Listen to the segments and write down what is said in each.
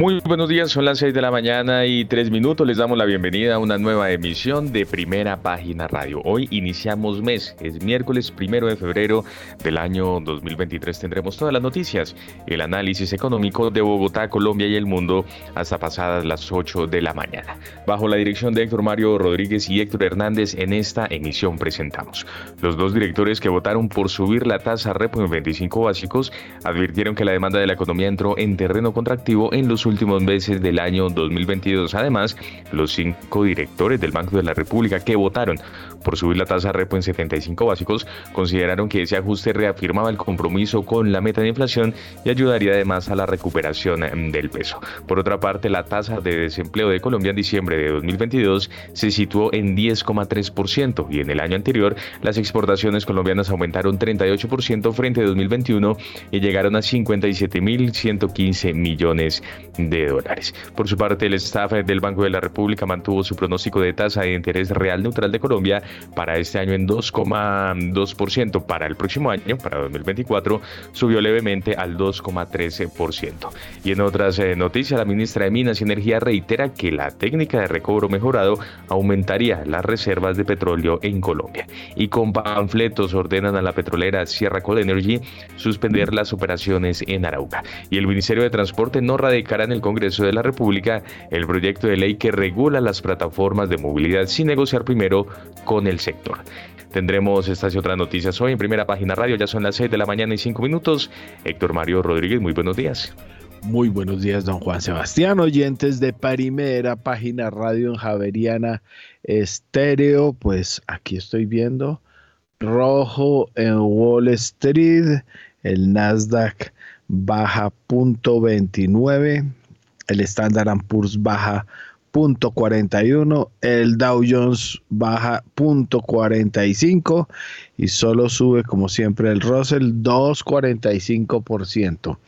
Muy buenos días, son las 6 de la mañana y 3 minutos. Les damos la bienvenida a una nueva emisión de Primera Página Radio. Hoy iniciamos mes, es miércoles primero de febrero del año 2023. Tendremos todas las noticias, el análisis económico de Bogotá, Colombia y el mundo hasta pasadas las 8 de la mañana. Bajo la dirección de Héctor Mario Rodríguez y Héctor Hernández, en esta emisión presentamos. Los dos directores que votaron por subir la tasa repo en 25 básicos advirtieron que la demanda de la economía entró en terreno contractivo en los últimos meses del año 2022. Además, los cinco directores del Banco de la República que votaron por subir la tasa repo en 75 básicos consideraron que ese ajuste reafirmaba el compromiso con la meta de inflación y ayudaría además a la recuperación em, del peso. Por otra parte, la tasa de desempleo de Colombia en diciembre de 2022 se situó en 10,3% y en el año anterior las exportaciones colombianas aumentaron 38% frente a 2021 y llegaron a 57.115 millones de dólares. Por su parte, el staff del Banco de la República mantuvo su pronóstico de tasa de interés real neutral de Colombia para este año en 2,2%. Para el próximo año, para 2024, subió levemente al 2,13%. Y en otras eh, noticias, la ministra de Minas y Energía reitera que la técnica de recobro mejorado aumentaría las reservas de petróleo en Colombia. Y con panfletos ordenan a la petrolera Sierra Coal Energy suspender las operaciones en Arauca. Y el Ministerio de Transporte no radicará en el Congreso de la República el proyecto de ley que regula las plataformas de movilidad sin negociar primero con el sector. Tendremos estas y otras noticias hoy en primera página radio, ya son las 6 de la mañana y 5 minutos. Héctor Mario Rodríguez, muy buenos días. Muy buenos días, don Juan Sebastián, oyentes de Primera Página Radio en Javeriana Estéreo. Pues aquí estoy viendo rojo en Wall Street, el Nasdaq baja punto 29, el Standard Poor's baja punto 41, el Dow Jones baja punto 45 y solo sube como siempre el Russell 2,45%.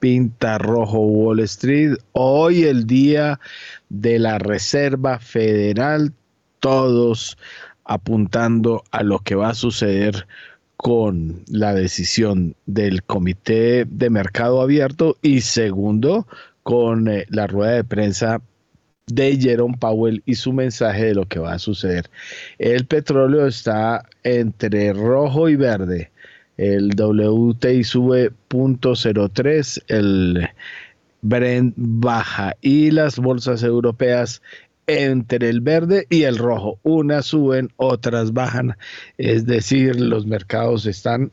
Pinta rojo Wall Street. Hoy el día de la Reserva Federal, todos apuntando a lo que va a suceder con la decisión del Comité de Mercado Abierto y segundo, con eh, la rueda de prensa de Jerome Powell y su mensaje de lo que va a suceder. El petróleo está entre rojo y verde. El WTI sube 0.03, el Brent baja y las bolsas europeas entre el verde y el rojo. Unas suben, otras bajan. Es decir, los mercados están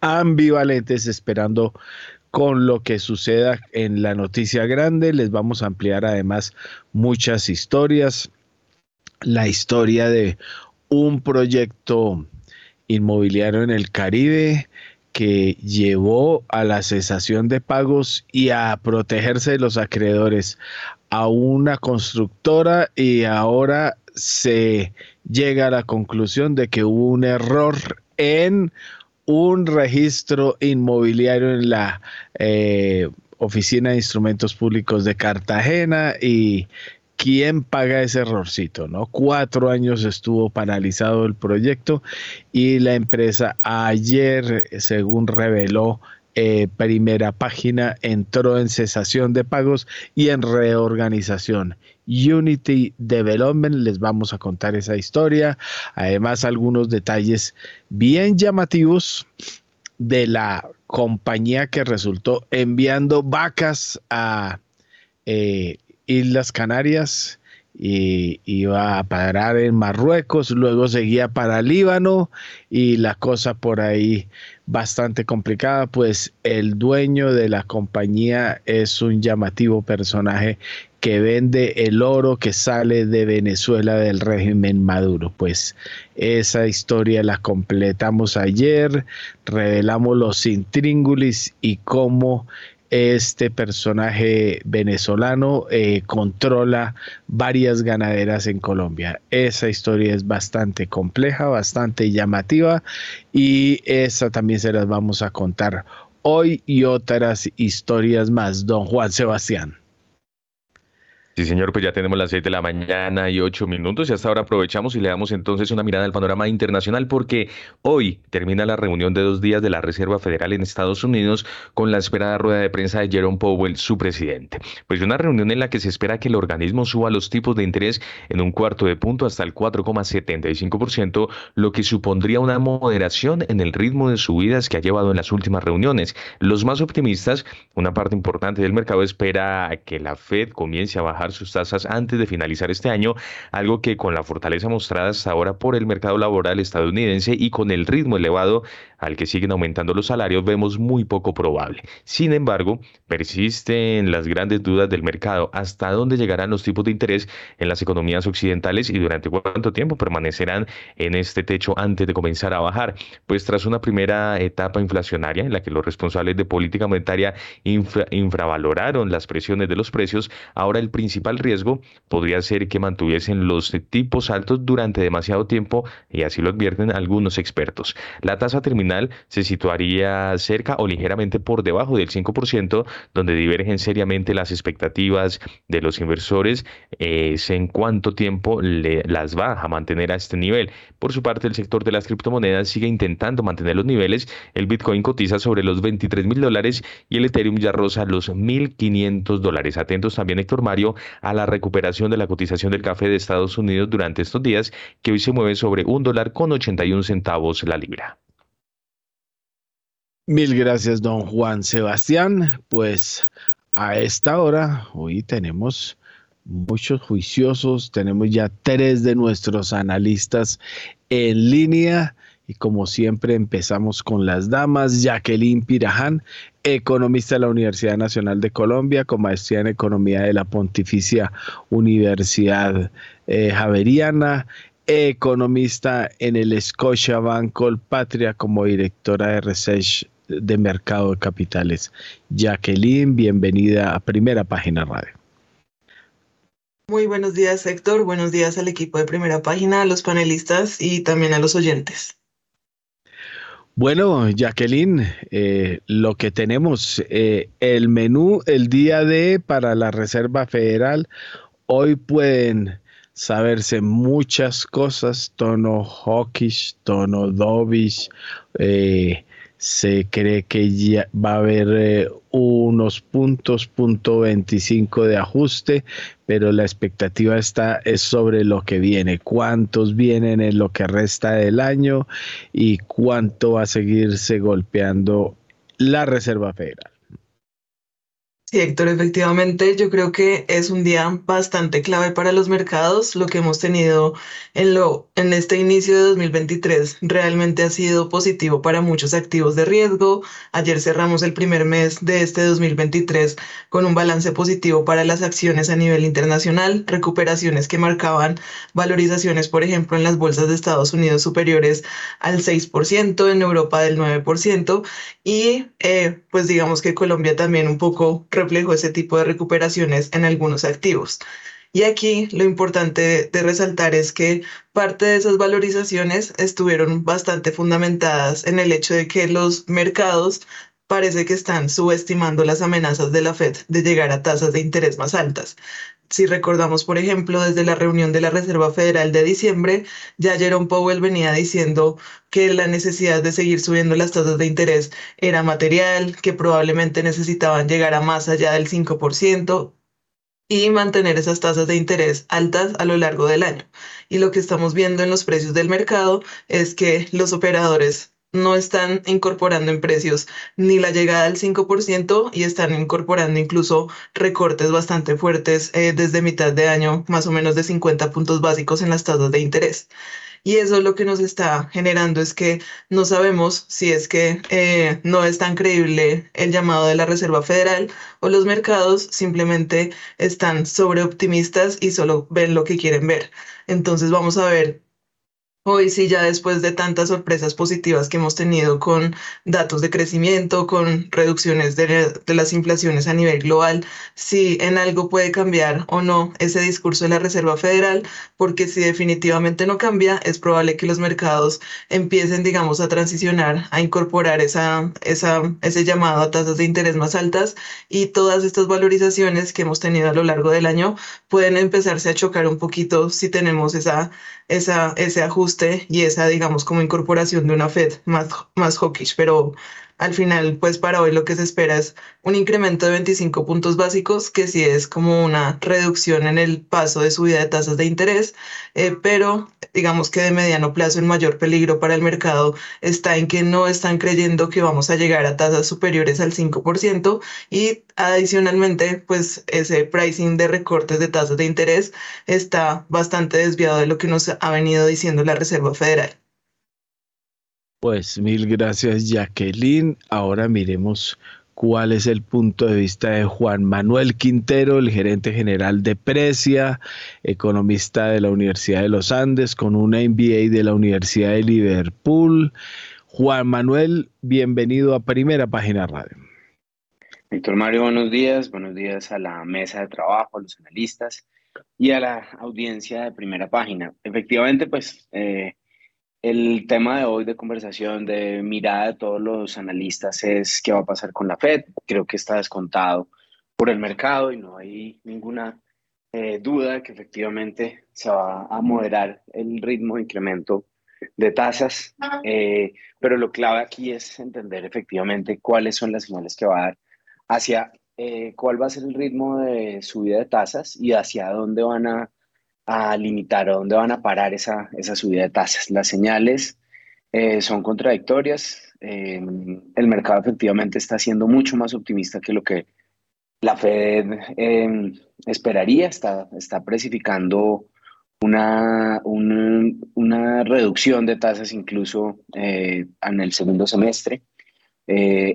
ambivalentes esperando con lo que suceda en la noticia grande. Les vamos a ampliar además muchas historias. La historia de un proyecto inmobiliario en el Caribe que llevó a la cesación de pagos y a protegerse de los acreedores a una constructora y ahora se llega a la conclusión de que hubo un error en un registro inmobiliario en la eh, Oficina de Instrumentos Públicos de Cartagena y quién paga ese errorcito, ¿no? Cuatro años estuvo paralizado el proyecto y la empresa ayer, según reveló eh, primera página entró en cesación de pagos y en reorganización. Unity Development, les vamos a contar esa historia, además algunos detalles bien llamativos de la compañía que resultó enviando vacas a eh, Islas Canarias y iba a parar en Marruecos, luego seguía para Líbano y la cosa por ahí bastante complicada, pues el dueño de la compañía es un llamativo personaje que vende el oro que sale de Venezuela del régimen Maduro. Pues esa historia la completamos ayer, revelamos los intríngulis y cómo este personaje venezolano eh, controla varias ganaderas en Colombia. Esa historia es bastante compleja, bastante llamativa y esa también se las vamos a contar hoy y otras historias más. Don Juan Sebastián. Sí, señor, pues ya tenemos las seis de la mañana y ocho minutos y hasta ahora aprovechamos y le damos entonces una mirada al panorama internacional porque hoy termina la reunión de dos días de la Reserva Federal en Estados Unidos con la esperada rueda de prensa de Jerome Powell, su presidente. Pues una reunión en la que se espera que el organismo suba los tipos de interés en un cuarto de punto hasta el 4,75%, lo que supondría una moderación en el ritmo de subidas que ha llevado en las últimas reuniones. Los más optimistas, una parte importante del mercado espera que la Fed comience a bajar sus tasas antes de finalizar este año, algo que con la fortaleza mostrada hasta ahora por el mercado laboral estadounidense y con el ritmo elevado al que siguen aumentando los salarios, vemos muy poco probable. Sin embargo, persisten las grandes dudas del mercado, hasta dónde llegarán los tipos de interés en las economías occidentales y durante cuánto tiempo permanecerán en este techo antes de comenzar a bajar. Pues tras una primera etapa inflacionaria en la que los responsables de política monetaria infravaloraron las presiones de los precios, ahora el principal riesgo podría ser que mantuviesen los tipos altos durante demasiado tiempo y así lo advierten algunos expertos. La tasa se situaría cerca o ligeramente por debajo del 5%, donde divergen seriamente las expectativas de los inversores es en cuánto tiempo le, las va a mantener a este nivel. Por su parte, el sector de las criptomonedas sigue intentando mantener los niveles. El Bitcoin cotiza sobre los 23 mil dólares y el Ethereum ya roza los 1.500 dólares. Atentos también, Héctor Mario, a la recuperación de la cotización del café de Estados Unidos durante estos días, que hoy se mueve sobre un dólar con 81 centavos la libra. Mil gracias, don Juan Sebastián. Pues a esta hora, hoy tenemos muchos juiciosos, tenemos ya tres de nuestros analistas en línea. Y como siempre empezamos con las damas, Jacqueline Piraján, economista de la Universidad Nacional de Colombia, con maestría en Economía de la Pontificia Universidad eh, Javeriana, economista en el Scotiabank Patria como directora de Research de Mercado de Capitales. Jacqueline, bienvenida a Primera Página Radio. Muy buenos días, Héctor. Buenos días al equipo de Primera Página, a los panelistas y también a los oyentes. Bueno, Jacqueline, eh, lo que tenemos, eh, el menú el día de para la Reserva Federal, hoy pueden saberse muchas cosas, tono hawkish, tono dovish, eh, se cree que ya va a haber eh, unos puntos, punto 25 de ajuste, pero la expectativa está es sobre lo que viene, cuántos vienen en lo que resta del año y cuánto va a seguirse golpeando la Reserva Federal. Sí, Héctor, efectivamente, yo creo que es un día bastante clave para los mercados. Lo que hemos tenido en, lo, en este inicio de 2023 realmente ha sido positivo para muchos activos de riesgo. Ayer cerramos el primer mes de este 2023 con un balance positivo para las acciones a nivel internacional, recuperaciones que marcaban valorizaciones, por ejemplo, en las bolsas de Estados Unidos superiores al 6%, en Europa del 9%, y eh, pues digamos que Colombia también un poco reflejo ese tipo de recuperaciones en algunos activos. Y aquí lo importante de resaltar es que parte de esas valorizaciones estuvieron bastante fundamentadas en el hecho de que los mercados parece que están subestimando las amenazas de la Fed de llegar a tasas de interés más altas. Si recordamos, por ejemplo, desde la reunión de la Reserva Federal de diciembre, ya Jerome Powell venía diciendo que la necesidad de seguir subiendo las tasas de interés era material, que probablemente necesitaban llegar a más allá del 5% y mantener esas tasas de interés altas a lo largo del año. Y lo que estamos viendo en los precios del mercado es que los operadores no están incorporando en precios ni la llegada al 5% y están incorporando incluso recortes bastante fuertes eh, desde mitad de año, más o menos de 50 puntos básicos en las tasas de interés. Y eso lo que nos está generando es que no sabemos si es que eh, no es tan creíble el llamado de la Reserva Federal o los mercados simplemente están sobreoptimistas y solo ven lo que quieren ver. Entonces vamos a ver Hoy sí, ya después de tantas sorpresas positivas que hemos tenido con datos de crecimiento, con reducciones de, las inflaciones a nivel global, si en algo puede cambiar o no ese discurso de la Reserva Federal, porque si definitivamente no cambia, es probable que los mercados empiecen, digamos, a transicionar, a incorporar esa, esa, ese llamado a tasas de interés más altas y todas estas valorizaciones que hemos tenido a lo largo del año pueden empezarse a chocar un poquito si tenemos esa, esa, ese ajuste y esa, digamos, como incorporación de una Fed más, más hawkish, pero al final, pues para hoy lo que se espera es un incremento de 25 puntos básicos, que sí es como una reducción en el paso de subida de tasas de interés, eh, pero digamos que de mediano plazo el mayor peligro para el mercado está en que no están creyendo que vamos a llegar a tasas superiores al 5% y adicionalmente, pues ese pricing de recortes de tasas de interés está bastante desviado de lo que nos ha venido diciendo la Reserva Federal. Pues mil gracias Jacqueline. Ahora miremos cuál es el punto de vista de Juan Manuel Quintero, el gerente general de Precia, economista de la Universidad de los Andes, con una MBA de la Universidad de Liverpool. Juan Manuel, bienvenido a Primera Página Radio. Víctor Mario, buenos días. Buenos días a la mesa de trabajo, a los analistas y a la audiencia de Primera Página. Efectivamente, pues... Eh, el tema de hoy de conversación, de mirada de todos los analistas es qué va a pasar con la Fed. Creo que está descontado por el mercado y no hay ninguna eh, duda de que efectivamente se va a moderar el ritmo de incremento de tasas. Eh, pero lo clave aquí es entender efectivamente cuáles son las señales que va a dar hacia eh, cuál va a ser el ritmo de subida de tasas y hacia dónde van a a limitar, a dónde van a parar esa, esa subida de tasas. Las señales eh, son contradictorias. Eh, el mercado efectivamente está siendo mucho más optimista que lo que la Fed eh, esperaría. Está, está precificando una, una reducción de tasas incluso en el segundo semestre.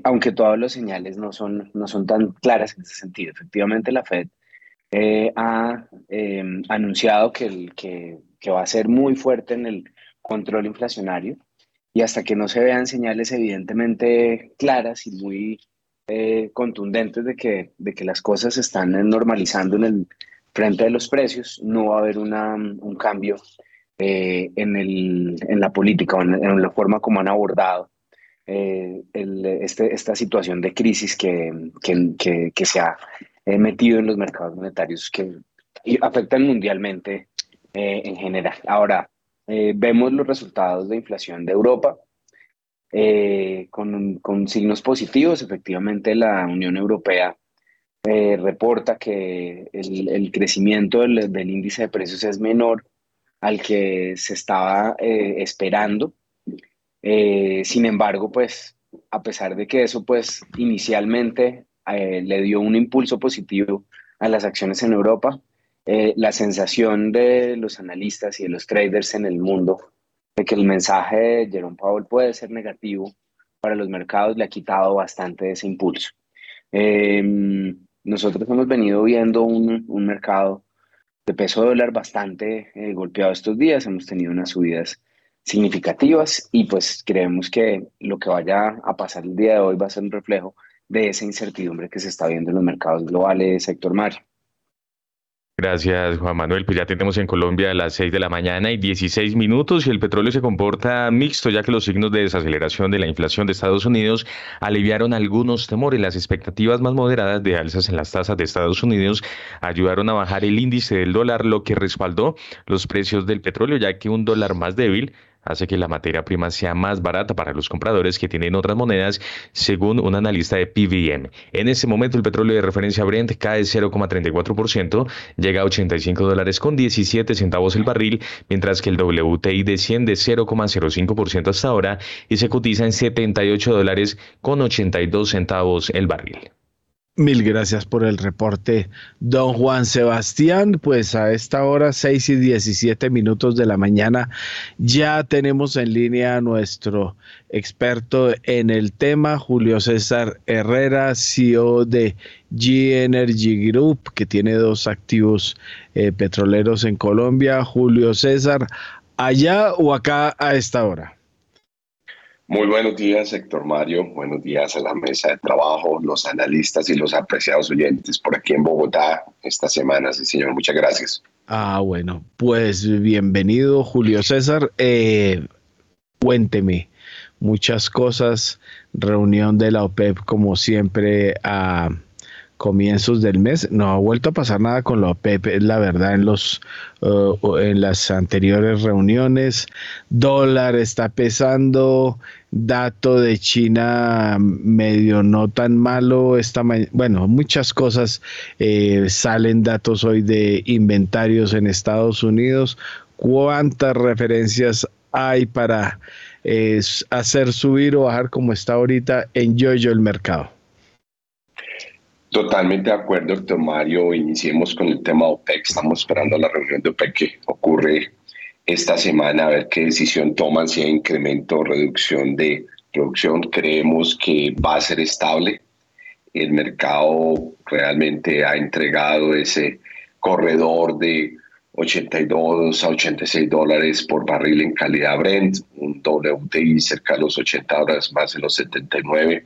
aunque todas las señales no son, no son tan claras en ese sentido. Efectivamente, la Fed eh, ha em, anunciado que, que, que, va a ser muy fuerte en el control inflacionario. Y hasta que no se vean señales evidentemente claras y muy eh, contundentes de que, de que las cosas se están normalizando en el frente de los precios, no va a haber una, un cambio eh, en, el, en, la política o en, la forma como han abordado el, este, esta situación de crisis que, que se ha he metido en los mercados monetarios que afectan mundialmente eh, en general. Ahora, eh, vemos los resultados de inflación de Europa eh, con, con, signos positivos. Efectivamente, la Unión Europea reporta que el, el crecimiento del, del, índice de precios es menor al que se estaba esperando. sin embargo, pues, a pesar de que eso, pues, inicialmente eh, le dio un impulso positivo a las acciones en Europa. Eh, la sensación de los analistas y de los traders en el mundo de que el mensaje de Jerome Powell puede ser negativo para los mercados le ha quitado bastante ese impulso. Em, nosotros hemos venido viendo un, mercado de peso dólar bastante eh, golpeado estos días, hemos tenido unas subidas significativas y pues creemos que lo que vaya a pasar el día de hoy va a ser un reflejo de esa incertidumbre que se está viendo en los mercados globales, sector Mario. Gracias, Juan Manuel. Pues ya tenemos en Colombia a las 6 de la mañana y 16 minutos y el petróleo se comporta mixto, ya que los signos de desaceleración de la inflación de Estados Unidos aliviaron algunos temores. Las expectativas más moderadas de alzas en las tasas de Estados Unidos ayudaron a bajar el índice del dólar, lo que respaldó los precios del petróleo, ya que un dólar más débil hace que la materia prima sea más barata para los compradores que tienen otras monedas, según un analista de PVM. En ese momento el petróleo de referencia Brent cae 0,34%, llega a 85 dólares con 17 centavos el barril, mientras que el WTI desciende 0,05% hasta ahora y se cotiza en 78 dólares con 82 centavos el barril. Mil gracias por el reporte, don Juan Sebastián. Pues a esta hora, 6 y 17 minutos de la mañana, ya tenemos en línea a nuestro experto en el tema, Julio César Herrera, CEO de G Energy Group, que tiene dos activos eh, petroleros en Colombia. Julio César, allá o acá a esta hora. Muy buenos días, Héctor Mario. Buenos días a la mesa de trabajo, los analistas y los apreciados oyentes por aquí en Bogotá esta semana. Sí, señor, muchas gracias. Ah, bueno, pues bienvenido, Julio César. Eh, cuénteme muchas cosas. Reunión de la OPEP, como siempre, a comienzos del mes. No ha vuelto a pasar nada con la OPEP, es la verdad, en, los, uh, en las anteriores reuniones. Dólar está pesando, dato de China medio no tan malo. Esta bueno, muchas cosas. Eh, salen datos hoy de inventarios en Estados Unidos. ¿Cuántas referencias hay para eh, hacer subir o bajar como está ahorita en yo-yo el mercado? Totalmente de acuerdo, doctor Mario. Iniciemos con el tema OPEC. Estamos esperando la reunión de OPEC que ocurre esta semana a ver qué decisión toman, si hay incremento o reducción de producción. Creemos que va a ser estable. El mercado realmente ha entregado ese corredor de 82 a 86 dólares por barril en calidad Brent, un WTI cerca de los 80 dólares más de los 79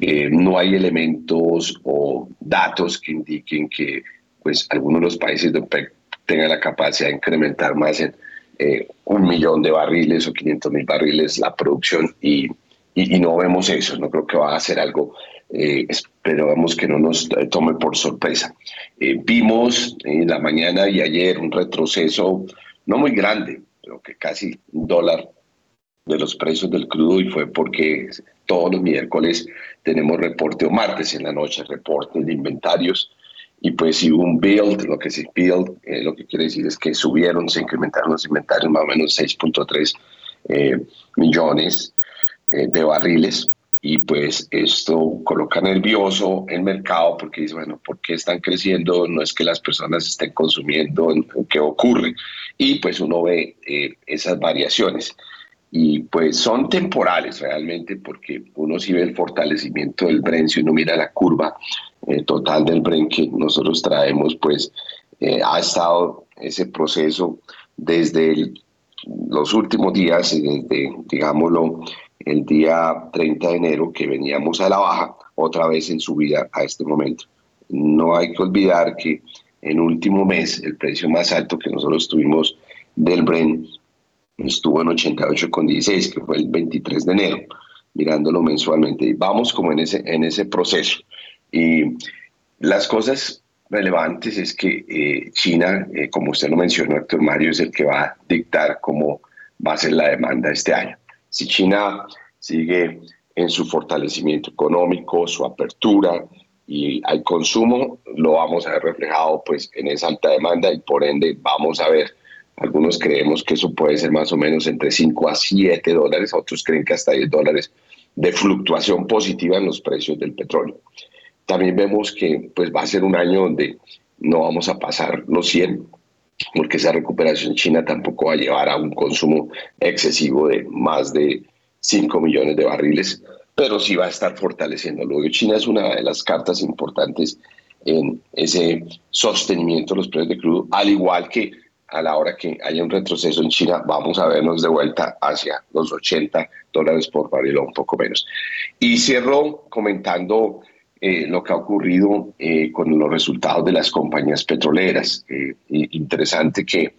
eh, no hay elementos o datos que indiquen que pues, algunos de los países de OPEC tengan la capacidad de incrementar más en eh, un millón de barriles o 500 mil barriles la producción y, y, no vemos eso. No creo que va a ser algo, eh, esperamos que no nos tome por sorpresa. Eh, vimos en la mañana y ayer un retroceso no muy grande, pero que casi un dólar de los precios del crudo y fue porque todos los miércoles tenemos reporte o martes en la noche reporte de inventarios y pues si un build, lo que se build, eh, lo que quiere decir es que subieron, se incrementaron los inventarios más o menos 6.3 eh, millones eh, de barriles y pues esto coloca nervioso el mercado porque dice, bueno, ¿por qué están creciendo? No es que las personas estén consumiendo, ¿qué ocurre? Y pues uno ve esas variaciones y pues son temporales realmente porque uno sí ve el fortalecimiento del Bren, si uno mira la curva eh, total del Bren que nosotros traemos, pues eh, ha estado ese proceso desde los últimos días, desde, digámoslo, el día 30 de enero que veníamos a la baja, otra vez en subida a este momento. No hay que olvidar que en último mes el precio más alto que nosotros tuvimos del Bren estuvo en 88,16, que fue el 23 de enero, mirándolo mensualmente. Y vamos como en ese, en ese proceso. Y las cosas relevantes es que eh, China, eh, como usted lo mencionó, Héctor Mario, es el que va a dictar cómo va a ser la demanda este año. Si China sigue en su fortalecimiento económico, su apertura y al consumo, lo vamos a ver reflejado pues en esa alta demanda y por ende vamos a ver algunos creemos que eso puede ser más o menos entre 5 a 7 dólares, otros creen que hasta 10 dólares de fluctuación positiva en los precios del petróleo. También vemos que pues, va a ser un año donde no vamos a pasar los 100, porque esa recuperación china tampoco va a llevar a un consumo excesivo de más de 5 millones de barriles, pero sí va a estar fortaleciendo. Luego China es una de las cartas importantes en ese sostenimiento de los precios de crudo, al igual que a la hora que haya un retroceso en China, vamos a vernos de vuelta hacia los 80 dólares por barril o un poco menos. Y cierro comentando eh, lo que ha ocurrido eh, con los resultados de las compañías petroleras. Eh, interesante que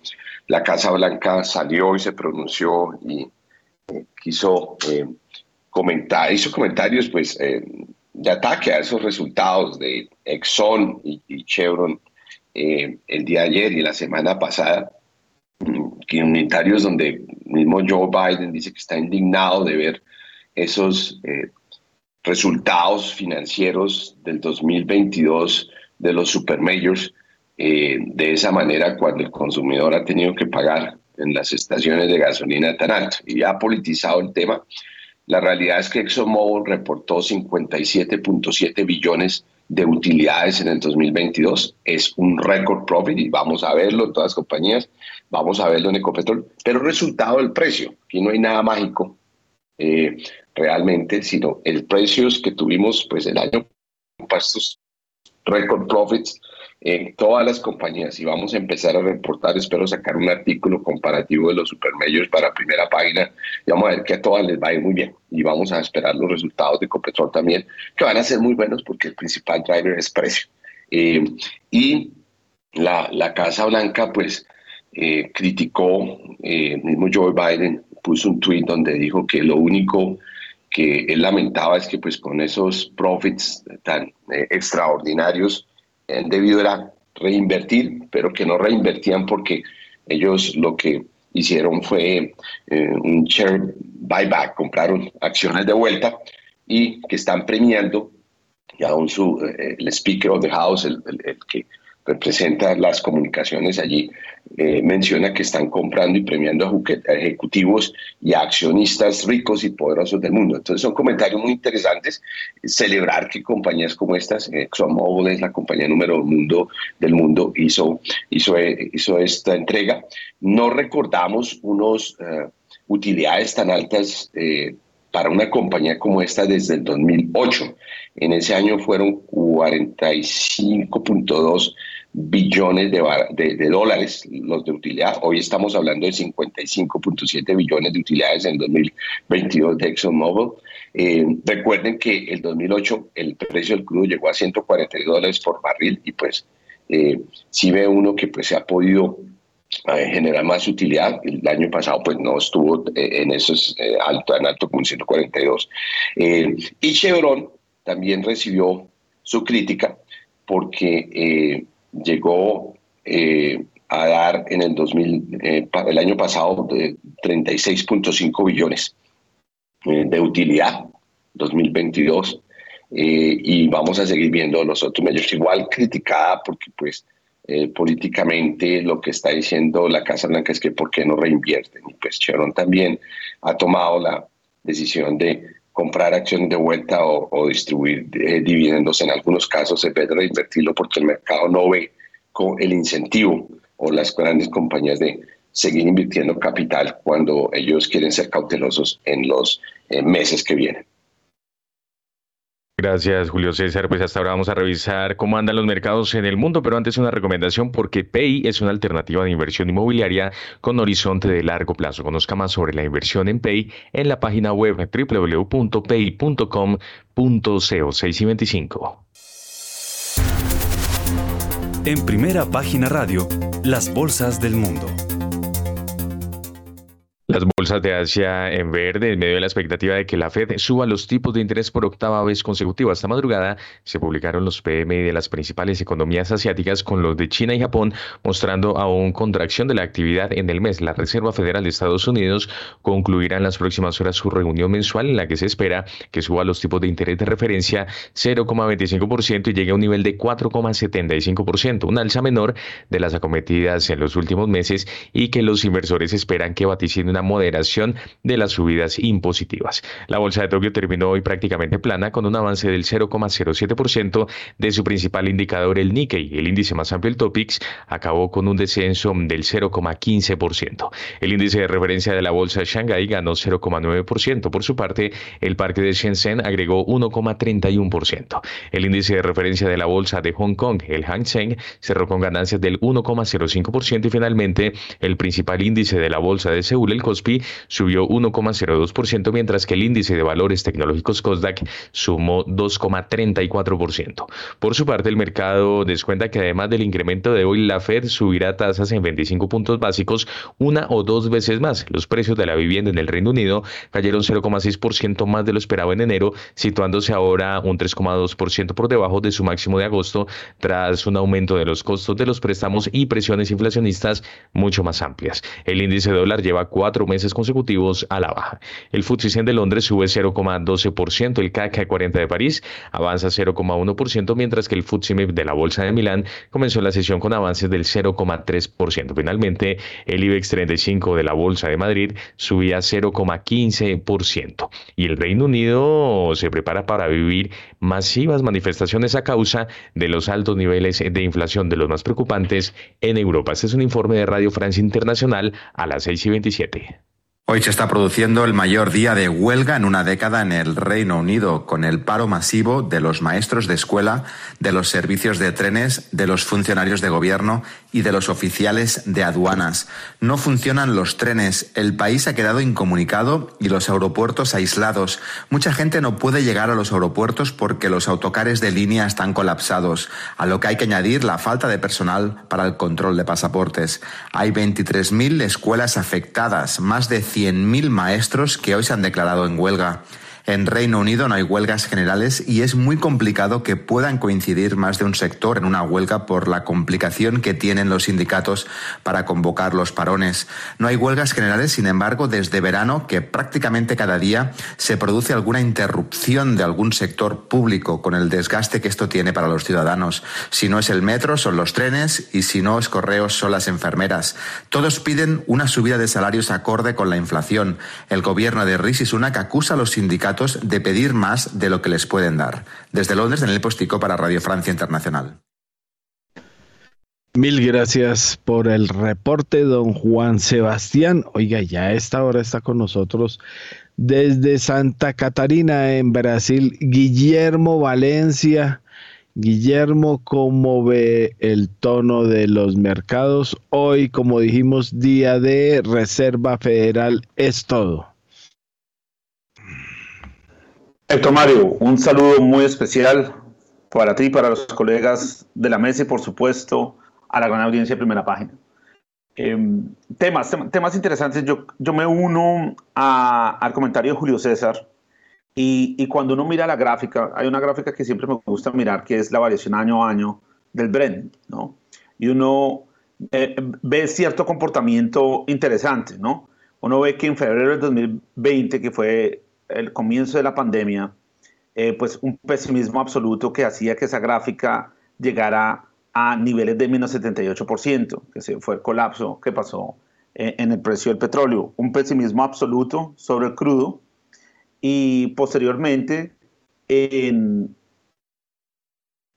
la Casa Blanca salió y se pronunció y quiso comentar, hizo comentarios pues de ataque a esos resultados de Exxon y Chevron eh, el día de ayer y la semana pasada, comunitarios donde mismo Joe Biden dice que está indignado de ver esos eh, resultados financieros del 2022 de los supermajors eh, de esa manera cuando el consumidor ha tenido que pagar en las estaciones de gasolina tan alto y ha politizado el tema. La realidad es que ExxonMobil reportó 57.7 billones de utilidades en el 2022. Es un récord profit y vamos a verlo en todas las compañías, vamos a verlo en Ecopetrol, pero resultado del precio. Aquí no hay nada mágico eh, realmente, sino el precio que tuvimos pues el año estos record profits en todas las compañías y vamos a empezar a reportar, espero sacar un artículo comparativo de los supermedios para primera página y vamos a ver que a todas les va a ir muy bien y vamos a esperar los resultados de Copetrol también, que van a ser muy buenos porque el principal driver es precio. Eh, y la, la, Casa Blanca pues eh, criticó, eh, mismo Joe Biden puso un tweet donde dijo que lo único que él lamentaba es que pues con esos profits tan extraordinarios, han debido era reinvertir, pero que no reinvertían porque ellos lo que hicieron fue eh, un share buyback, compraron acciones de vuelta y que están premiando, y aún su, eh, el Speaker of the House, el que representa las comunicaciones allí, eh, menciona que están comprando y premiando a ejecutivos y accionistas ricos y poderosos del mundo. Entonces son comentarios muy interesantes. Celebrar que compañías como estas, ExxonMobil es la compañía número mundo del mundo, hizo, hizo, hizo esta entrega. No recordamos unos uh, utilidades tan altas eh, para una compañía como esta desde el 2008. En ese año fueron 45.2 billones de, de, dólares los de utilidad. Hoy estamos hablando de 55.7 billones de utilidades en 2022 de ExxonMobil. Eh, recuerden que el 2008 el precio del crudo llegó a 142 dólares por barril y pues eh, si ve uno que pues se ha podido eh, generar más utilidad. El año pasado pues no estuvo en esos alto, tan alto como 142. y Chevron también recibió su crítica porque llegó eh, a dar en el 2000, eh, el año pasado de 36.5 billones eh, de utilidad 2022 y vamos a seguir viendo los otros medios igual criticada porque pues políticamente lo que está diciendo la Casa Blanca es que por qué no reinvierten. Y pues Chevron también ha tomado la decisión de comprar acciones de vuelta o, distribuir eh, dividendos en algunos casos en vez reinvertirlo porque el mercado no ve con el incentivo o las grandes compañías de seguir invirtiendo capital cuando ellos quieren ser cautelosos en los meses que vienen. Gracias, Julio César. Pues hasta ahora vamos a revisar cómo andan los mercados en el mundo, pero antes una recomendación porque Pay es una alternativa de inversión inmobiliaria con horizonte de largo plazo. Conozca más sobre la inversión en Pay en la página web www.pay.com.co 6 y 25. En primera página radio, las bolsas del mundo. Las bolsas de Asia en verde, en medio de la expectativa de que la Fed suba los tipos de interés por octava vez consecutiva esta madrugada, se publicaron los PMI de las principales economías asiáticas con los de China y Japón, mostrando aún contracción de la actividad en el mes. La Reserva Federal de Estados Unidos concluirá en las próximas horas su reunión mensual en la que se espera que suba los tipos de interés de referencia 0,25% y llegue a un nivel de 4,75%, un alza menor de las acometidas en los últimos meses y que los inversores esperan que vaticine una moderación de las subidas impositivas. La bolsa de Tokio terminó hoy prácticamente plana con un avance del 0,07% de su principal indicador, el Nikkei. El índice más amplio, el Topix, acabó con un descenso del 0,15%. El índice de referencia de la bolsa de Shanghai ganó 0,9%. Por su parte, el parque de Shenzhen agregó 1,31%. El índice de referencia de la bolsa de Hong Kong, el Hang Seng, cerró con ganancias del 1,05% y finalmente el principal índice de la bolsa de Seúl, el Kospi subió 1,02%, mientras que el índice de valores tecnológicos Kosdaq sumó 2,34%. Por su parte, el mercado descuenta que además del incremento de hoy, la Fed subirá tasas en 25 puntos básicos una o dos veces más. Los precios de la vivienda en el Reino Unido cayeron 0,6% más de lo esperado en enero, situándose ahora un 3,2% por debajo de su máximo de agosto, tras un aumento de los costos de los préstamos y presiones inflacionistas mucho más amplias. El índice de dólar lleva meses consecutivos a la baja. El FTSE de Londres sube 0,12%, el CAC 40 de París avanza 0,1%, mientras que el FTSE de la Bolsa de Milán comenzó la sesión con avances del 0,3%. Finalmente, el IBEX 35 de la Bolsa de Madrid subía 0,15%. Y el Reino Unido se prepara para vivir masivas manifestaciones a causa de los altos niveles de inflación de los más preocupantes en Europa. Este es un informe de Radio Francia Internacional a las 6 y 27. Hoy se está produciendo el mayor día de huelga en una década en el Reino Unido, con el paro masivo de los maestros de escuela, de los servicios de trenes, de los funcionarios de gobierno y de los oficiales de aduanas. No funcionan los trenes, el país ha quedado incomunicado y los aeropuertos aislados. Mucha gente no puede llegar a los aeropuertos porque los autocares de línea están colapsados, a lo que hay que añadir la falta de personal para el control de pasaportes. Hay 23.000 escuelas afectadas, más de 100.000 maestros que hoy se han declarado en huelga. En Reino Unido no hay huelgas generales y es muy complicado que puedan coincidir más de un sector en una huelga por la complicación que tienen los sindicatos para convocar los parones. No hay huelgas generales, sin embargo, desde verano que prácticamente cada día se produce alguna interrupción de algún sector público con el desgaste que esto tiene para los ciudadanos. Si no es el metro, son los trenes y si no es correos, son las enfermeras. Todos piden una subida de salarios acorde con la inflación. El gobierno de Rishi Sunak acusa a los sindicatos de pedir más de lo que les pueden dar. Desde Londres, el Postico para Radio Francia Internacional. Mil gracias por el reporte, don Juan Sebastián. Oiga, ya a esta hora está con nosotros desde Santa Catarina, en Brasil, Guillermo Valencia. Guillermo, ¿cómo ve el tono de los mercados? Hoy, como dijimos, día de Reserva Federal es todo. Héctor Mario, un saludo muy especial para ti, para los colegas de la mesa y por supuesto a la gran audiencia de primera página. Em, temas, temas interesantes. Yo, yo me uno al comentario de Julio César y, y, cuando uno mira la gráfica, hay una gráfica que siempre me gusta mirar, que es la variación año a año del Brent, ¿no? Y uno eh, ve cierto comportamiento interesante, ¿no? Uno ve que en febrero del 2020, que fue el comienzo de la pandemia, eh, pues un pesimismo absoluto que hacía que esa gráfica llegara a niveles de menos 78%, que fue el colapso que pasó eh, en el precio del petróleo. Un pesimismo absoluto sobre el crudo y posteriormente en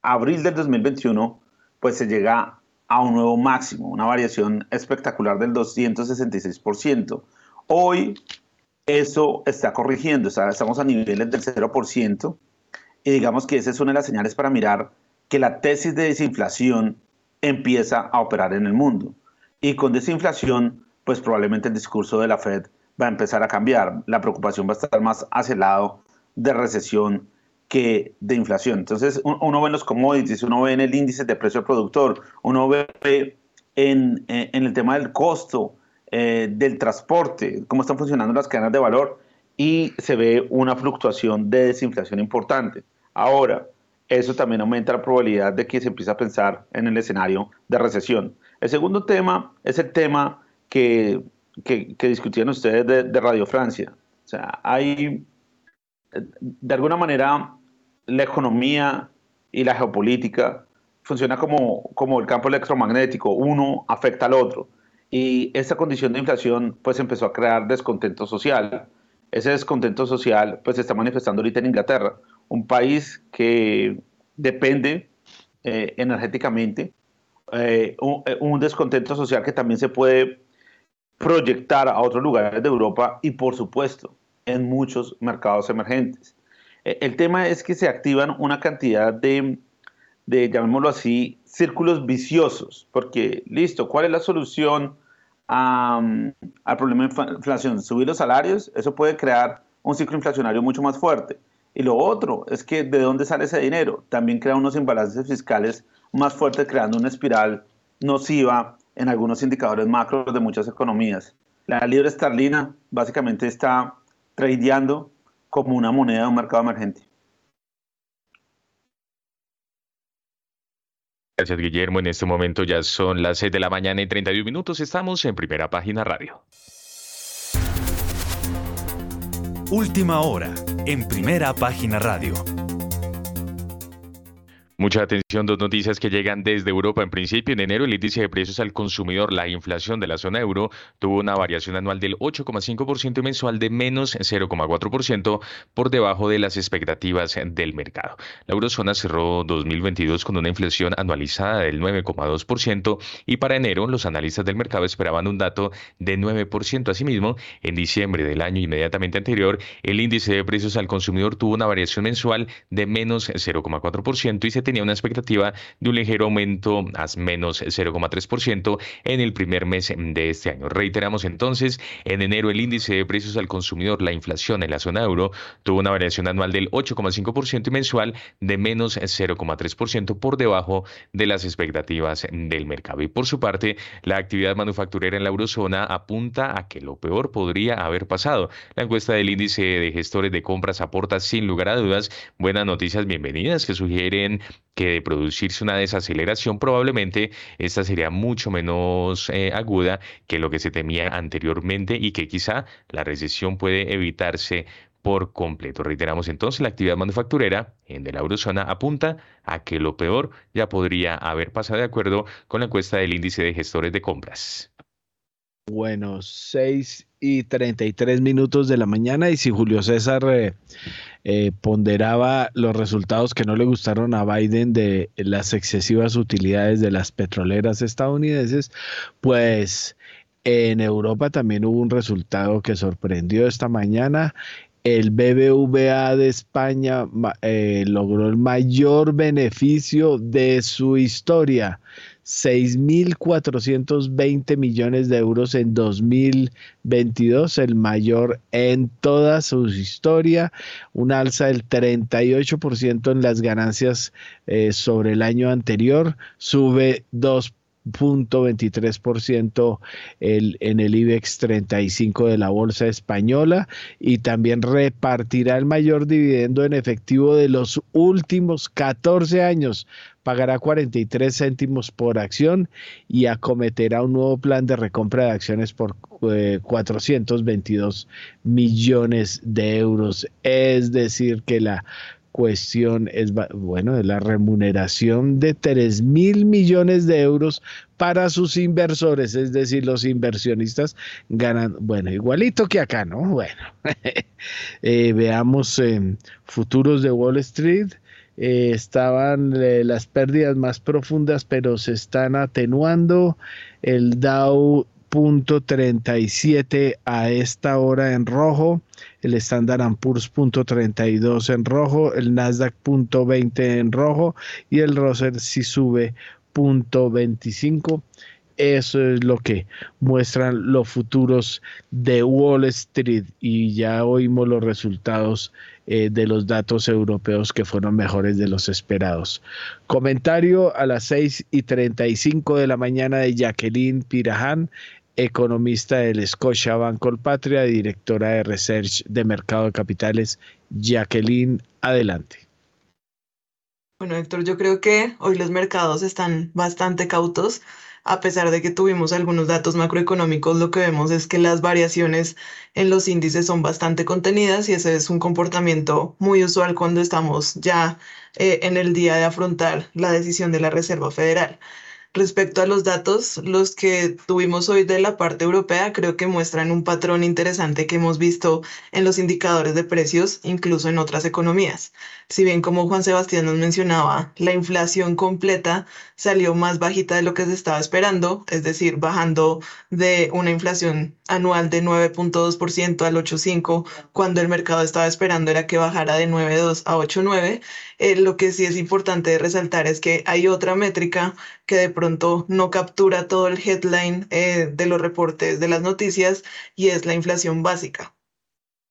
abril del 2021 pues se llega a un nuevo máximo, una variación espectacular del 266%. Hoy eso está corrigiendo, estamos a niveles del 0% y digamos que esa es una de las señales para mirar que la tesis de desinflación empieza a operar en el mundo. Y con desinflación, pues probablemente el discurso de la Fed va a empezar a cambiar. La preocupación va a estar más hacia el lado de recesión que de inflación. Entonces, uno ve en los commodities, uno ve en el índice de precio productor, uno ve en, en el tema del costo eh, del transporte, cómo están funcionando las cadenas de valor y se ve una fluctuación de desinflación importante. Ahora, eso también aumenta la probabilidad de que se empiece a pensar en el escenario de recesión. El segundo tema es el tema que, que, discutían ustedes de, Radio Francia. O sea, hay, de alguna manera, la economía y la geopolítica funciona como, como el campo electromagnético, uno afecta al otro y esta condición de inflación pues empezó a crear descontento social. Ese descontento social pues se está manifestando ahorita en Inglaterra, un país que depende eh, energéticamente, eh, eh, un, descontento social que también se puede proyectar a otros lugares de Europa y por supuesto en muchos mercados emergentes. el tema es que se activan una cantidad de, de, llamémoslo así, círculos viciosos, porque listo, ¿cuál es la solución al problema de inflación? Subir los salarios, eso puede crear un ciclo inflacionario mucho más fuerte. Y lo otro es que de dónde sale ese dinero, también crea unos imbalances fiscales más fuertes, creando una espiral nociva en algunos indicadores macros de muchas economías. La libra esterlina básicamente está tradeando como una moneda de un mercado emergente. Gracias, Guillermo. En este momento ya son las 6 de la mañana y 31 minutos. Estamos en primera página radio. Última hora en primera página radio. Mucha atención, dos noticias que llegan desde Europa. En principio, en enero el índice de precios al consumidor, la inflación de la zona euro, tuvo una variación anual del 8,5% y mensual de menos 0,4% por debajo de las expectativas del mercado. La eurozona cerró 2022 con una inflación anualizada del 9,2% y para enero los analistas del mercado esperaban un dato de 9%. Asimismo, en diciembre del año inmediatamente anterior, el índice de precios al consumidor tuvo una variación mensual de menos 0,4% y se tenía una expectativa de un ligero aumento a menos 0,3% en el primer mes de este año. Reiteramos entonces, en enero el índice de precios al consumidor, la inflación en la zona euro, tuvo una variación anual del 8,5% y mensual de menos 0,3% por debajo de las expectativas del mercado. Y por su parte, la actividad manufacturera en la eurozona apunta a que lo peor podría haber pasado. La encuesta del índice de gestores de compras aporta sin lugar a dudas buenas noticias bienvenidas que sugieren que de producirse una desaceleración, probablemente esta sería mucho menos eh, aguda que lo que se temía anteriormente y que quizá la recesión puede evitarse por completo. Reiteramos entonces, la actividad manufacturera en de la eurozona apunta a que lo peor ya podría haber pasado de acuerdo con la encuesta del índice de gestores de compras. Bueno, 6 y 33 minutos de la mañana y si Julio César eh, eh, ponderaba los resultados que no le gustaron a Biden de las excesivas utilidades de las petroleras estadounidenses, pues en Europa también hubo un resultado que sorprendió esta mañana el BBVA de España eh, logró el mayor beneficio de su historia. 6.420 millones de euros en 2022, el mayor en toda su historia, un alza del 38% en las ganancias eh, sobre el año anterior, sube 2 0.23% el, en el IBEX 35 de la Bolsa Española y también repartirá el mayor dividendo en efectivo de los últimos 14 años. Pagará 43 céntimos por acción y acometerá un nuevo plan de recompra de acciones por 422 eh, millones de euros. Es decir, que la cuestión es, bueno, de la remuneración de 3 mil millones de euros para sus inversores, es decir, los inversionistas ganan, bueno, igualito que acá, ¿no? Bueno, eh, veamos futuros de Wall Street. Eh, estaban las pérdidas más profundas, pero se están atenuando. El Dow punto 37 a esta hora en rojo, el Standard Poor's punto 32 en rojo, el Nasdaq punto 20 en rojo y el Russell si sube punto 25. Eso es lo que muestran los futuros de Wall Street y ya oímos los resultados eh, de los datos europeos que fueron mejores de los esperados. Comentario a las 6 y 35 de la mañana de Jacqueline Piraján, economista del Scotia Colpatria, directora de Research de Mercado de Capitales. Jacqueline, adelante. Bueno, Héctor, yo creo que hoy los mercados están bastante cautos a pesar de que tuvimos algunos datos macroeconómicos, lo que vemos es que las variaciones en los índices son bastante contenidas y ese es un comportamiento muy usual cuando estamos ya eh, en el día de afrontar la decisión de la Reserva Federal. Respecto a los datos, los que tuvimos hoy de la parte europea creo que muestran un patrón interesante que hemos visto en los indicadores de precios, incluso en otras economías. Si bien como Juan Sebastián nos mencionaba, la inflación completa salió más bajita de lo que se estaba esperando, es decir, bajando de una inflación anual de 9.2% al 8.5%, cuando el mercado estaba esperando era que bajara de 9.2 a 8.9%. Eh, lo que sí es importante resaltar es que hay otra métrica que de pronto no captura todo el headline eh, de los reportes de las noticias y es la inflación básica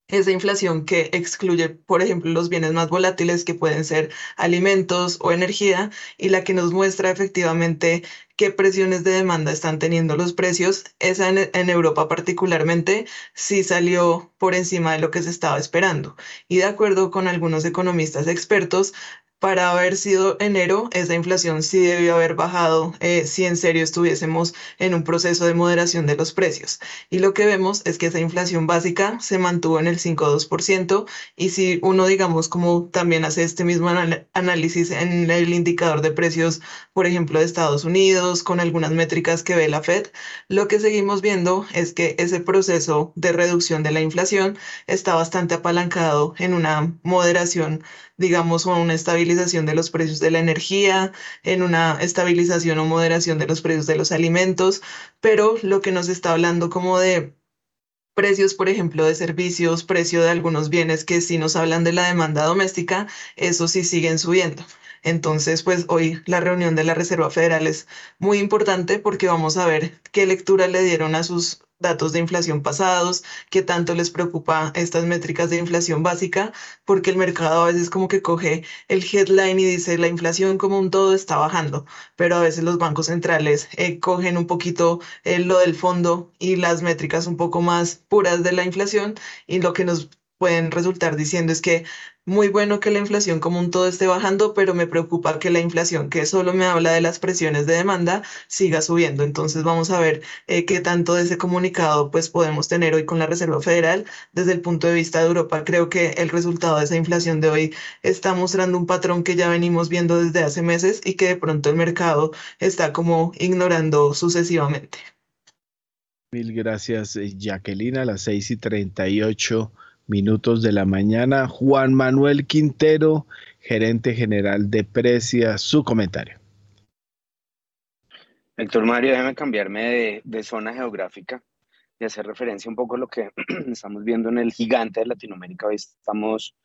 esa inflación que excluye, por ejemplo, los bienes más volátiles que pueden ser alimentos o energía y la que nos muestra efectivamente qué presiones de demanda están teniendo los precios. Esa en, Europa particularmente sí salió por encima de lo que se estaba esperando. Y de acuerdo con algunos economistas expertos, para haber sido enero, esa inflación sí debió haber bajado eh, si en serio estuviésemos en un proceso de moderación de los precios. Y lo que vemos es que esa inflación básica se mantuvo en el 5,2% y si uno, digamos, como también hace este mismo análisis en el indicador de precios, por ejemplo, de Estados Unidos, con algunas métricas que ve la Fed, lo que seguimos viendo es que ese proceso de reducción de la inflación está bastante apalancado en una moderación digamos, o una estabilización de los precios de la energía, en una estabilización o moderación de los precios de los alimentos, pero lo que nos está hablando como de precios, por ejemplo, de servicios, precio de algunos bienes que si nos hablan de la demanda doméstica, eso sí siguen subiendo. Entonces, pues hoy la reunión de la Reserva Federal es muy importante porque vamos a ver qué lectura le dieron a sus datos de inflación pasados, qué tanto les preocupa estas métricas de inflación básica, porque el mercado a veces como que coge el headline y dice la inflación como un todo está bajando, pero a veces los bancos centrales eh, cogen un poquito eh, lo del fondo y las métricas un poco más puras de la inflación y lo que nos pueden resultar diciendo es que muy bueno que la inflación como un todo esté bajando, pero me preocupa que la inflación, que solo me habla de las presiones de demanda, siga subiendo. Entonces vamos a ver eh, qué tanto de ese comunicado pues podemos tener hoy con la Reserva Federal. Desde el punto de vista de Europa, creo que el resultado de esa inflación de hoy está mostrando un patrón que ya venimos viendo desde hace meses y que de pronto el mercado está como ignorando sucesivamente. Mil gracias, eh, Jacqueline. A las 6 y 38 minutos de la mañana. Juan Manuel Quintero, gerente general de Precia, su comentario. Héctor Mario, déjame cambiarme de, zona geográfica y hacer referencia un poco a lo que estamos viendo en el gigante de Latinoamérica. Hoy estamos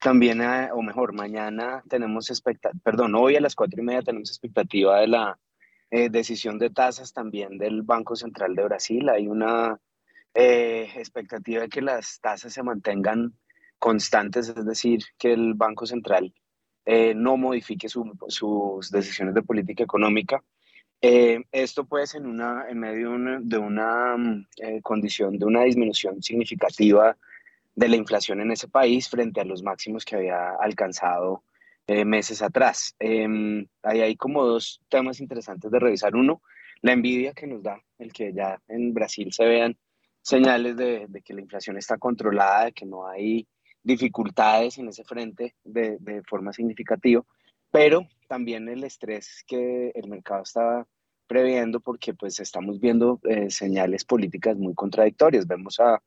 también, o mejor, mañana tenemos expectativa, perdón, hoy a las cuatro y media tenemos expectativa de la eh, decisión de tasas también del Banco Central de Brasil. Hay una eh, expectativa de que las tasas se mantengan constantes, es decir, que el Banco Central eh, no modifique sus decisiones de política económica. Eh, esto pues en, una, en medio de una, mm, condición de una disminución significativa de la inflación en ese país frente a los máximos que había alcanzado meses atrás. Em, ahí hay como dos temas interesantes de revisar. Uno, la envidia que nos da el que ya en Brasil se vean señales de, que la inflación está controlada, de que no hay dificultades en ese frente de, forma significativa, pero también el estrés que el mercado está previendo porque pues estamos viendo eh, señales políticas muy contradictorias. Vemos a,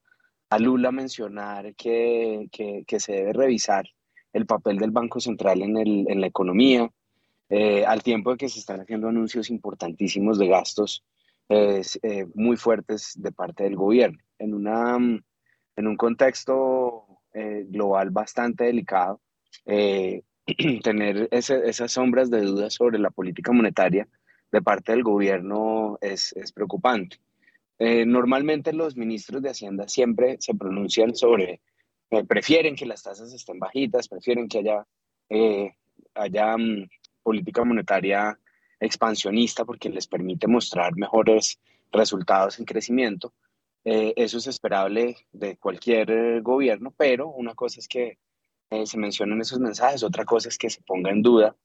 Lula mencionar que, se debe revisar el papel del Banco Central en, en la economía, eh, al tiempo de que se están haciendo anuncios importantísimos de gastos eh, muy fuertes de parte del gobierno. En, una, mm, en un contexto eh, global bastante delicado, eh, tener esas sombras de dudas sobre la política monetaria de parte del gobierno es, es preocupante. normalmente los ministros de Hacienda siempre se pronuncian sobre, prefieren que las tasas estén bajitas, prefieren que haya, haya mm, política monetaria expansionista porque les permite mostrar mejores resultados en crecimiento. Eh, eso es esperable de cualquier eh, gobierno, pero una cosa es que eh, se mencionen esos mensajes, otra cosa es que se ponga en duda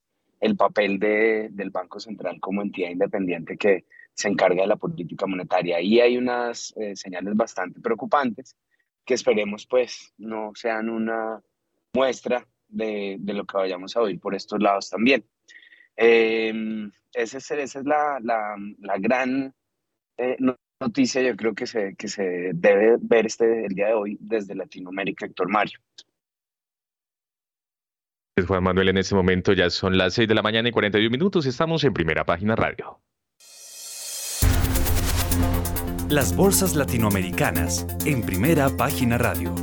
el papel de, del Banco Central como entidad independiente que se encarga de la política monetaria. Y hay unas señales bastante preocupantes que esperemos pues no sean una muestra de, de lo que vayamos a oír por estos lados también. Eh, esa es, esa es la, la, la gran eh, noticia, yo creo que se, que se debe ver este, el día de hoy desde Latinoamérica, Héctor Mario. Juan Manuel, en este momento ya son las 6 de la mañana y 41 minutos. Estamos en primera página radio. Las bolsas latinoamericanas en primera página radio.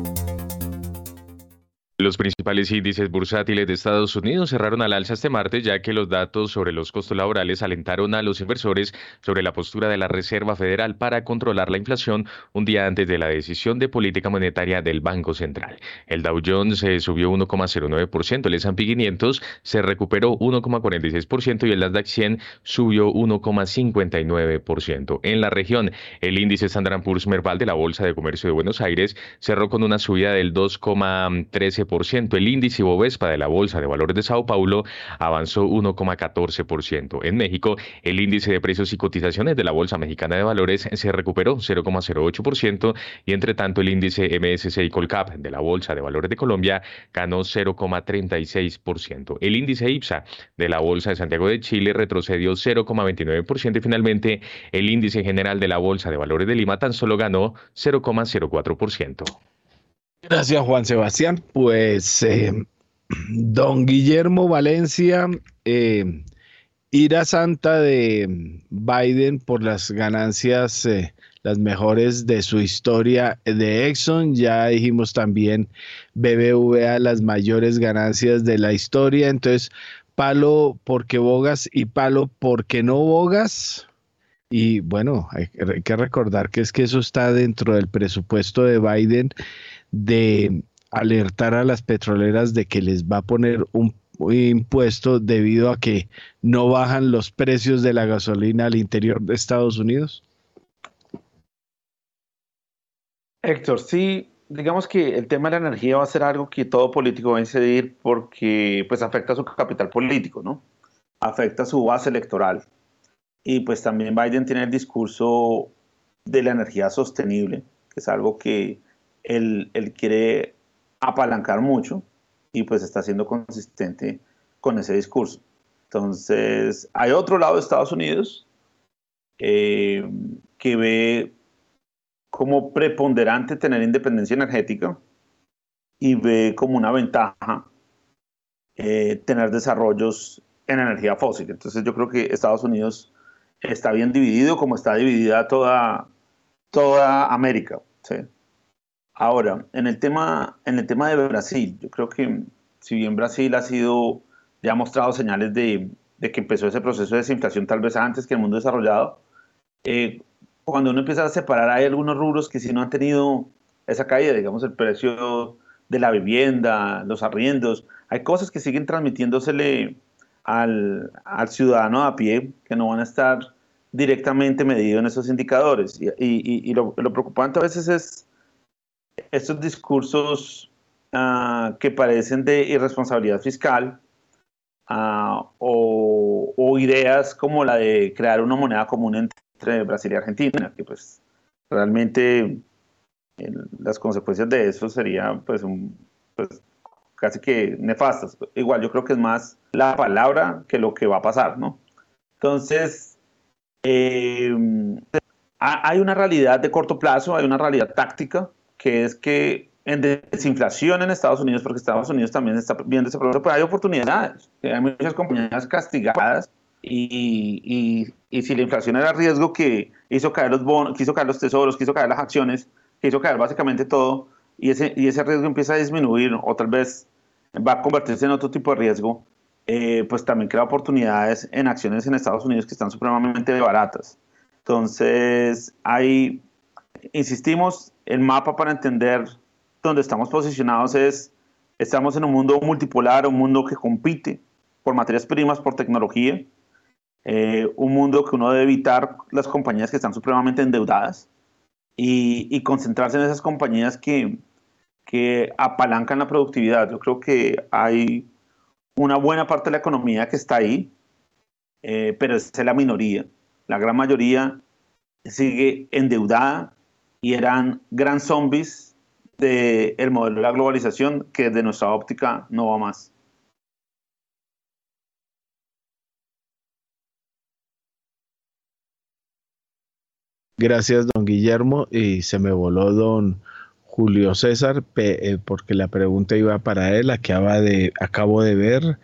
Los principales índices bursátiles de Estados Unidos cerraron al alza este martes, ya que los datos sobre los costos laborales alentaron a los inversores sobre la postura de la Reserva Federal para controlar la inflación un día antes de la decisión de política monetaria del Banco Central. El Dow Jones se subió 1,09%, el S&P 500 se recuperó 1,46% y el Nasdaq 100 subió 1,59%. En la región, el índice Standard Poor's Merval de la Bolsa de Comercio de Buenos Aires cerró con una subida del 2,13% 1,1%. El índice Bovespa de la Bolsa de Valores de Sao Paulo avanzó 1,14%. En México, el índice de precios y cotizaciones de la Bolsa Mexicana de Valores se recuperó 0,08% y entre tanto el índice MSCI Colcap de la Bolsa de Valores de Colombia ganó 0,36%. El índice IPSA de la Bolsa de Santiago de Chile retrocedió 0,29% y finalmente el índice general de la Bolsa de Valores de Lima tan solo ganó 0,04%. Gracias, Juan Sebastián. Pues, eh, don Guillermo Valencia, eh, ira santa de Biden por las ganancias, eh, las mejores de su historia de Exxon. Ya dijimos también BBVA, las mayores ganancias de la historia. Entonces, palo porque bogas y palo porque no bogas. Y bueno, hay, que recordar que es que eso está dentro del presupuesto de Biden de alertar a las petroleras de que les va a poner un impuesto debido a que no bajan los precios de la gasolina al interior de Estados Unidos? Héctor, sí, digamos que el tema de la energía va a ser algo que todo político va a incidir porque pues afecta a su capital político, ¿no? Afecta a su base electoral. Y pues también Biden tiene el discurso de la energía sostenible, que es algo que él, quiere apalancar mucho y pues está siendo consistente con ese discurso. Entonces, hay otro lado de Estados Unidos eh, que ve como preponderante tener independencia energética y ve como una ventaja eh, tener desarrollos en energía fósil. Entonces yo creo que Estados Unidos está bien dividido como está dividida toda, toda América. ¿sí? Ahora, en el, tema, en el tema de Brasil, yo creo que si bien Brasil ha sido, ya ha mostrado señales de, que empezó ese proceso de desinflación tal vez antes que el mundo desarrollado, eh, cuando uno empieza a separar hay algunos rubros que sí no han tenido esa caída, digamos el precio de la vivienda, los arriendos, hay cosas que siguen transmitiéndosele al, ciudadano a pie que no van a estar directamente medidos en esos indicadores. Y, lo, lo preocupante a veces es estos discursos ah, que parecen de irresponsabilidad fiscal ah, o, ideas como la de crear una moneda común entre Brasil y Argentina, que pues realmente las consecuencias de eso serían pues, pues, casi que nefastas. Igual yo creo que es más la palabra que lo que va a pasar, ¿no? Entonces, eh, hay una realidad de corto plazo, hay una realidad táctica que es que en desinflación en Estados Unidos, porque Estados Unidos también está viendo ese proceso, pero hay oportunidades. Hay muchas compañías castigadas y, y, si la inflación era riesgo que hizo caer los bonos, que hizo caer los tesoros, que hizo caer las acciones, que hizo caer básicamente todo, y ese, y ese riesgo empieza a disminuir o tal vez va a convertirse en otro tipo de riesgo, eh, pues también crea oportunidades en acciones en Estados Unidos que están supremamente baratas. Entonces, hay, insistimos, el mapa para entender dónde estamos posicionados es, estamos en un mundo multipolar, un mundo que compite por materias primas, por tecnología, eh, un mundo que uno debe evitar las compañías que están supremamente endeudadas y, concentrarse en esas compañías que, que apalancan la productividad. Yo creo que hay una buena parte de la economía que está ahí, eh, pero es la minoría. La gran mayoría sigue endeudada, y eran gran zombies del modelo de la globalización que desde nuestra óptica no va más. Gracias, don Guillermo. Y se me voló don Julio César, eh, porque la pregunta iba para él. Acaba de, acabo de ver,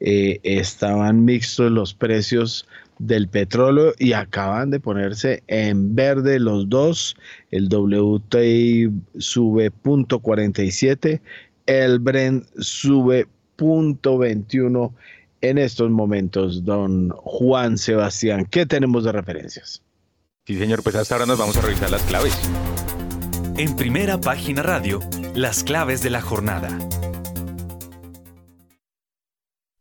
eh, estaban mixtos los precios del petróleo y acaban de ponerse en verde los dos. El WTI sube punto 47, el Brent sube punto 21 en estos momentos, don Juan Sebastián. ¿Qué tenemos de referencias? Sí, señor, pues hasta ahora nos vamos a revisar las claves. En primera página radio, las claves de la jornada.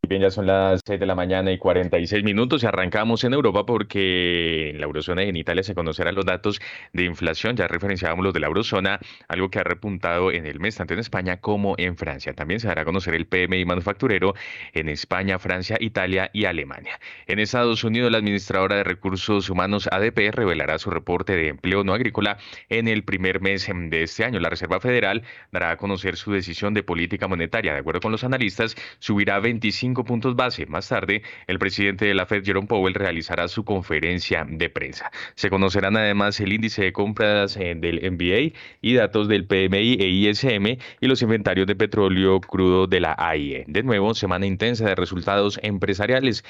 Bien, ya son las 6 de la mañana y 46 minutos y arrancamos en Europa porque en la eurozona y en Italia se conocerán los datos de inflación. Ya referenciábamos los de la eurozona, algo que ha repuntado en el mes tanto en España como en Francia. También se dará a conocer el PMI manufacturero en España, Francia, Italia y Alemania. En Estados Unidos, la administradora de recursos humanos ADP revelará su reporte de empleo no agrícola en el primer mes de este año. La Reserva Federal dará a conocer su decisión de política monetaria. De acuerdo con los analistas, subirá 25 puntos base. Más tarde, el presidente de la Fed, Jerome Powell, realizará su conferencia de prensa. Se conocerán además el índice de compras eh, del NBA y datos del PMI e ISM y los inventarios de petróleo crudo de la AIE. De nuevo, semana intensa de resultados empresariales.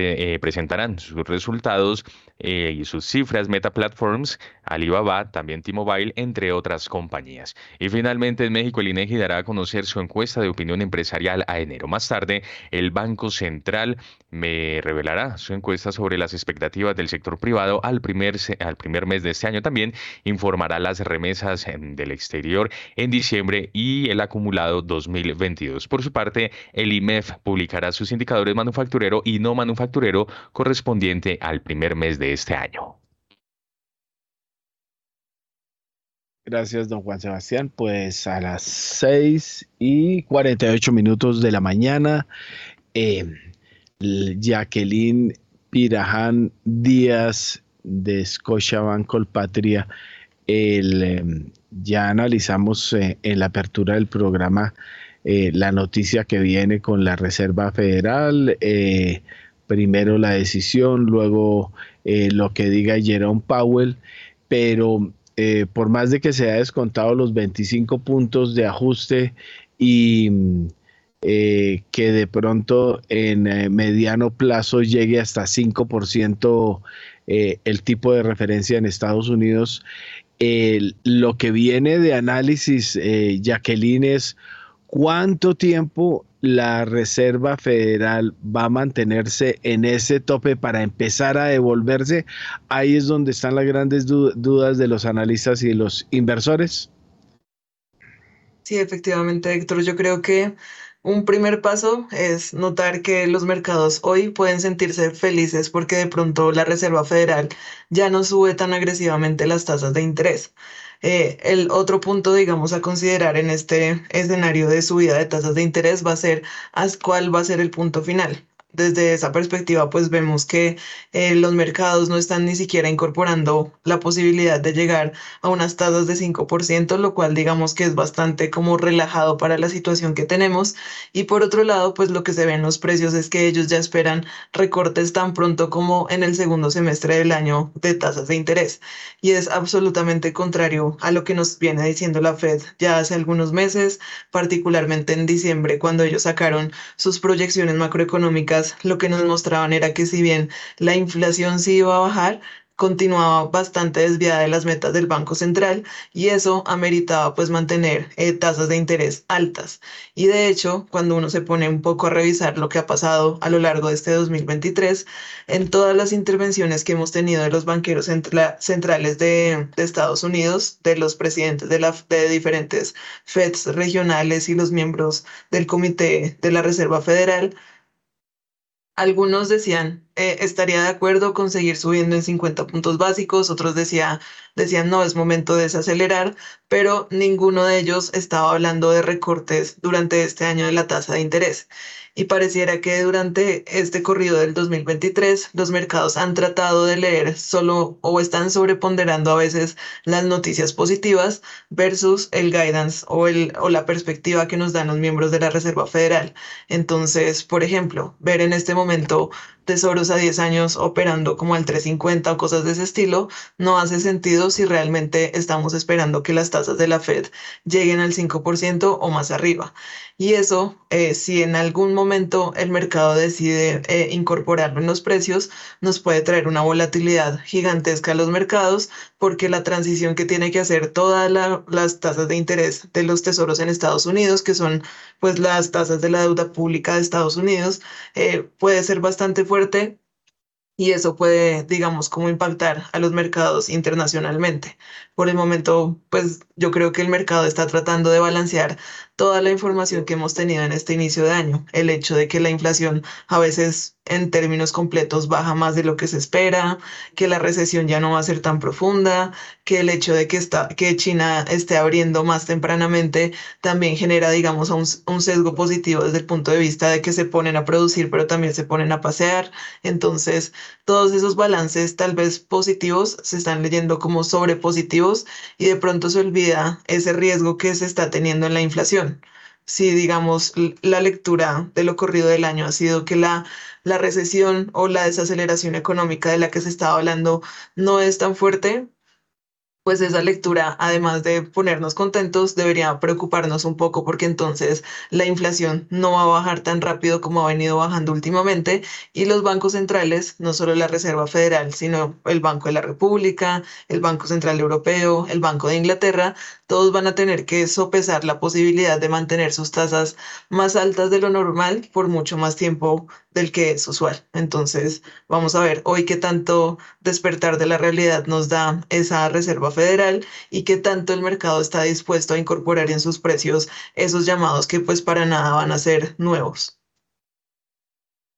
Eh, presentarán sus resultados eh, y sus cifras Meta Platforms, Alibaba, también T-Mobile, entre otras compañías. Y finalmente en México el INEGI dará a conocer su encuesta de opinión empresarial a enero. Más tarde, Banco Central me revelará su encuesta sobre las expectativas del sector privado al primer, al primer mes de este año. También informará las remesas em, del exterior en diciembre y el acumulado 2022. Por su parte, el IMEF publicará sus indicadores manufacturero y no manufacturero correspondiente al primer mes de este año. Gracias, don Juan Sebastián. Pues a las 6 y 48 minutos de la mañana, eh, Jacqueline Piraján Díaz de Scotiabank Colpatria, el, em, ya analizamos eh, en la apertura del programa eh, la noticia que viene con la Reserva Federal, primero la decisión, luego lo que diga Jerome Powell, pero eh, por más de que se haya descontado los 25 puntos de ajuste y eh, que de pronto en eh, mediano plazo llegue hasta 5% el tipo de referencia en Estados Unidos, lo que viene de análisis, Jacqueline, es cuánto tiempo la Reserva Federal va a mantenerse en ese tope para empezar a devolverse, ahí es donde están las grandes dudas de los analistas y de los inversores. Sí, efectivamente, Héctor, yo creo que un primer paso es notar que los mercados hoy pueden sentirse felices porque de pronto la Reserva Federal ya no sube tan agresivamente las tasas de interés. Eh, el otro punto, digamos, a considerar en este escenario de subida de tasas de interés va a ser cuál va a ser el punto final desde esa perspectiva, pues vemos que eh, los mercados no están ni siquiera incorporando la posibilidad de llegar a unas tasas de 5%, lo cual digamos que es bastante como relajado para la situación que tenemos. Y por otro lado, pues lo que se ve en los precios es que ellos ya esperan recortes tan pronto como en el segundo semestre del año de tasas de interés. Y es absolutamente contrario a lo que nos viene diciendo la Fed ya hace algunos meses, particularmente en diciembre, cuando ellos sacaron sus proyecciones macroeconómicas lo que nos mostraban era que si bien la inflación sí iba a bajar, continuaba bastante desviada de las metas del Banco Central y eso ameritaba pues mantener eh, tasas de interés altas. Y de hecho, cuando uno se pone un poco a revisar lo que ha pasado a lo largo de este 2023, en todas las intervenciones que hemos tenido de los banqueros centrales de, Estados Unidos, de los presidentes de, la, de diferentes FEDs regionales y los miembros del Comité de la Reserva Federal, algunos decían, eh, estaría de acuerdo con seguir subiendo en 50 puntos básicos, otros decía, decían, no, es momento de desacelerar, pero ninguno de ellos estaba hablando de recortes durante este año de la tasa de interés y pareciera que durante este corrido del 2023 los mercados han tratado de leer solo o están sobreponderando a veces las noticias positivas versus el guidance o, el, o la perspectiva que nos dan los miembros de la Reserva Federal. Entonces, por ejemplo, ver en este momento tesoros a 10 años operando como al 350 o cosas de ese estilo, no hace sentido si realmente estamos esperando que las tasas de la Fed lleguen al 5% o más arriba. Y eso, eh, si en algún momento el mercado decide eh, incorporarlo en los precios, nos puede traer una volatilidad gigantesca a los mercados porque la transición que tiene que hacer todas las tasas de interés de los tesoros en Estados Unidos, que son pues las tasas de la deuda pública de Estados Unidos, eh, puede ser bastante fuerte y eso puede, digamos, como impactar a los mercados internacionalmente. Por el momento, pues yo creo que el mercado está tratando de balancear toda la información que hemos tenido en este inicio de año. El hecho de que la inflación a veces en términos completos baja más de lo que se espera, que la recesión ya no va a ser tan profunda, que el hecho de que, China esté abriendo más tempranamente también genera, digamos, un, un sesgo positivo desde el punto de vista de que se ponen a producir, pero también se ponen a pasear. Entonces, todos esos balances tal vez positivos se están leyendo como sobrepositivos y de pronto se olvida ese riesgo que se está teniendo en la inflación si digamos la lectura de lo corrido del año ha sido que la, la recesión o la desaceleración económica de la que se estaba hablando no es tan fuerte, pues esa lectura, además de ponernos contentos, debería preocuparnos un poco porque entonces la inflación no va a bajar tan rápido como ha venido bajando últimamente y los bancos centrales, no solo la Reserva Federal, sino el Banco de la República, el Banco Central Europeo, el Banco de Inglaterra, todos van a tener que sopesar la posibilidad de mantener sus tasas más altas de lo normal por mucho más tiempo del que es usual. Entonces, vamos a ver hoy qué tanto despertar de la realidad nos da esa Reserva Federal y qué tanto el mercado está dispuesto a incorporar en sus precios esos llamados que pues para nada van a ser nuevos.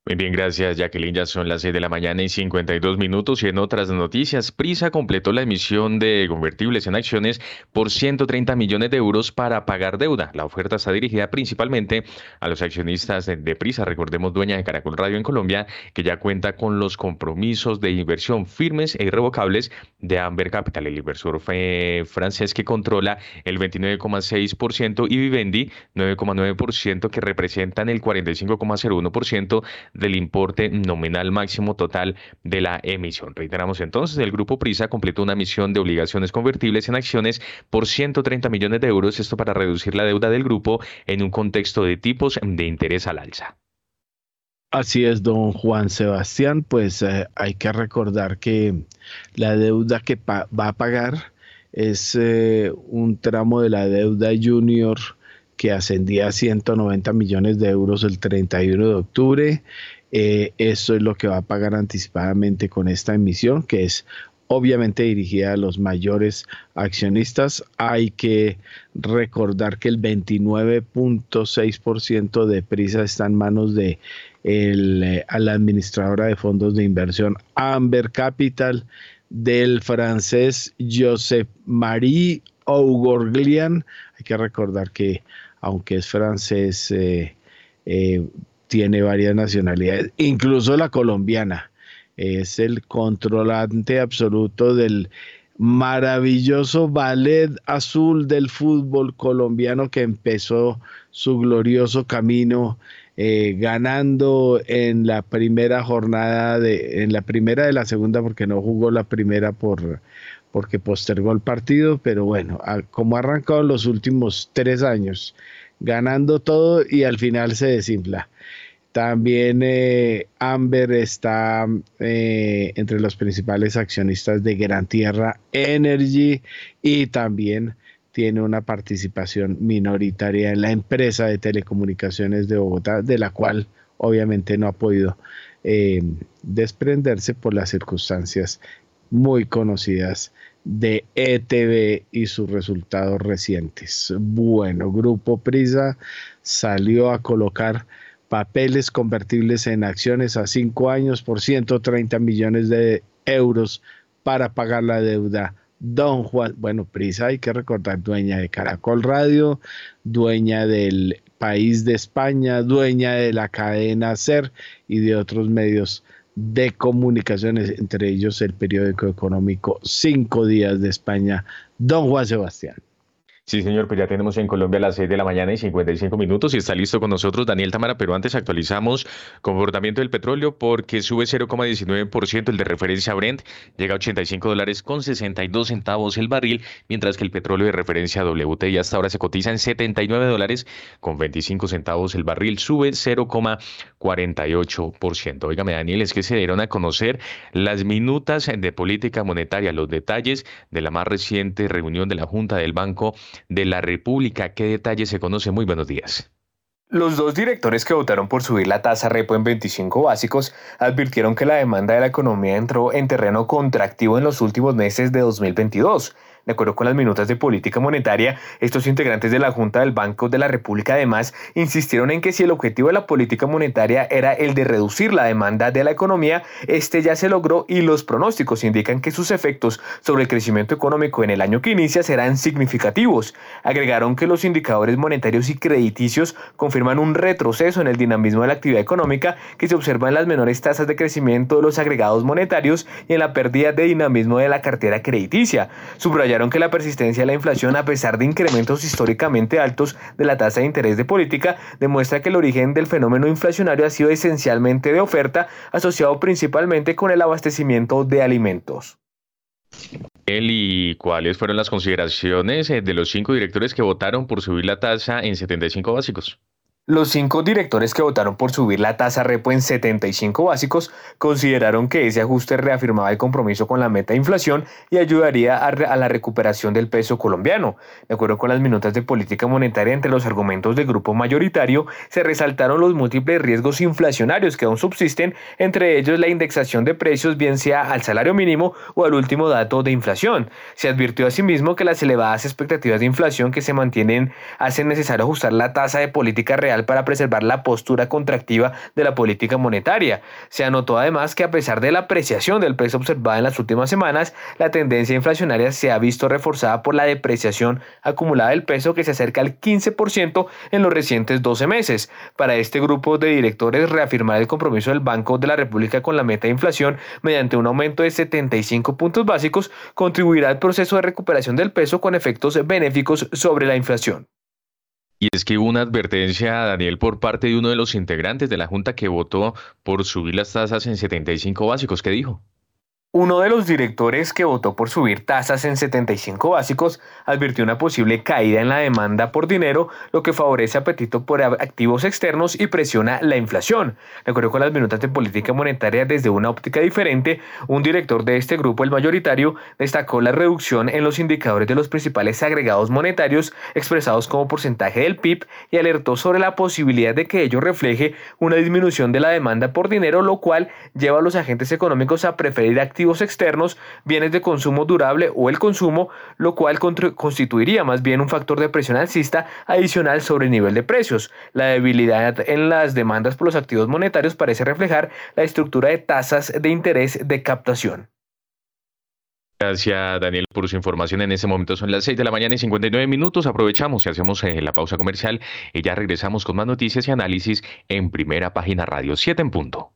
Muy bien, gracias Jacqueline. Ya son las 6 de la mañana y 52 minutos y en otras noticias, Prisa completó la emisión de convertibles en acciones por 130 millones de euros para pagar deuda. La oferta está dirigida principalmente a los accionistas de Prisa, recordemos dueña de Caracol Radio en Colombia, que ya cuenta con los compromisos de inversión firmes e irrevocables de Amber Capital, el inversor francés que controla el 29,6% y Vivendi 9,9% que representan el 45,01% del importe nominal máximo total de la emisión. Reiteramos entonces, el Grupo Prisa completó una emisión de obligaciones convertibles en acciones por 130 millones de euros, esto para reducir la deuda del grupo en un contexto de tipos de interés al alza. Así es, don Juan Sebastián, pues eh, hay que recordar que la deuda que va a pagar es eh, un tramo de la deuda junior que ascendía a 190 millones de euros el 31 de octubre. Eh, eso es lo que va a pagar anticipadamente con esta emisión, que es obviamente dirigida a los mayores accionistas. Hay que recordar que el 29.6% de prisa está en manos de eh, la administradora de fondos de inversión Amber Capital, del francés Joseph Marie Augorglian. Hay que recordar que aunque es francés, eh, eh, tiene varias nacionalidades, incluso la colombiana. Es el controlante absoluto del maravilloso ballet azul del fútbol colombiano que empezó su glorioso camino eh, ganando en la primera jornada de, en la primera de la segunda porque no jugó la primera por porque postergó el partido, pero bueno, como ha arrancado los últimos tres años, ganando todo y al final se desinfla. También eh, Amber está eh, entre los principales accionistas de Gran Tierra Energy y también tiene una participación minoritaria en la empresa de telecomunicaciones de Bogotá, de la cual obviamente no ha podido eh, desprenderse por las circunstancias muy conocidas de ETV y sus resultados recientes. Bueno, Grupo Prisa salió a colocar papeles convertibles en acciones a cinco años por 130 millones de euros para pagar la deuda. Don Juan, bueno, Prisa hay que recordar, dueña de Caracol Radio, dueña del País de España, dueña de la cadena SER y de otros medios de comunicaciones, entre ellos el periódico económico Cinco Días de España, don Juan Sebastián. Sí, señor, pues ya tenemos en Colombia a las 6 de la mañana y 55 minutos y está listo con nosotros Daniel Tamara, pero antes actualizamos comportamiento del petróleo porque sube 0,19% el de referencia Brent, llega a 85 dólares con 62 centavos el barril, mientras que el petróleo de referencia WTI hasta ahora se cotiza en 79 dólares con 25 centavos el barril, sube 0,48%. Óigame, Daniel, es que se dieron a conocer las minutas de política monetaria, los detalles de la más reciente reunión de la Junta del Banco de la República. ¿Qué detalle se conoce? Muy buenos días. Los dos directores que votaron por subir la tasa repo en 25 básicos advirtieron que la demanda de la economía entró en terreno contractivo en los últimos meses de 2022 De acuerdo con las minutas de política monetaria, estos integrantes de la Junta del Banco de la República además insistieron en que si el objetivo de la política monetaria era el de reducir la demanda de la economía, este ya se logró y los pronósticos indican que sus efectos sobre el crecimiento económico en el año que inicia serán significativos. Agregaron que los indicadores monetarios y crediticios confirman un retroceso en el dinamismo de la actividad económica que se observa en las menores tasas de crecimiento de los agregados monetarios y en la pérdida de dinamismo de la cartera crediticia. Subrayaron que la persistencia de la inflación, a pesar de incrementos históricamente altos de la tasa de interés de política, demuestra que el origen del fenómeno inflacionario ha sido esencialmente de oferta, asociado principalmente con el abastecimiento de alimentos. ¿Y cuáles fueron las consideraciones eh, de los cinco directores que votaron por subir la tasa en 75 básicos? Los cinco directores que votaron por subir la tasa repo en 75 básicos consideraron que ese ajuste reafirmaba el compromiso con la meta de inflación y ayudaría a, la recuperación del peso colombiano. De acuerdo con las minutas de política monetaria, entre los argumentos del grupo mayoritario se resaltaron los múltiples riesgos inflacionarios que aún subsisten, entre ellos la indexación de precios, bien sea al salario mínimo o al último dato de inflación. Se advirtió asimismo que las elevadas expectativas de inflación que se mantienen hacen necesario ajustar la tasa de política real para preservar la postura contractiva de la política monetaria. Se anotó además que a pesar de la apreciación del peso observada en las últimas semanas, la tendencia inflacionaria se ha visto reforzada por la depreciación acumulada del peso que se acerca al 15% en los recientes 12 meses. Para este grupo de directores, reafirmar el compromiso del Banco de la República con la meta de inflación mediante un aumento de 75 puntos básicos contribuirá al proceso de recuperación del peso con efectos benéficos sobre la inflación. Y es que hubo una advertencia, Daniel, por parte de uno de los integrantes de la Junta que votó por subir las tasas en 75 básicos. ¿Qué dijo? Uno de los directores que votó por subir tasas en 75 básicos advirtió una posible caída en la demanda por dinero, lo que favorece apetito por activos externos y presiona la inflación. De acuerdo con las minutas de política monetaria desde una óptica diferente, un director de este grupo, el mayoritario, destacó la reducción en los indicadores de los principales agregados monetarios expresados como porcentaje del PIB y alertó sobre la posibilidad de que ello refleje una disminución de la demanda por dinero, lo cual lleva a los agentes económicos a preferir activos externos, bienes de consumo durable o el consumo, lo cual constituiría más bien un factor de presión alcista adicional sobre el nivel de precios. La debilidad en las demandas por los activos monetarios parece reflejar la estructura de tasas de interés de captación. Gracias, Daniel, por su información. En ese momento son las 6 de la mañana y 59 minutos. Aprovechamos y hacemos eh, la pausa comercial y ya regresamos con más noticias y análisis en primera página radio 7 en punto.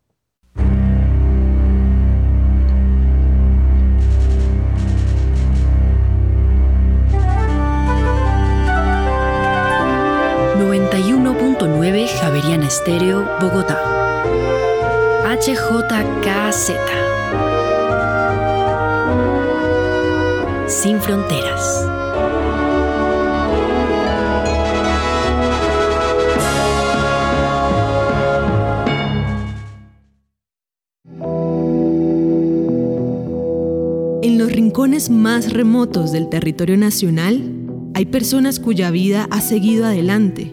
Javeriana Estéreo, Bogotá. HJKZ. Sin fronteras. En los rincones más remotos del territorio nacional, hay personas cuya vida ha seguido adelante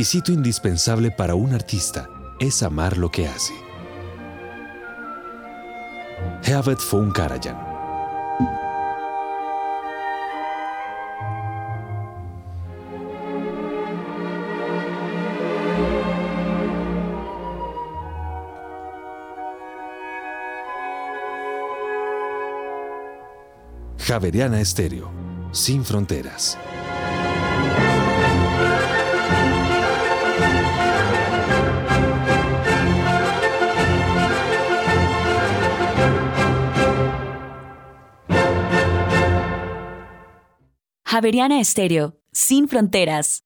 Requisito indispensable para un artista es amar lo que hace. Herbert von Karajan Javeriana Estéreo, sin fronteras. Javeriana Estéreo, sin fronteras.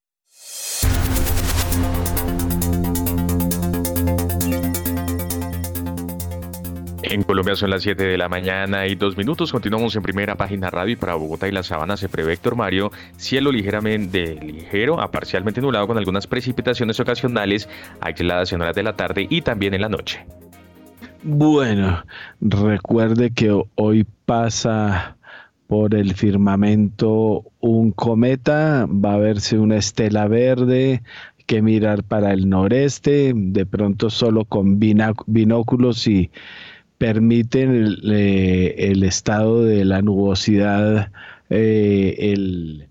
En Colombia son las 7 de la mañana y dos minutos. Continuamos en primera página radio y para Bogotá y la Sabana se prevé Héctor Mario cielo ligeramente ligero a parcialmente nublado con algunas precipitaciones ocasionales aisladas en horas de la tarde y también en la noche. Bueno, recuerde que hoy pasa por el firmamento un cometa, va a verse una estela verde, que mirar para el noreste, de pronto solo con binóculos y permiten el, estado de la nubosidad, eh, el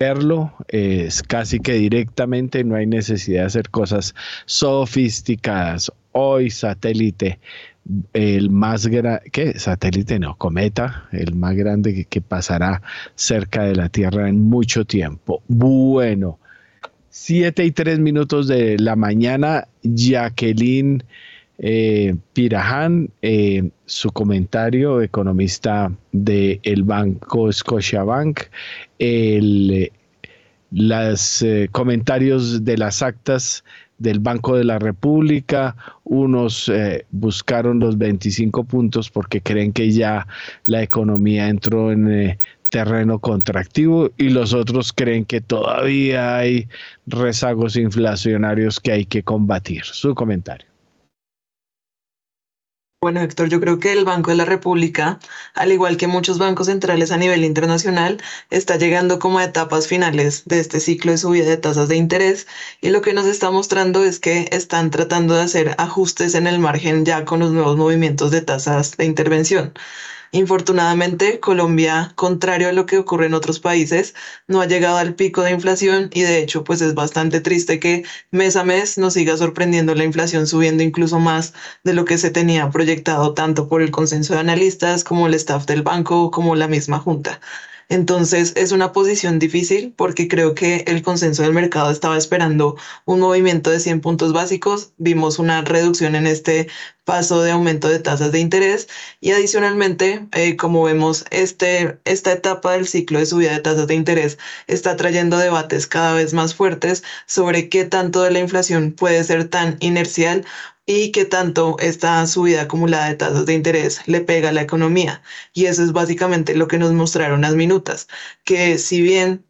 verlo es casi que directamente, no hay necesidad de hacer cosas sofisticadas. Hoy satélite, el más grande. Satélite no, cometa, el más grande que, pasará cerca de la Tierra en mucho tiempo. Bueno, siete y tres minutos de la mañana, Jacqueline eh, Piraján, eh, su comentario, economista del el banco Scotiabank, el, los eh, comentarios de las actas del Banco de la República, unos eh, buscaron los 25 puntos porque creen que ya la economía entró en terreno contractivo y los otros creen que todavía hay rezagos inflacionarios que hay que combatir. Su comentario. Bueno, Héctor, yo creo que el Banco de la República, al igual que muchos bancos centrales a nivel internacional, está llegando como a etapas finales de este ciclo de subida de tasas de interés y lo que nos está mostrando es que están tratando de hacer ajustes en el margen ya con los nuevos movimientos de tasas de intervención. Infortunadamente, Colombia, contrario a lo que ocurre en otros países, no ha llegado al pico de inflación y de hecho, pues es bastante triste que mes a mes nos siga sorprendiendo la inflación subiendo incluso más de lo que se tenía proyectado tanto por el consenso de analistas como el staff del banco como la misma junta. Entonces es una posición difícil porque creo que el consenso del mercado estaba esperando un movimiento de 100 puntos básicos. Vimos una reducción en este paso de aumento de tasas de interés y adicionalmente, eh, como vemos, este, esta etapa del ciclo de subida de tasas de interés está trayendo debates cada vez más fuertes sobre qué tanto de la inflación puede ser tan inercial y qué tanto esta subida acumulada de tasas de interés le pega a la economía. Y eso es básicamente lo que nos mostraron las minutas, que si bien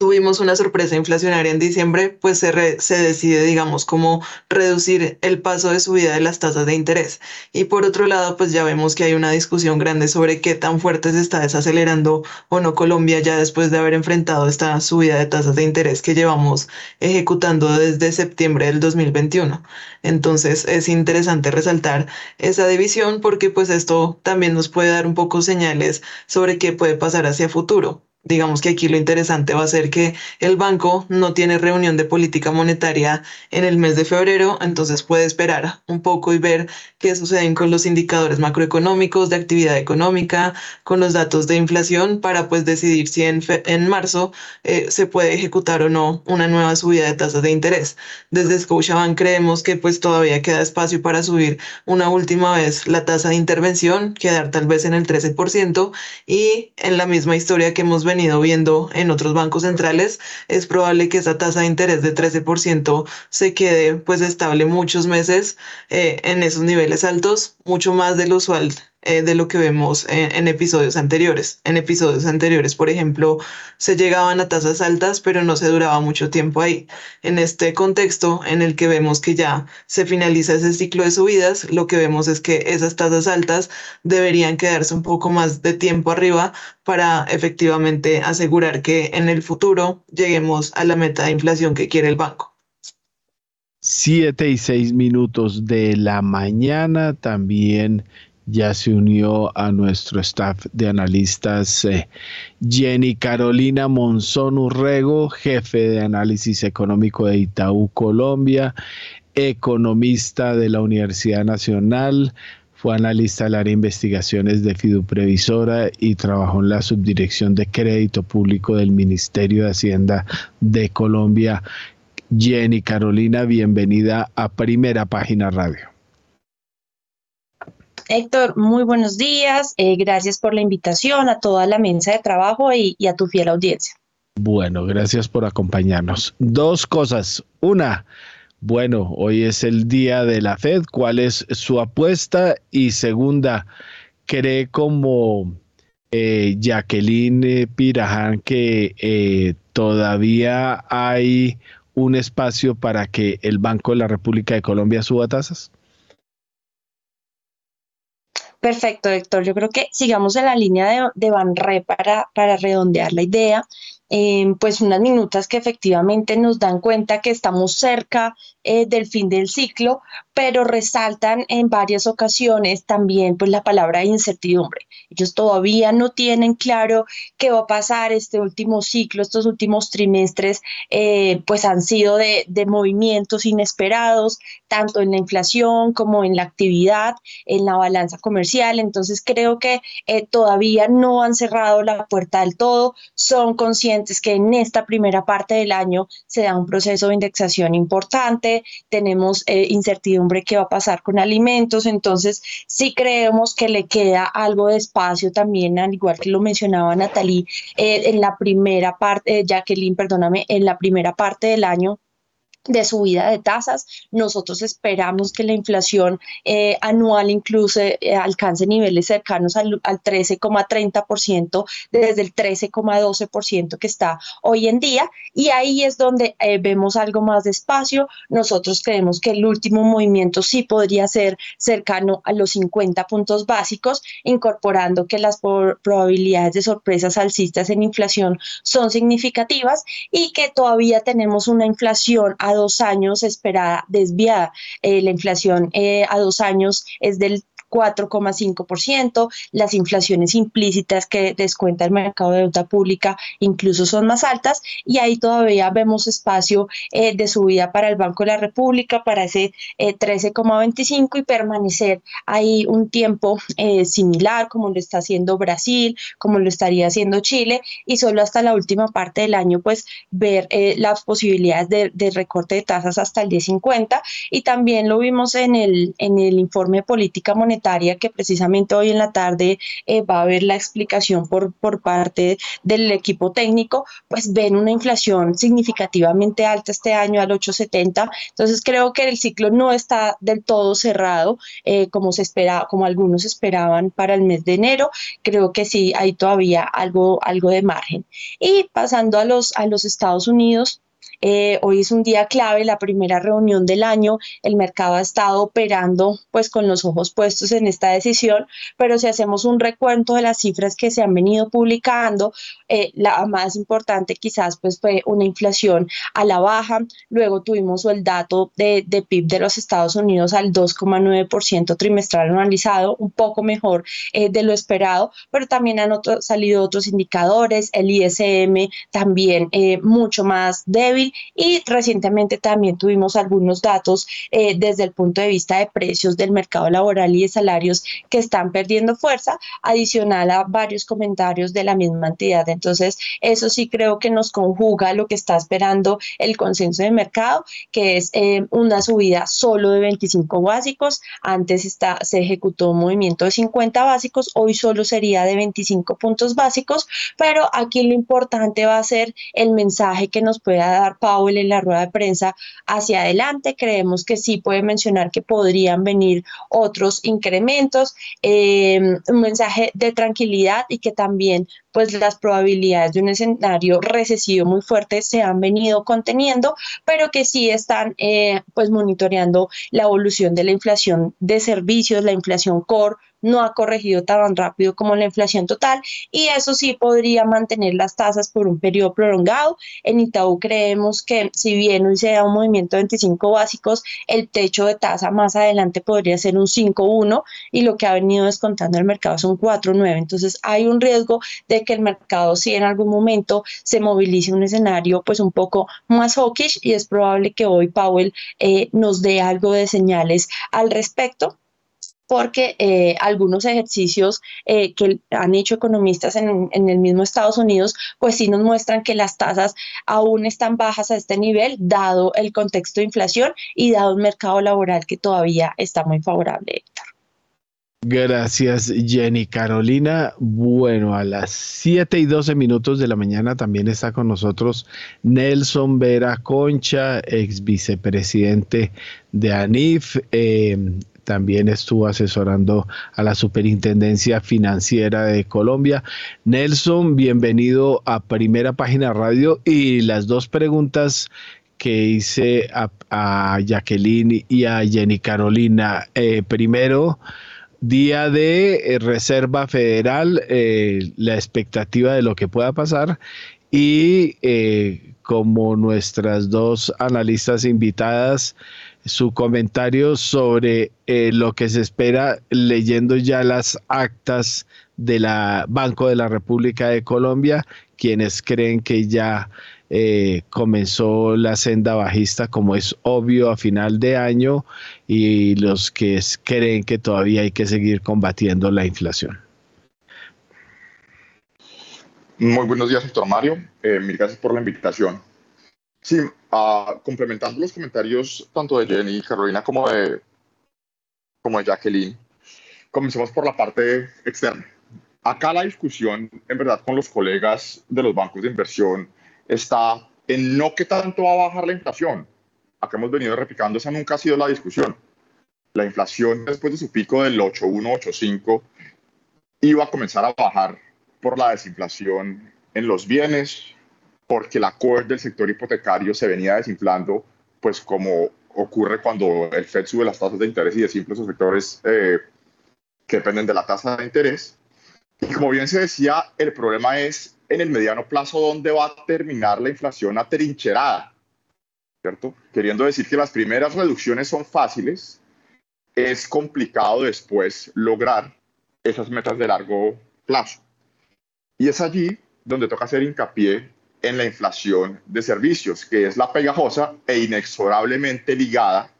tuvimos una sorpresa inflacionaria en diciembre, pues se, se, decide, digamos, cómo reducir el paso de subida de las tasas de interés. Y por otro lado, pues ya vemos que hay una discusión grande sobre qué tan fuerte se está desacelerando o no Colombia ya después de haber enfrentado esta subida de tasas de interés que llevamos ejecutando desde septiembre del 2021. Entonces es interesante resaltar esa división porque pues esto también nos puede dar un poco señales sobre qué puede pasar hacia futuro. Digamos que aquí lo interesante va a ser que el banco no tiene reunión de política monetaria en el mes de febrero, entonces puede esperar un poco y ver qué suceden con los indicadores macroeconómicos de actividad económica, con los datos de inflación, para pues decidir si en, en marzo eh, se puede ejecutar o no una nueva subida de tasas de interés. Desde Scotiabank creemos que pues todavía queda espacio para subir una última vez la tasa de intervención, quedar tal vez en el 13% y en la misma historia que hemos venido viendo en otros bancos centrales, es probable que esa tasa de interés de 13% se quede pues estable muchos meses eh, en esos niveles altos, mucho más de lo usual eh, de lo que vemos en, episodios anteriores. En episodios anteriores, por ejemplo, se llegaban a tasas altas, pero no se duraba mucho tiempo ahí. En este contexto en el que vemos que ya se finaliza ese ciclo de subidas, lo que vemos es que esas tasas altas deberían quedarse un poco más de tiempo arriba para efectivamente asegurar que en el futuro lleguemos a la meta de inflación que quiere el banco. Siete y seis minutos de la mañana también ya se unió a nuestro staff de analistas eh, Jenny Carolina Monzón Urrego, jefe de análisis económico de Itaú Colombia, economista de la Universidad Nacional, fue analista del área de investigaciones de Fiduprevisora y trabajó en la subdirección de crédito público del Ministerio de Hacienda de Colombia. Jenny Carolina, bienvenida a Primera Página Radio. Héctor, muy buenos días. Eh, gracias por la invitación a toda la mesa de trabajo y, a tu fiel audiencia. Bueno, gracias por acompañarnos. Dos cosas. Una, bueno, hoy es el día de la Fed. ¿Cuál es su apuesta? Y segunda, ¿cree como eh, Jacqueline Piraján que eh, todavía hay un espacio para que el Banco de la República de Colombia suba tasas? Perfecto, Héctor. Yo creo que sigamos en la línea de, Banre para, para redondear la idea. Eh, pues unas minutas que efectivamente nos dan cuenta que estamos cerca eh, del fin del ciclo, pero resaltan en varias ocasiones también pues la palabra incertidumbre. Ellos todavía no tienen claro qué va a pasar este último ciclo, estos últimos trimestres eh, pues han sido de, de movimientos inesperados, tanto en la inflación como en la actividad, en la balanza comercial. Entonces creo que todavía no han cerrado la puerta del todo, son conscientes es que en esta primera parte del año se da un proceso de indexación importante, tenemos eh, incertidumbre qué va a pasar con alimentos, entonces sí creemos que le queda algo de espacio también, al igual que lo mencionaba Natalie, eh, en la primera parte, eh, Jacqueline, perdóname, en la primera parte del año de subida de tasas. Nosotros esperamos que la inflación eh, anual incluso eh, alcance niveles cercanos al, 13,30% desde el 13,12% que está hoy en día. Y ahí es donde eh, vemos algo más despacio. Nosotros creemos que el último movimiento sí podría ser cercano a los 50 puntos básicos, incorporando que las probabilidades de sorpresas alcistas en inflación son significativas y que todavía tenemos una inflación a dos años esperada desviada. Eh, la inflación eh, a dos años es del 4,5%, las inflaciones implícitas que descuenta el mercado de deuda pública incluso son más altas y ahí todavía vemos espacio eh, de subida para el Banco de la República para ese 13,25 y permanecer ahí un tiempo similar como lo está haciendo Brasil, como lo estaría haciendo Chile y solo hasta la última parte del año pues ver las posibilidades de, de recorte de tasas hasta el 10.50 y también lo vimos en el, en el informe de política monetaria que precisamente hoy en la tarde eh, va a haber la explicación por, por parte del equipo técnico, pues ven una inflación significativamente alta este año al 8.70, entonces creo que el ciclo no está del todo cerrado eh, como se espera, como algunos esperaban para el mes de enero, creo que sí hay todavía algo, algo de margen. Y pasando a los, a los Estados Unidos, eh, hoy es un día clave, la primera reunión del año. El mercado ha estado operando pues con los ojos puestos en esta decisión, pero si hacemos un recuento de las cifras que se han venido publicando, eh, la más importante quizás pues fue una inflación a la baja. Luego tuvimos el dato de, PIB de los Estados Unidos al 2,9% trimestral anualizado, un poco mejor eh, de lo esperado, pero también han salido otros indicadores, el ISM también mucho más débil y recientemente también tuvimos algunos datos eh, desde el punto de vista de precios del mercado laboral y de salarios que están perdiendo fuerza, adicional a varios comentarios de la misma entidad. Entonces, eso sí creo que nos conjuga lo que está esperando el consenso de mercado, que es eh, una subida solo de 25 básicos. Antes está, se ejecutó un movimiento de 50 básicos, hoy solo sería de 25 puntos básicos, pero aquí lo importante va a ser el mensaje que nos pueda dar Powell en la rueda de prensa hacia adelante. Creemos que sí puede mencionar que podrían venir otros incrementos, eh, un mensaje de tranquilidad y que también pues las probabilidades de un escenario recesivo muy fuerte se han venido conteniendo, pero que sí están eh, pues monitoreando la evolución de la inflación de servicios, la inflación core, no ha corregido tan rápido como la inflación total y eso sí podría mantener las tasas por un periodo prolongado. En Itaú creemos que si bien hoy se da un movimiento de 25 básicos, el techo de tasa más adelante podría ser un 5.1 y lo que ha venido descontando el mercado es un 4.9. Entonces hay un riesgo de que el mercado si en algún momento se movilice un escenario pues un poco más hawkish y es probable que hoy Powell eh, nos dé algo de señales al respecto porque eh, algunos ejercicios eh, que han hecho economistas en, el mismo Estados Unidos, pues sí nos muestran que las tasas aún están bajas a este nivel, dado el contexto de inflación y dado un mercado laboral que todavía está muy favorable, Héctor. Gracias, Jenny Carolina. Bueno, a las 7 y 12 minutos de la mañana también está con nosotros Nelson Vera Concha, ex vicepresidente de ANIF. Eh, también estuvo asesorando a la Superintendencia Financiera de Colombia. Nelson, bienvenido a Primera Página Radio y las dos preguntas que hice a, Jacqueline y a Jenny Carolina. Eh, primero, día de eh, Reserva Federal, eh, la expectativa de lo que pueda pasar y como nuestras dos analistas invitadas, su comentario sobre eh, lo que se espera leyendo ya las actas de la Banco de la República de Colombia, quienes creen que ya eh, comenzó la senda bajista, como es obvio, a final de año, y los que creen que todavía hay que seguir combatiendo la inflación. Muy buenos días, doctor Mario. Eh, mil gracias por la invitación. Sí, uh, complementando los comentarios tanto de Jenny y Carolina como de, como de Jacqueline, comencemos por la parte externa. Acá la discusión, en verdad, con los colegas de los bancos de inversión está en no qué tanto va a bajar la inflación. Acá hemos venido replicando, esa nunca ha sido la discusión. La inflación después de su pico del 8.1, 8.5 iba a comenzar a bajar por la desinflación en los bienes, porque la core del sector hipotecario se venía desinflando, pues como ocurre cuando el Fed sube las tasas de interés y desinfla esos sectores eh, que dependen de la tasa de interés. Y como bien se decía, el problema es en el mediano plazo dónde va a terminar la inflación atrincherada, ¿cierto? Queriendo decir que las primeras reducciones son fáciles, es complicado después lograr esas metas de largo plazo. Y es allí donde toca hacer hincapié en la inflación de servicios, que es la pegajosa e inexorablemente ligada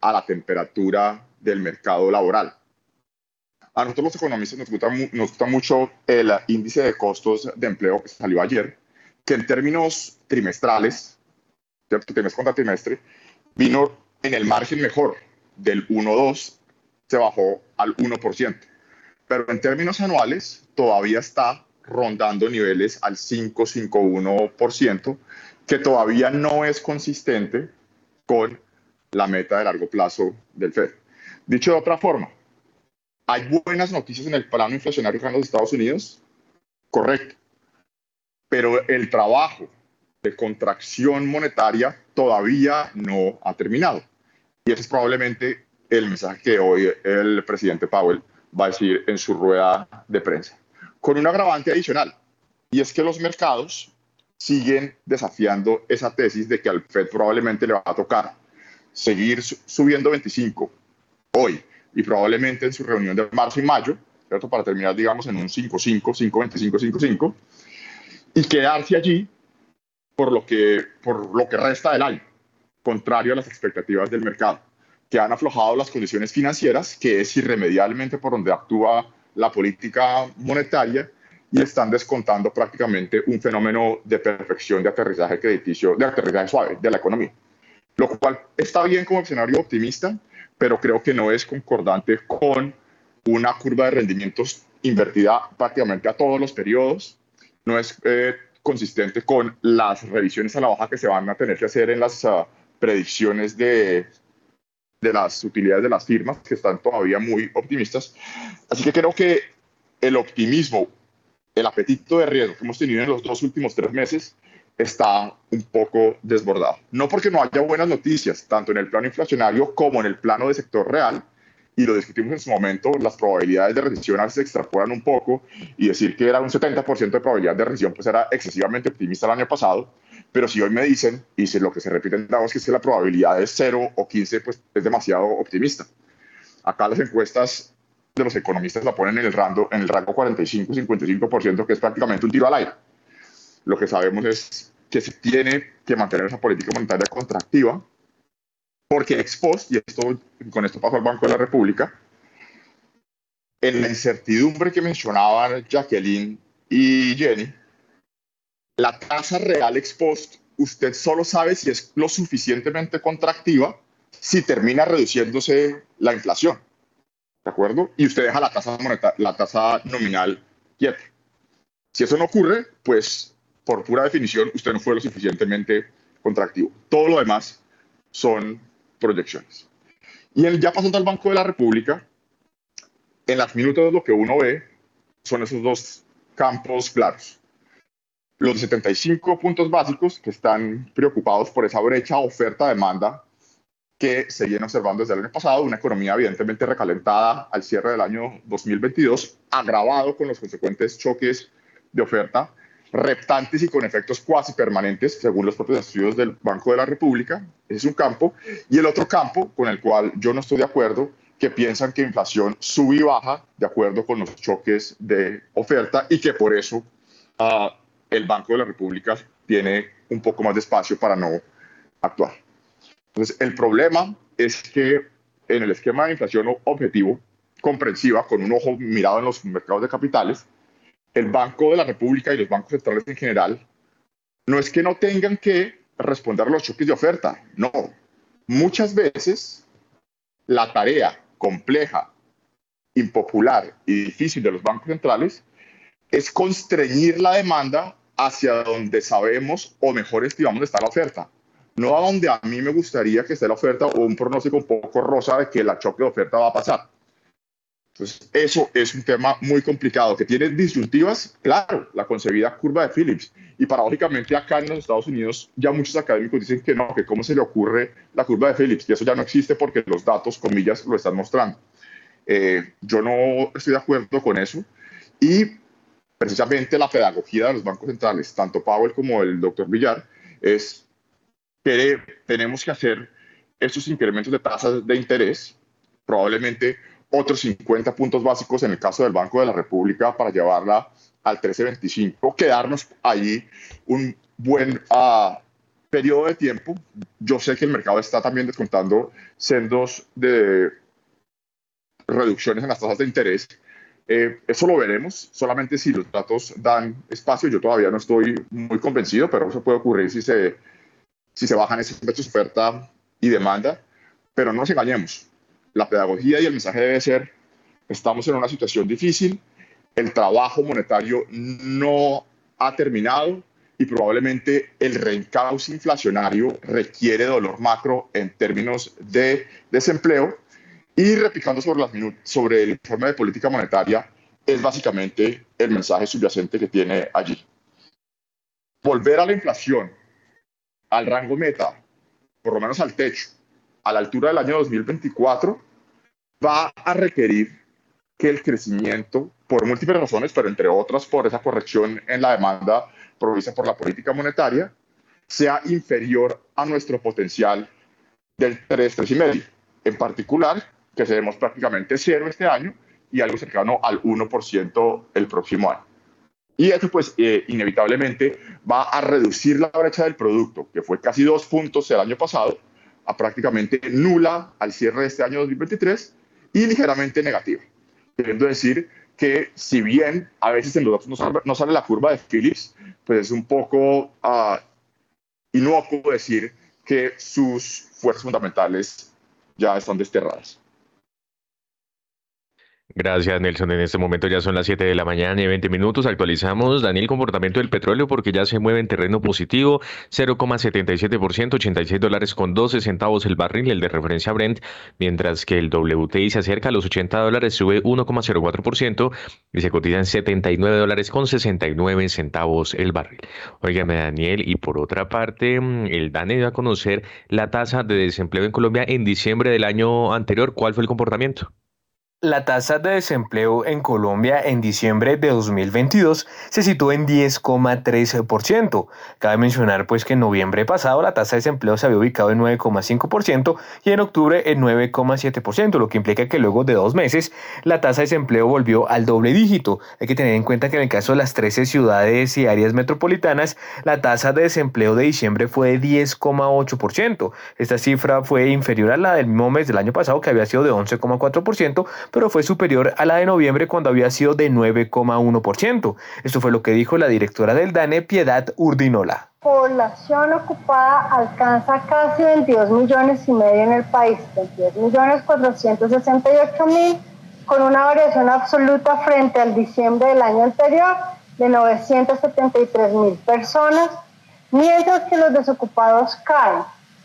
a la temperatura del mercado laboral. A nosotros los economistas nos gusta, nos gusta mucho el índice de costos de empleo que salió ayer, que en términos trimestrales, trimestre contra trimestre, vino en el margen mejor, del 1,2 se bajó al 1%. Pero en términos anuales todavía está rondando niveles al 5,51%, que todavía no es consistente con la meta de largo plazo del Fed. Dicho de otra forma, ¿hay buenas noticias en el plano inflacionario en los Estados Unidos? Correcto. Pero el trabajo de contracción monetaria todavía no ha terminado. Y ese es probablemente el mensaje que hoy el presidente Powell va a decir en su rueda de prensa con un agravante adicional, y es que los mercados siguen desafiando esa tesis de que al Fed probablemente le va a tocar seguir subiendo 25 hoy y probablemente en su reunión de marzo y mayo, ¿cierto? Para terminar, digamos, en un 5.5, 5.25, 5.5 y quedarse allí por lo, que, por lo que resta del año, contrario a las expectativas del mercado, que han aflojado las condiciones financieras, que es irremediablemente por donde actúa la política monetaria y están descontando prácticamente un fenómeno de perfección de aterrizaje crediticio, de aterrizaje suave de la economía. Lo cual está bien como escenario optimista, pero creo que no es concordante con una curva de rendimientos invertida prácticamente a todos los periodos. No es eh, consistente con las revisiones a la baja que se van a tener que hacer en las ah, predicciones de, de las utilidades de las firmas, que están todavía muy optimistas. Así que creo que el optimismo, el apetito de riesgo que hemos tenido en los dos últimos tres meses está un poco desbordado. No porque no haya buenas noticias, tanto en el plano inflacionario como en el plano de sector real, y lo discutimos en su momento, las probabilidades de recesión se extrapolan un poco y decir que era un 70% de probabilidad de recesión pues era excesivamente optimista el año pasado, pero si hoy me dicen, y si lo que se repite en Davos, que es que la probabilidad es 0 o 15, pues es demasiado optimista. Acá las encuestas de los economistas la ponen en el rango, en el rango 45-55%, que es prácticamente un tiro al aire. Lo que sabemos es que se tiene que mantener esa política monetaria contractiva, porque ex post, y esto, con esto pasó al Banco de la República, en la incertidumbre que mencionaban Jacqueline y Jenny, la tasa real ex post, usted solo sabe si es lo suficientemente contractiva si termina reduciéndose la inflación. ¿De acuerdo? Y usted deja la tasa, la tasa nominal quieta. Si eso no ocurre, pues por pura definición usted no fue lo suficientemente contractivo. Todo lo demás son proyecciones. Y el, ya pasando al Banco de la República, en las minutos lo que uno ve son esos dos campos claros. Los 75 puntos básicos que están preocupados por esa brecha oferta-demanda que se viene observando desde el año pasado, una economía evidentemente recalentada al cierre del año 2022, agravado con los consecuentes choques de oferta reptantes y con efectos cuasi permanentes, según los propios estudios del Banco de la República. Ese es un campo. Y el otro campo con el cual yo no estoy de acuerdo, que piensan que inflación sube y baja de acuerdo con los choques de oferta y que por eso uh, el Banco de la República tiene un poco más de espacio para no actuar. Entonces, el problema es que en el esquema de inflación objetivo, comprensiva, con un ojo mirado en los mercados de capitales, el Banco de la República y los bancos centrales en general, no es que no tengan que responder a los choques de oferta, no. Muchas veces la tarea compleja, impopular y difícil de los bancos centrales es constreñir la demanda hacia donde sabemos o mejor estimamos está la oferta. No a donde a mí me gustaría que esté la oferta o un pronóstico un poco rosa de que la choque de oferta va a pasar. Entonces, eso es un tema muy complicado, que tiene disyuntivas, claro, la concebida curva de Phillips. Y paradójicamente acá en los Estados Unidos ya muchos académicos dicen que no, que cómo se le ocurre la curva de Phillips, que eso ya no existe porque los datos, comillas, lo están mostrando. Eh, yo no estoy de acuerdo con eso. Y precisamente la pedagogía de los bancos centrales, tanto Powell como el doctor Villar, es que tenemos que hacer estos incrementos de tasas de interés, probablemente otros 50 puntos básicos en el caso del Banco de la República para llevarla al 1325, quedarnos ahí un buen uh, periodo de tiempo. Yo sé que el mercado está también descontando sendos de reducciones en las tasas de interés. Eh, eso lo veremos solamente si los datos dan espacio. Yo todavía no estoy muy convencido, pero eso puede ocurrir si se, si se bajan esos precios oferta y demanda. Pero no nos engañemos, la pedagogía y el mensaje debe ser, estamos en una situación difícil, el trabajo monetario no ha terminado y probablemente el reencauce inflacionario requiere dolor macro en términos de desempleo y replicando sobre, las sobre el informe de política monetaria es básicamente el mensaje subyacente que tiene allí. Volver a la inflación, al rango meta, por lo menos al techo, a la altura del año 2024 va a requerir que el crecimiento, por múltiples razones, pero entre otras por esa corrección en la demanda provista por la política monetaria, sea inferior a nuestro potencial del 3, 3,5. En particular, que seremos prácticamente cero este año y algo cercano al 1% el próximo año. Y esto, pues, eh, inevitablemente va a reducir la brecha del producto, que fue casi dos puntos el año pasado, a prácticamente nula al cierre de este año 2023 y ligeramente negativa. Queriendo decir que si bien a veces en los datos no sale, la curva de Phillips, pues es un poco uh, inocuo decir que sus fuerzas fundamentales ya están desterradas. Gracias, Nelson. En este momento ya son las 7 de la mañana y 20 minutos. Actualizamos, Daniel, comportamiento del petróleo porque ya se mueve en terreno positivo, 0,77%, 86 dólares con 12 centavos el barril, el de referencia Brent, mientras que el WTI se acerca a los 80 dólares, sube 1,04% y se cotiza en 79 dólares con 69 centavos el barril. Óigame, Daniel, y por otra parte, mm, el DANE dio a conocer la tasa de desempleo en Colombia en diciembre del año anterior. ¿Cuál fue el comportamiento? La tasa de desempleo en Colombia en diciembre de 2022 se situó en 10,13%. Cabe mencionar pues que en noviembre pasado la tasa de desempleo se había ubicado en 9,5% y en octubre en 9,7%, lo que implica que luego de dos meses la tasa de desempleo volvió al doble dígito. Hay que tener en cuenta que en el caso de las 13 ciudades y áreas metropolitanas, la tasa de desempleo de diciembre fue de 10,8%. Esta cifra fue inferior a la del mismo mes del año pasado que había sido de 11,4%, pero fue superior a la de noviembre cuando había sido de 9,1%. Esto fue lo que dijo la directora del DANE, Piedad Urdinola. Población ocupada alcanza casi 22 millones y medio en el país, 22 millones 468 mil, con una variación absoluta frente al diciembre del año anterior de 973 mil personas, mientras que los desocupados caen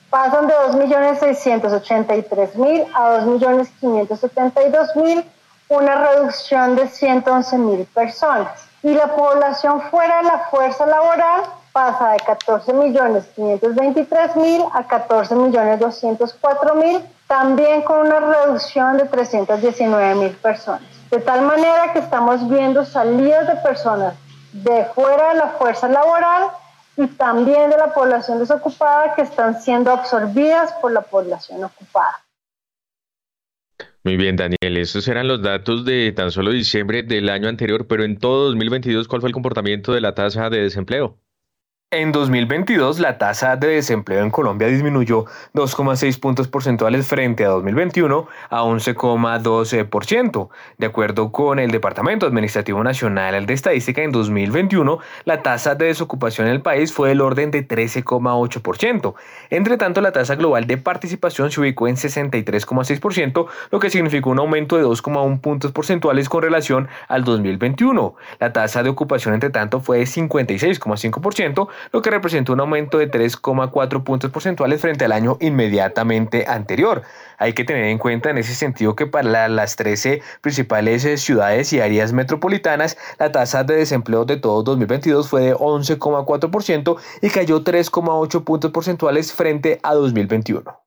pasan de 2.683.000 a 2.572.000, una reducción de 111.000 personas. Y la población fuera de la fuerza laboral pasa de 14.523.000 a 14.204.000, también con una reducción de 319.000 personas. De tal manera que estamos viendo salidas de personas de fuera de la fuerza laboral y también de la población desocupada que están siendo absorbidas por la población ocupada. Muy bien, Daniel, esos eran los datos de tan solo diciembre del año anterior, pero en todo 2022, ¿cuál fue el comportamiento de la tasa de desempleo? En 2022, la tasa de desempleo en Colombia disminuyó 2,6 puntos porcentuales frente a 2021 a 11,12%. De acuerdo con el Departamento Administrativo Nacional de Estadística, en 2021, la tasa de desocupación en el país fue del orden de 13,8%. Entre tanto, la tasa global de participación se ubicó en 63,6%, lo que significó un aumento de 2,1 puntos porcentuales con relación al 2021. La tasa de ocupación, entre tanto, fue de 56,5%, lo que representó un aumento de 3,4 puntos porcentuales frente al año inmediatamente anterior. Hay que tener en cuenta en ese sentido que para las 13 principales eh, ciudades y áreas metropolitanas, la tasa de desempleo de todo 2022 fue de 11,4% y cayó 3,8 puntos porcentuales frente a 2021.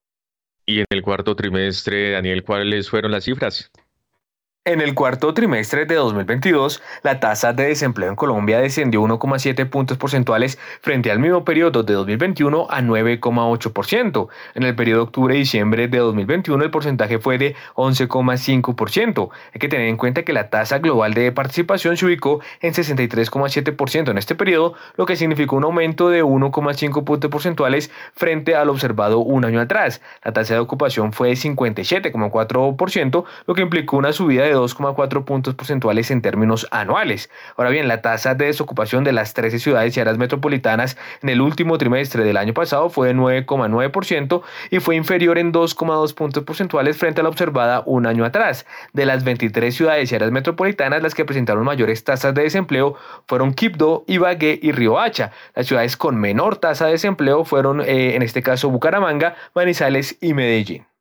Y en el cuarto trimestre, Daniel, ¿cuáles fueron las cifras? En el cuarto trimestre de 2022, la tasa de desempleo en Colombia descendió 1,7 puntos porcentuales frente al mismo periodo de 2021 a 9,8%. En el periodo octubre-diciembre de 2021 el porcentaje fue de 11,5%. Hay que tener en cuenta que la tasa global de participación se ubicó en 63,7% en este periodo, lo que significó un aumento de 1,5 puntos porcentuales frente al observado un año atrás. La tasa de ocupación fue de 57,4%, lo que implicó una subida de 2,4 puntos porcentuales en términos anuales. Ahora bien, la tasa de desocupación de las 13 ciudades y áreas metropolitanas en el último trimestre del año pasado fue de 9,9% y fue inferior en 2,2 puntos porcentuales frente a la observada un año atrás. De las 23 ciudades y áreas metropolitanas, las que presentaron mayores tasas de desempleo fueron Quibdó, Ibagué y Riohacha. Las ciudades con menor tasa de desempleo fueron, eh, en este caso, Bucaramanga, Manizales y Medellín.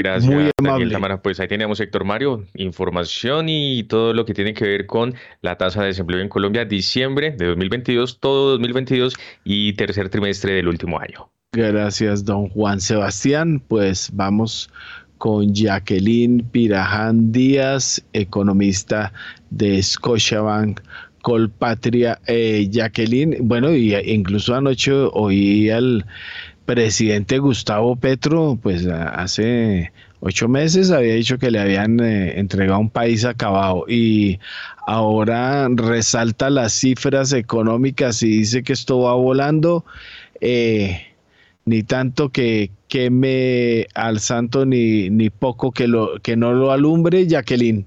Gracias, Muy amable. Daniel Pues ahí teníamos, Héctor Mario, información y todo lo que tiene que ver con la tasa de desempleo en Colombia, diciembre de 2022, todo 2022 y tercer trimestre del último año. Gracias, don Juan Sebastián. Pues vamos con Jacqueline Piraján Díaz, economista de Scotiabank. Colpatria, eh, Jacqueline, bueno, y incluso anoche oí al presidente Gustavo Petro, pues hace ocho meses había dicho que le habían eh, entregado un país acabado y ahora resalta las cifras económicas y dice que esto va volando. Eh, ni tanto que queme al santo ni, ni poco que, no lo alumbre, Jacqueline.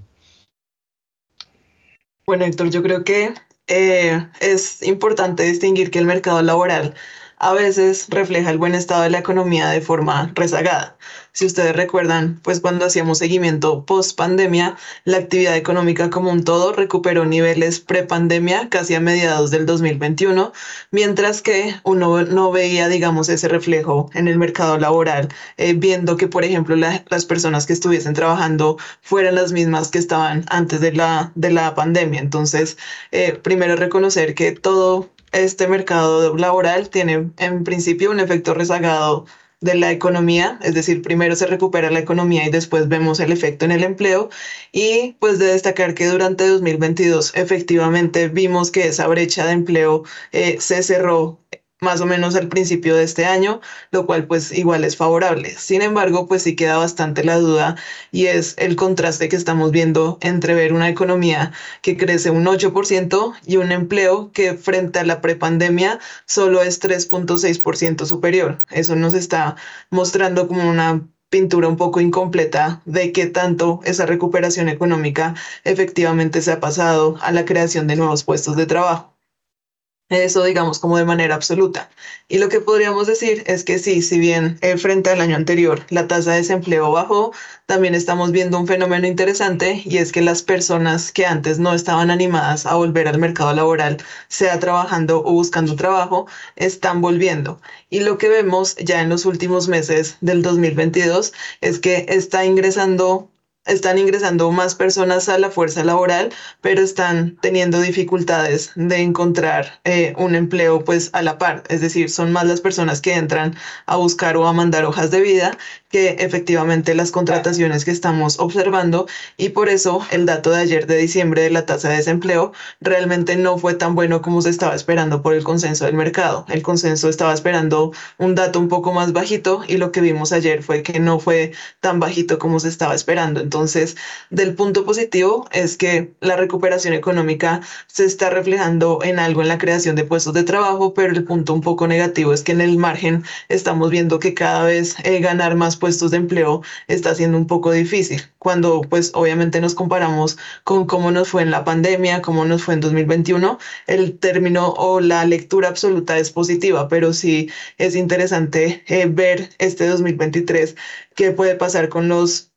Bueno, Héctor, yo creo que eh, es importante distinguir que el mercado laboral a veces refleja el buen estado de la economía de forma rezagada. Si ustedes recuerdan, pues cuando hacíamos seguimiento post pandemia, la actividad económica como un todo recuperó niveles pre-pandemia casi a mediados del 2021, mientras que uno no veía, digamos, ese reflejo en el mercado laboral, eh, viendo que, por ejemplo, las personas que estuviesen trabajando fueran las mismas que estaban antes de la, de la pandemia. Entonces, eh, primero reconocer que todo este mercado laboral tiene en principio un efecto rezagado de la economía, es decir, primero se recupera la economía y después vemos el efecto en el empleo. Y pues de destacar que durante 2022 efectivamente vimos que esa brecha de empleo eh, se cerró más o menos al principio de este año, lo cual pues igual es favorable. Sin embargo, pues sí queda bastante la duda y es el contraste que estamos viendo entre ver una economía que crece un 8% y un empleo que frente a la prepandemia solo es 3.6% superior. Eso nos está mostrando como una pintura un poco incompleta de qué tanto esa recuperación económica efectivamente se ha pasado a la creación de nuevos puestos de trabajo. Eso, digamos, como de manera absoluta. Y lo que podríamos decir es que sí, si bien eh, frente al año anterior la tasa de desempleo bajó, también estamos viendo un fenómeno interesante y es que las personas que antes no estaban animadas a volver al mercado laboral, sea trabajando o buscando trabajo, están volviendo. Y lo que vemos ya en los últimos meses del 2022 es que está ingresando están ingresando más personas a la fuerza laboral, pero están teniendo dificultades de encontrar eh, un empleo pues a la par. Es decir, son más las personas que entran a buscar o a mandar hojas de vida que efectivamente las contrataciones que estamos observando y por eso el dato de ayer de diciembre de la tasa de desempleo realmente no fue tan bueno como se estaba esperando por el consenso del mercado. El consenso estaba esperando un dato un poco más bajito y lo que vimos ayer fue que no fue tan bajito como se estaba esperando. Entonces, del punto positivo es que la recuperación económica se está reflejando en algo en la creación de puestos de trabajo, pero el punto un poco negativo es que en el margen estamos viendo que cada vez eh, ganar más puestos de empleo está siendo un poco difícil. Cuando pues obviamente nos comparamos con cómo nos fue en la pandemia, cómo nos fue en 2021, el término o la lectura absoluta es positiva, pero sí es interesante eh, ver este 2023 qué puede pasar con los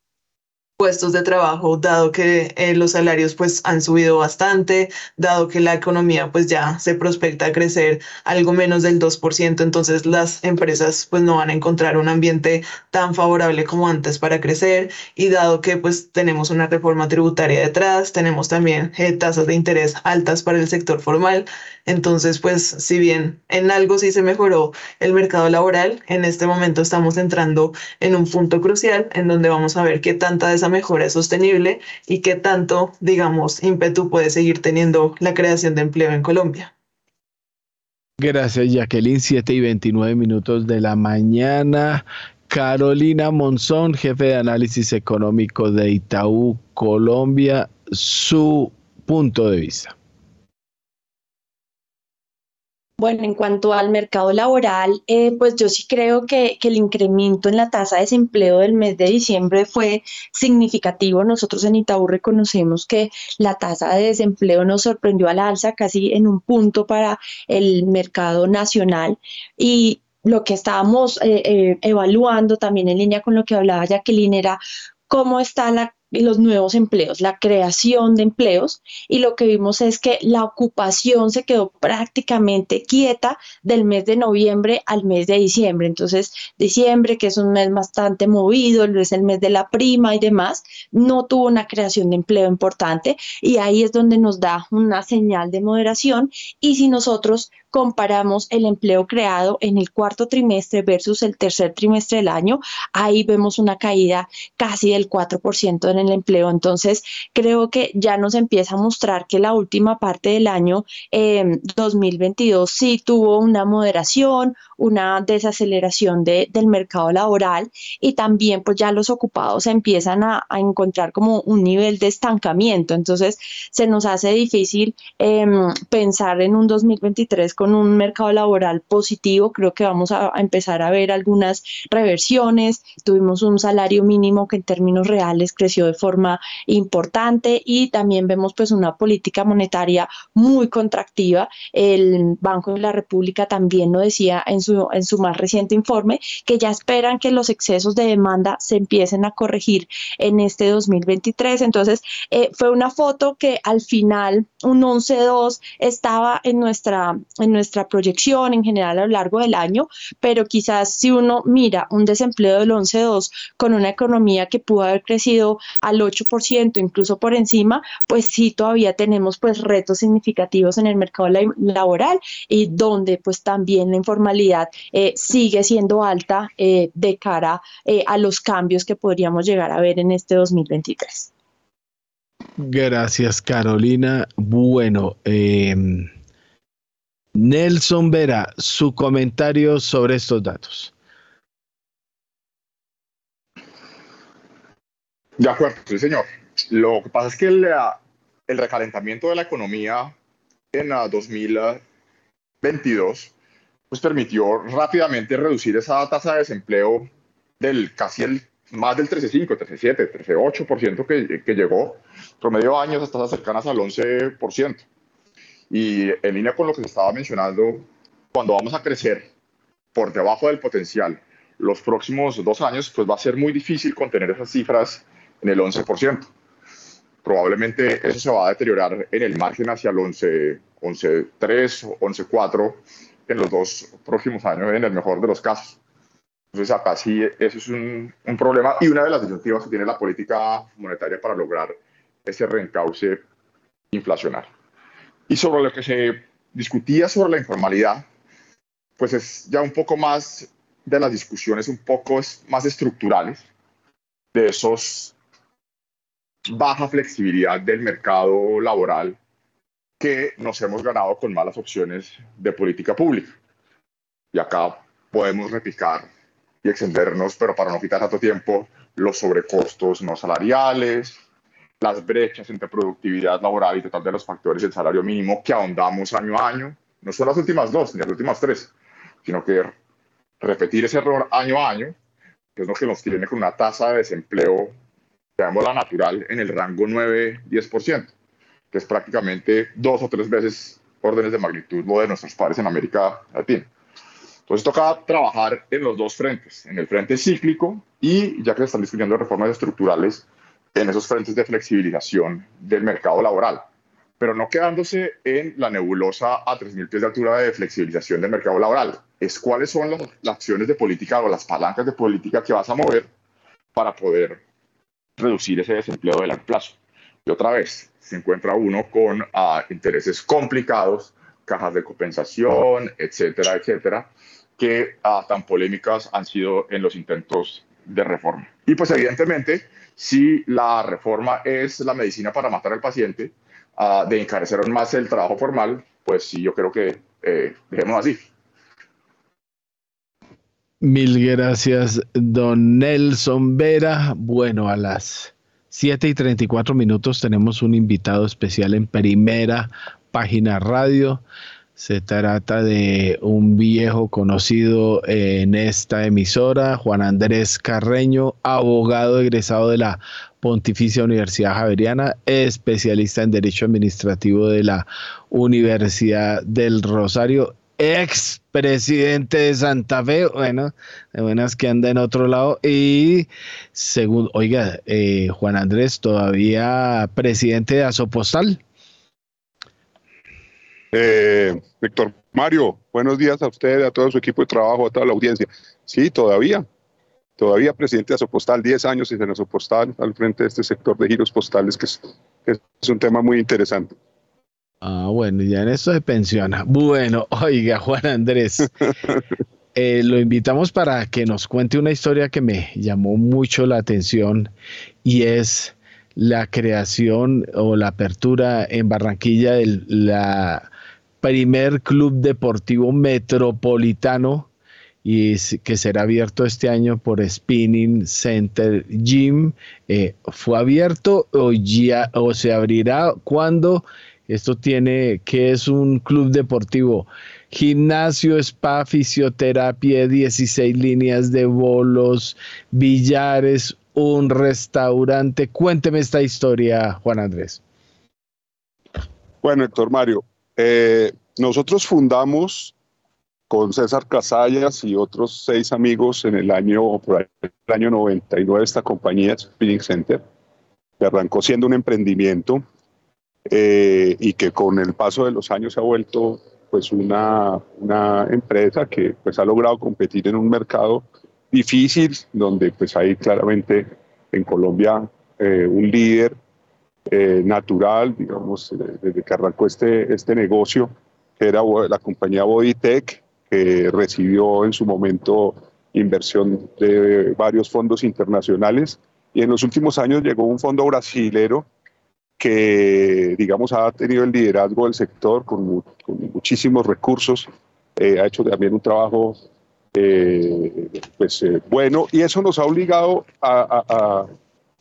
puestos de trabajo, dado que eh, los salarios pues han subido bastante, dado que la economía pues ya se prospecta a crecer algo menos del 2%, entonces las empresas pues no van a encontrar un ambiente tan favorable como antes para crecer. Y dado que pues tenemos una reforma tributaria detrás, tenemos también eh, tasas de interés altas para el sector formal, entonces pues si bien en algo sí se mejoró el mercado laboral, en este momento estamos entrando en un punto crucial en donde vamos a ver qué tanta de mejora es sostenible y qué tanto, digamos, ímpetu puede seguir teniendo la creación de empleo en Colombia. Gracias, Jacqueline. 7 y 29 minutos de la mañana. Carolina Monzón, jefe de análisis económico de Itaú, Colombia, su punto de vista. Bueno, en cuanto al mercado laboral, eh, pues yo sí creo que, que, el incremento en la tasa de desempleo del mes de diciembre fue significativo. Nosotros en Itaú reconocemos que la tasa de desempleo nos sorprendió a la alza casi en un punto para el mercado nacional y lo que estábamos eh, eh, evaluando también en línea con lo que hablaba Jacqueline era cómo está la los nuevos empleos, la creación de empleos y lo que vimos es que la ocupación se quedó prácticamente quieta del mes de noviembre al mes de diciembre. Entonces, diciembre, que es un mes bastante movido, es el mes de la prima y demás, no tuvo una creación de empleo importante y ahí es donde nos da una señal de moderación y si nosotros comparamos el empleo creado en el cuarto trimestre versus el tercer trimestre del año, ahí vemos una caída casi del 4% en el empleo. Entonces, creo que ya nos empieza a mostrar que la última parte del año 2022 em, sí tuvo una moderación, una desaceleración del mercado laboral y también pues ya los ocupados empiezan a, encontrar como un nivel de estancamiento. Entonces, se nos hace difícil em, pensar en un 2023 con con un mercado laboral positivo. Creo que vamos a, empezar a ver algunas reversiones. Tuvimos un salario mínimo que en términos reales creció de forma importante y también vemos pues una política monetaria muy contractiva. El Banco de la República también lo decía en su, en su más reciente informe que ya esperan que los excesos de demanda se empiecen a corregir en este 2023. Entonces, eh, fue una foto que al final un 11-2 estaba en nuestra, nuestra proyección en general a lo largo del año, pero quizás si uno mira un desempleo del 11-2 con una economía que pudo haber crecido al 8%, incluso por encima, pues sí todavía tenemos pues retos significativos en el mercado laboral y donde pues también la informalidad eh, sigue siendo alta eh, de cara a los cambios que podríamos llegar a ver en este 2023. Gracias, Carolina. Bueno, em, Nelson Vera, su comentario sobre estos datos. De acuerdo, sí, señor. Lo que pasa es que el, recalentamiento de la economía en 2022 pues permitió rápidamente reducir esa tasa de desempleo del casi el más del 13,5, 13,7, 13,8% que, que llegó promedio años hasta cercanas al 11%. Y en línea con lo que se estaba mencionando, cuando vamos a crecer por debajo del potencial los próximos dos años, pues va a ser muy difícil contener esas cifras en el 11%. Probablemente eso se va a deteriorar en el margen hacia el 11, 11.3 o 11.4 en los dos próximos años, en el mejor de los casos. Entonces, acá sí, eso es un, un problema y una de las disyuntivas que tiene la política monetaria para lograr ese reencauce inflacionario. Y sobre lo que se discutía sobre la informalidad, pues es ya un poco más de las discusiones un poco más estructurales de esos baja flexibilidad del mercado laboral que nos hemos ganado con malas opciones de política pública. Y acá podemos repicar y extendernos, pero para no quitar tanto tiempo, los sobrecostos no salariales, las brechas entre productividad laboral y total de los factores del salario mínimo que ahondamos año a año, no son las últimas dos ni las últimas tres, sino que repetir ese error año a año, que es lo que nos tiene con una tasa de desempleo, la natural, en el rango 9-10%, que es prácticamente dos o tres veces órdenes de magnitud lo de nuestros pares en América Latina. Entonces toca trabajar en los dos frentes, en el frente cíclico y ya que se están discutiendo reformas estructurales, en esos frentes de flexibilización del mercado laboral, pero no quedándose en la nebulosa a 3.000 pies de altura de flexibilización del mercado laboral. Es cuáles son las, acciones de política o las palancas de política que vas a mover para poder reducir ese desempleo de largo plazo. Y otra vez, se encuentra uno con ah, intereses complicados, cajas de compensación, etcétera, etcétera, que ah, tan polémicas han sido en los intentos de reforma. Y pues evidentemente, si la reforma es la medicina para matar al paciente, uh, de encarecer más el trabajo formal, pues sí, yo creo que eh, dejemos así. Mil gracias, don Nelson Vera. Bueno, a las 7 y 34 minutos tenemos un invitado especial en primera página radio. Se trata de un viejo conocido en esta emisora, Juan Andrés Carreño, abogado egresado de la Pontificia Universidad Javeriana, especialista en Derecho Administrativo de la Universidad del Rosario, ex presidente de Santa Fe, bueno, de buenas que anda en otro lado, y según, oiga, eh, Juan Andrés, todavía presidente de Azopostal. Eh, Víctor Mario, buenos días a usted, a todo su equipo de trabajo, a toda la audiencia. Sí, todavía, todavía presidente de Azopostal, 10 años en Azopostal, al frente de este sector de giros postales, que es, es un tema muy interesante. Ah, bueno, ya en eso se pensiona. Bueno, oiga, Juan Andrés, eh, lo invitamos para que nos cuente una historia que me llamó mucho la atención y es la creación o la apertura en Barranquilla de la primer club deportivo metropolitano y que será abierto este año por Spinning Center Gym. Eh, ¿Fue abierto o, ya, o se abrirá cuando esto tiene, que es un club deportivo gimnasio, spa, fisioterapia, 16 líneas de bolos, billares, un restaurante. Cuénteme esta historia, Juan Andrés. Bueno, Héctor Mario, eh, nosotros fundamos con César Casallas y otros seis amigos en el año, el año 99 esta compañía, Spinning Center, que arrancó siendo un emprendimiento eh, y que con el paso de los años se ha vuelto pues una, una empresa que pues ha logrado competir en un mercado difícil, donde pues hay claramente en Colombia eh, un líder eh, natural, digamos, desde que arrancó este, este negocio, que era la compañía Bodytech, que recibió en su momento inversión de varios fondos internacionales. Y en los últimos años llegó un fondo brasilero que, digamos, ha tenido el liderazgo del sector con, muchísimos recursos, eh, ha hecho también un trabajo eh, pues, eh, bueno. Y eso nos ha obligado a,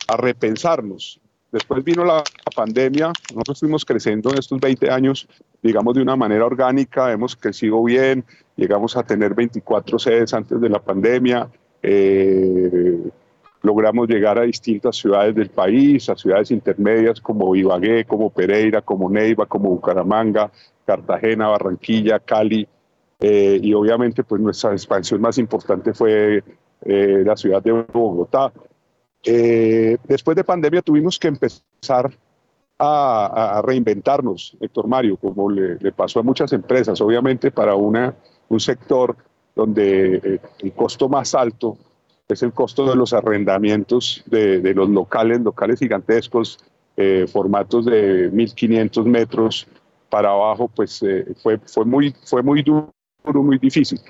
a repensarnos. Después vino la pandemia, nosotros fuimos creciendo en estos 20 años, digamos, de una manera orgánica, hemos crecido bien, llegamos a tener 24 sedes antes de la pandemia, eh, logramos llegar a distintas ciudades del país, a ciudades intermedias como Ibagué, como Pereira, como Neiva, como Bucaramanga, Cartagena, Barranquilla, Cali, eh, y obviamente pues nuestra expansión más importante fue eh, la ciudad de Bogotá. Eh, después de pandemia tuvimos que empezar a, reinventarnos, Héctor Mario, como le, pasó a muchas empresas, obviamente para una, un sector donde eh, el costo más alto es el costo de los arrendamientos de, los locales, locales gigantescos, eh, formatos de 1500 metros para abajo, pues fue, fue, muy, fue muy duro, muy difícil.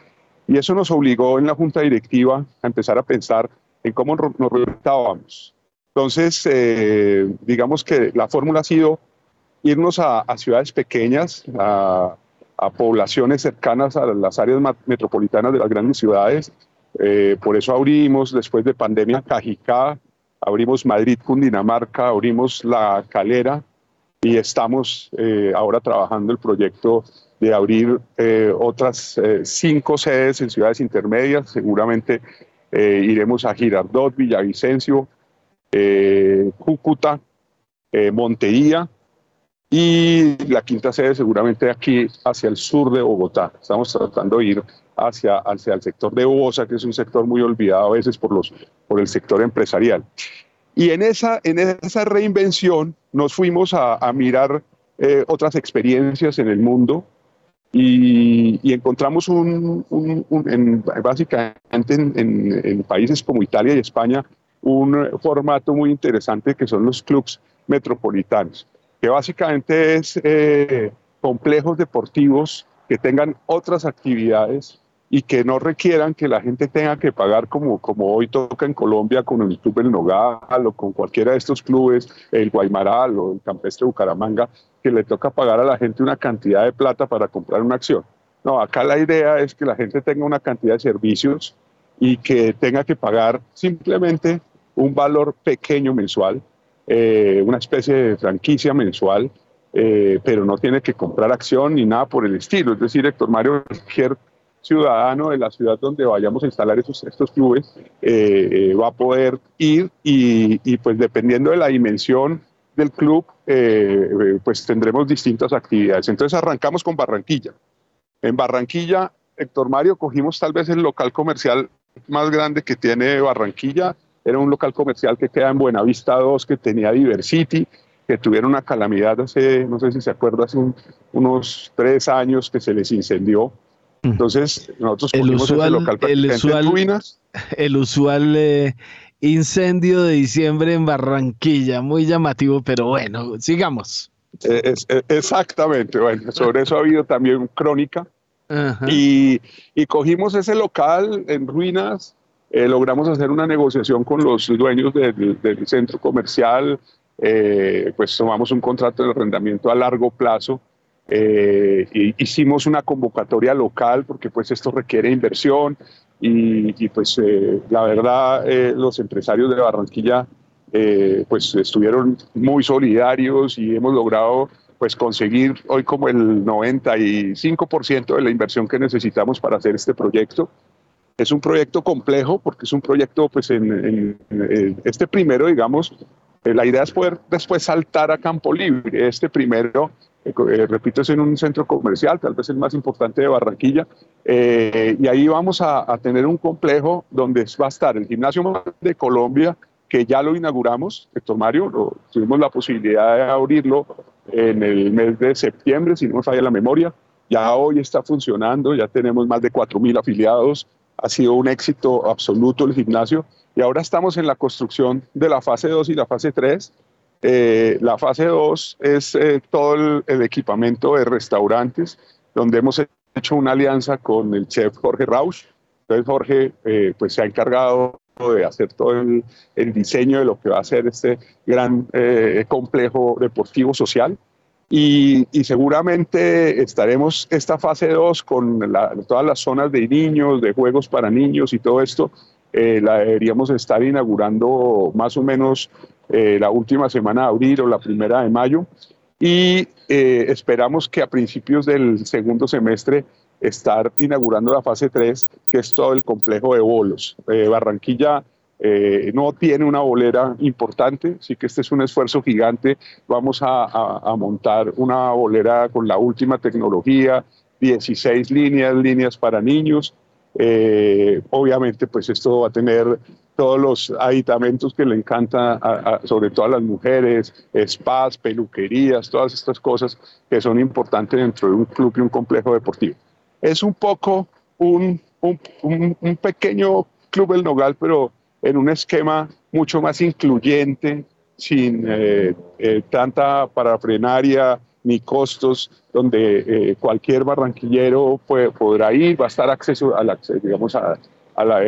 Y eso nos obligó en la junta directiva a empezar a pensar en cómo nos reinventábamos. Entonces, eh, digamos que la fórmula ha sido irnos a, ciudades pequeñas, a, poblaciones cercanas a las áreas metropolitanas de las grandes ciudades. Eh, por eso abrimos, después de pandemia, Cajicá, abrimos Madrid, Cundinamarca, abrimos La Calera y estamos eh, ahora trabajando el proyecto de abrir otras cinco sedes en ciudades intermedias, seguramente eh, iremos a Girardot, Villavicencio, eh, Cúcuta, eh, Montería y la quinta sede seguramente aquí hacia el sur de Bogotá. Estamos tratando de ir hacia, hacia el sector de Bosa, que es un sector muy olvidado a veces por, los, por el sector empresarial. Y en esa, en esa reinvención nos fuimos a, a mirar otras experiencias en el mundo y, encontramos un, básicamente en, países como Italia y España un formato muy interesante que son los clubs metropolitanos, que básicamente es eh, complejos deportivos que tengan otras actividades y que no requieran que la gente tenga que pagar como, como hoy toca en Colombia con el Club El Nogal o con cualquiera de estos clubes, el Guaymaral o el Campestre Bucaramanga, que le toca pagar a la gente una cantidad de plata para comprar una acción. No, acá la idea es que la gente tenga una cantidad de servicios y que tenga que pagar simplemente un valor pequeño mensual, eh, una especie de franquicia mensual, eh, pero no tiene que comprar acción ni nada por el estilo. Es decir, Héctor Mario, cualquier ciudadano de la ciudad donde vayamos a instalar estos, estos clubes eh, va a poder ir y, y, pues dependiendo de la dimensión del club, eh, eh, pues tendremos distintas actividades. Entonces arrancamos con Barranquilla. En Barranquilla, Héctor Mario, cogimos tal vez el local comercial más grande que tiene Barranquilla. Era un local comercial que queda en Buenavista 2, que tenía Diversity, que tuvieron una calamidad hace, no sé si se acuerda, hace unos tres años que se les incendió. Mm. Entonces, nosotros cogimos el local el usual, ruinas. El usual eh, Incendio de diciembre en Barranquilla, muy llamativo, pero bueno, sigamos. Eh, eh, exactamente, bueno, sobre eso ha habido también crónica. Y, cogimos ese local en ruinas, eh, logramos hacer una negociación con los dueños del, centro comercial, pues tomamos un contrato de arrendamiento a largo plazo. y hicimos una convocatoria local porque pues esto requiere inversión, y, pues eh, la verdad eh, los empresarios de Barranquilla eh, pues estuvieron muy solidarios y hemos logrado pues conseguir hoy como el 95% de la inversión que necesitamos para hacer este proyecto. Es un proyecto complejo porque es un proyecto, pues en, este primero, digamos, eh, la idea es poder después saltar a campo libre. Este primero, eh, eh, repito, es en un centro comercial, tal vez el más importante de Barranquilla, y ahí vamos a, tener un complejo donde va a estar el gimnasio de Colombia, que ya lo inauguramos, Héctor Mario, tuvimos la posibilidad de abrirlo en el mes de septiembre, si no me falla la memoria, ya hoy está funcionando, ya tenemos más de 4.000 afiliados, ha sido un éxito absoluto el gimnasio y ahora estamos en la construcción de la fase 2 y la fase 3. Eh, la fase 2 es eh, todo el, equipamiento de restaurantes, donde hemos hecho una alianza con el chef Jorge Rausch. Entonces Jorge eh, pues se ha encargado de hacer todo el, diseño de lo que va a ser este gran complejo deportivo social. Y, seguramente estaremos esta fase 2 con todas las zonas de niños, de juegos para niños y todo esto, la deberíamos estar inaugurando más o menos eh, la última semana de abril o la primera de mayo. Y esperamos que a principios del segundo semestre estar inaugurando la fase 3, que es todo el complejo de bolos. Eh, Barranquilla eh, no tiene una bolera importante, sí que este es un esfuerzo gigante. Vamos a, montar una bolera con la última tecnología, 16 líneas, líneas para niños. Eh, obviamente, pues esto va a tener todos los aditamentos que le encanta, sobre todo a las mujeres, spas, peluquerías, todas estas cosas que son importantes dentro de un club y un complejo deportivo. Es un poco un, un, pequeño club El Nogal, pero en un esquema mucho más incluyente, sin eh, eh, tanta parafrenaria ni costos, donde eh, cualquier barranquillero podrá ir, va a estar acceso a la, digamos, a, la,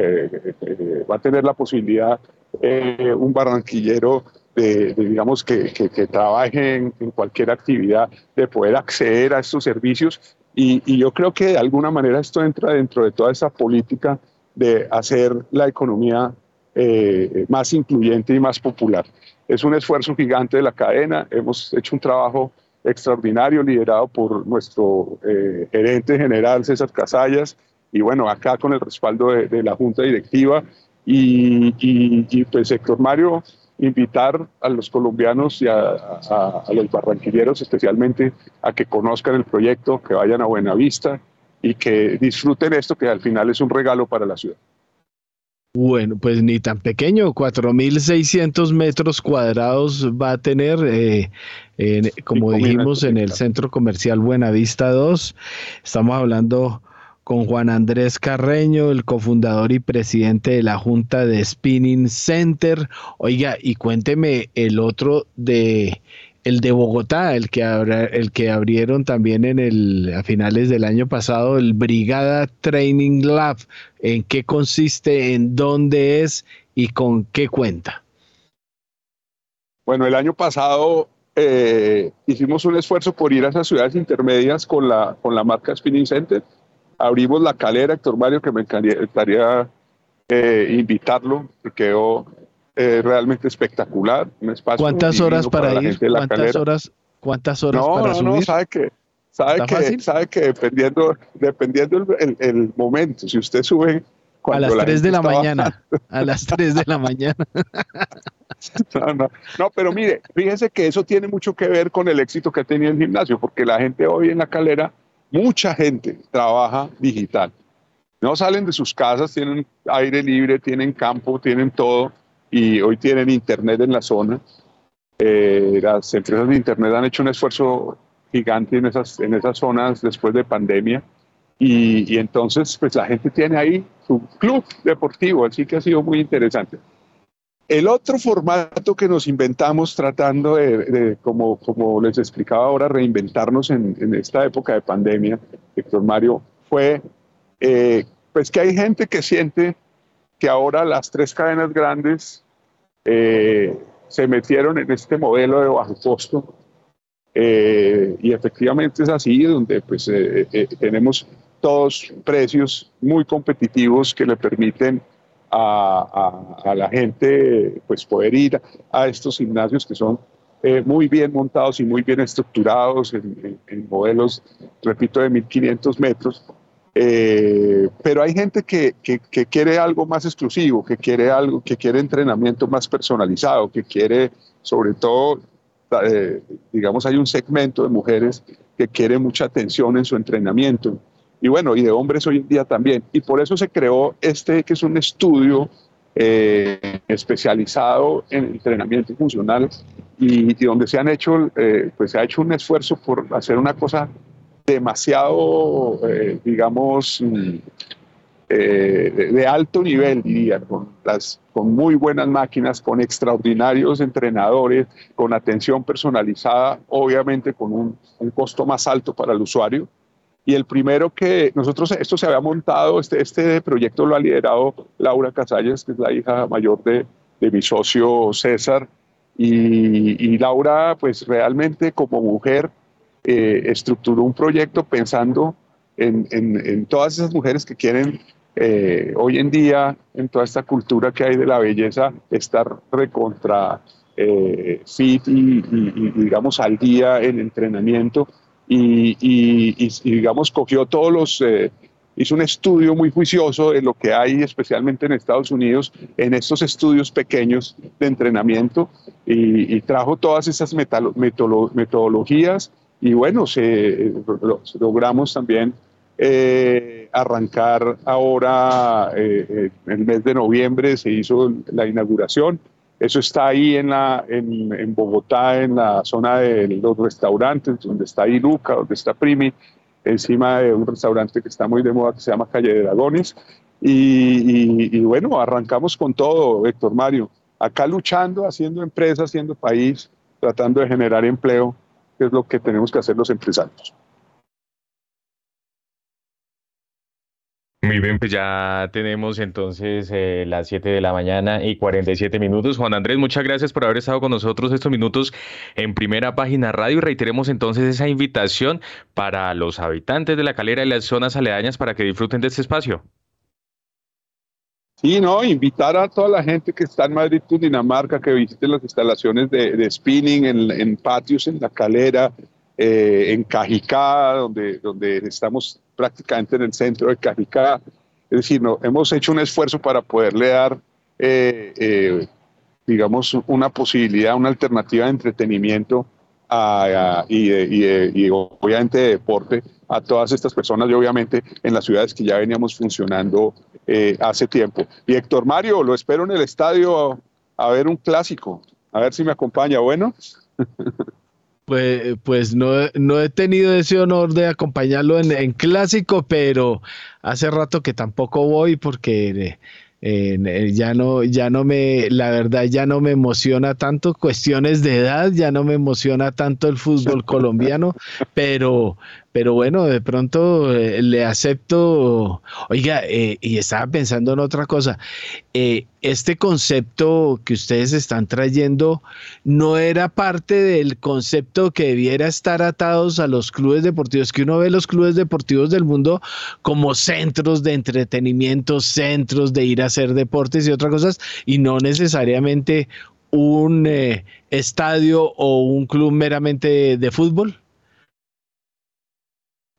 va a tener la posibilidad un barranquillero de, digamos, que, que, trabaje en, en, cualquier actividad, de poder acceder a estos servicios y, yo creo que de alguna manera esto entra dentro de toda esa política de hacer la economía eh, más incluyente y más popular. Es un esfuerzo gigante de la cadena. Hemos hecho un trabajo extraordinario liderado por nuestro eh, gerente general César Casallas y bueno, acá con el respaldo de, la junta directiva y, y, y pues Héctor Mario invitar a los colombianos y a, los barranquilleros especialmente a que conozcan el proyecto, que vayan a Buenavista y que disfruten esto que al final es un regalo para la ciudad. Bueno, pues ni tan pequeño, 4.600 metros cuadrados va a tener, eh, como dijimos, en el centro comercial Buenavista 2. Estamos hablando con Juan Andrés Carreño, el cofundador y presidente de la Junta de Spinning Center. Oiga, y cuénteme el otro de el de Bogotá, el que, el que abrieron también en el, a finales del año pasado, el Brigada Training Lab. ¿En qué consiste, en dónde es y con qué cuenta? Bueno, el año pasado eh, hicimos un esfuerzo por ir a esas ciudades intermedias con la, con la marca Spinning Center abrimos la calera, Héctor Mario, que me encantaría eh, invitarlo, que quedó eh, realmente espectacular. Un espacio ¿Cuántas horas para, ir? ¿Cuántas horas, ¿Cuántas horas para subir? No, sabe que, sabe que, sabe que dependiendo, dependiendo el, momento, si usted sube a las 3 de la mañana. A las 3 de la mañana. No, no, no, pero mire, fíjese que eso tiene mucho que ver con el éxito que ha tenido el gimnasio, porque la gente hoy en la calera Mucha gente trabaja digital. No salen de sus casas, tienen aire libre, tienen campo, tienen todo y hoy tienen internet en la zona. Eh, las empresas de internet han hecho un esfuerzo gigante en esas, en esas zonas después de pandemia y, y entonces pues la gente tiene ahí su club deportivo, así que ha sido muy interesante. El otro formato que nos inventamos tratando de, como, les explicaba ahora, reinventarnos en, esta época de pandemia, Héctor Mario, fue eh, pues que hay gente que siente que ahora las tres cadenas grandes eh, se metieron en este modelo de bajo costo eh, y efectivamente es así, donde pues tenemos todos precios muy competitivos que le permiten a, la gente pues poder ir a estos gimnasios que son eh, muy bien montados y muy bien estructurados en, modelos, repito, de 1500 metros. Eh, pero hay gente que, que, quiere algo más exclusivo, que quiere algo, que quiere entrenamiento más personalizado, que quiere, sobre todo, eh, digamos, hay un segmento de mujeres que quiere mucha atención en su entrenamiento. Y bueno, y de hombres hoy en día también. Y por eso se creó este, que es un estudio eh, especializado en entrenamiento funcional y, donde se han hecho, eh, pues se ha hecho un esfuerzo por hacer una cosa demasiado, eh, digamos, mm, de, alto nivel, diría, con, las, con muy buenas máquinas, con extraordinarios entrenadores, con atención personalizada, obviamente con un, un costo más alto para el usuario, y el primero que nosotros, esto se había montado, este, este proyecto lo ha liderado Laura Casalles, que es la hija mayor de, de mi socio César. Y, Laura, pues realmente como mujer, eh, estructuró un proyecto pensando en, en, todas esas mujeres que quieren eh, hoy en día, en toda esta cultura que hay de la belleza, estar recontra eh, fit y, y, digamos, al día en entrenamiento y, digamos, cogió todos los, eh, hizo un estudio muy juicioso de lo que hay, especialmente en Estados Unidos, en estos estudios pequeños de entrenamiento y, trajo todas esas metodologías y bueno, se, logramos también eh, arrancar ahora, eh, en el mes de noviembre se hizo la inauguración eso está ahí en, la, en, en, Bogotá, en la zona de los restaurantes, donde está Iluca, donde está Primi, encima de un restaurante que está muy de moda que se llama Calle de Dragones. Y, y, bueno, arrancamos con todo, Héctor Mario. Acá luchando, haciendo empresa, haciendo país, tratando de generar empleo, que es lo que tenemos que hacer los empresarios. Muy bien, pues ya tenemos entonces eh, las 7 de la mañana y 47 minutos. Juan Andrés, muchas gracias por haber estado con nosotros estos minutos en primera página radio y reiteremos entonces esa invitación para los habitantes de la calera y las zonas aledañas para que disfruten de este espacio. Sí, no, invitar a toda la gente que está en Madrid, Dinamarca, que visiten las instalaciones de, spinning en, patios, en la calera, eh, en Cajicá, donde, donde estamos prácticamente en el centro de Cajicá. Es decir, no, hemos hecho un esfuerzo para poderle dar, eh, eh, digamos, una posibilidad, una alternativa de entretenimiento y, y, obviamente de deporte a todas estas personas y obviamente en las ciudades que ya veníamos funcionando eh, hace tiempo. Y Héctor Mario, lo espero en el estadio a ver un clásico, a ver si me acompaña. Bueno. Pues, pues no, no, he tenido ese honor de acompañarlo en, en, clásico, pero hace rato que tampoco voy porque eh, ya no, ya no me, la verdad ya no me emociona tanto. Cuestiones de edad, ya no me emociona tanto el fútbol colombiano, pero, pero bueno, de pronto eh, le acepto. Oiga, eh, y estaba pensando en otra cosa. Eh, este concepto que ustedes están trayendo no era parte del concepto que debiera estar atados a los clubes deportivos, que uno ve los clubes deportivos del mundo como centros de entretenimiento, centros de ir a hacer deportes y otras cosas, y no necesariamente un estadio o un club meramente de fútbol.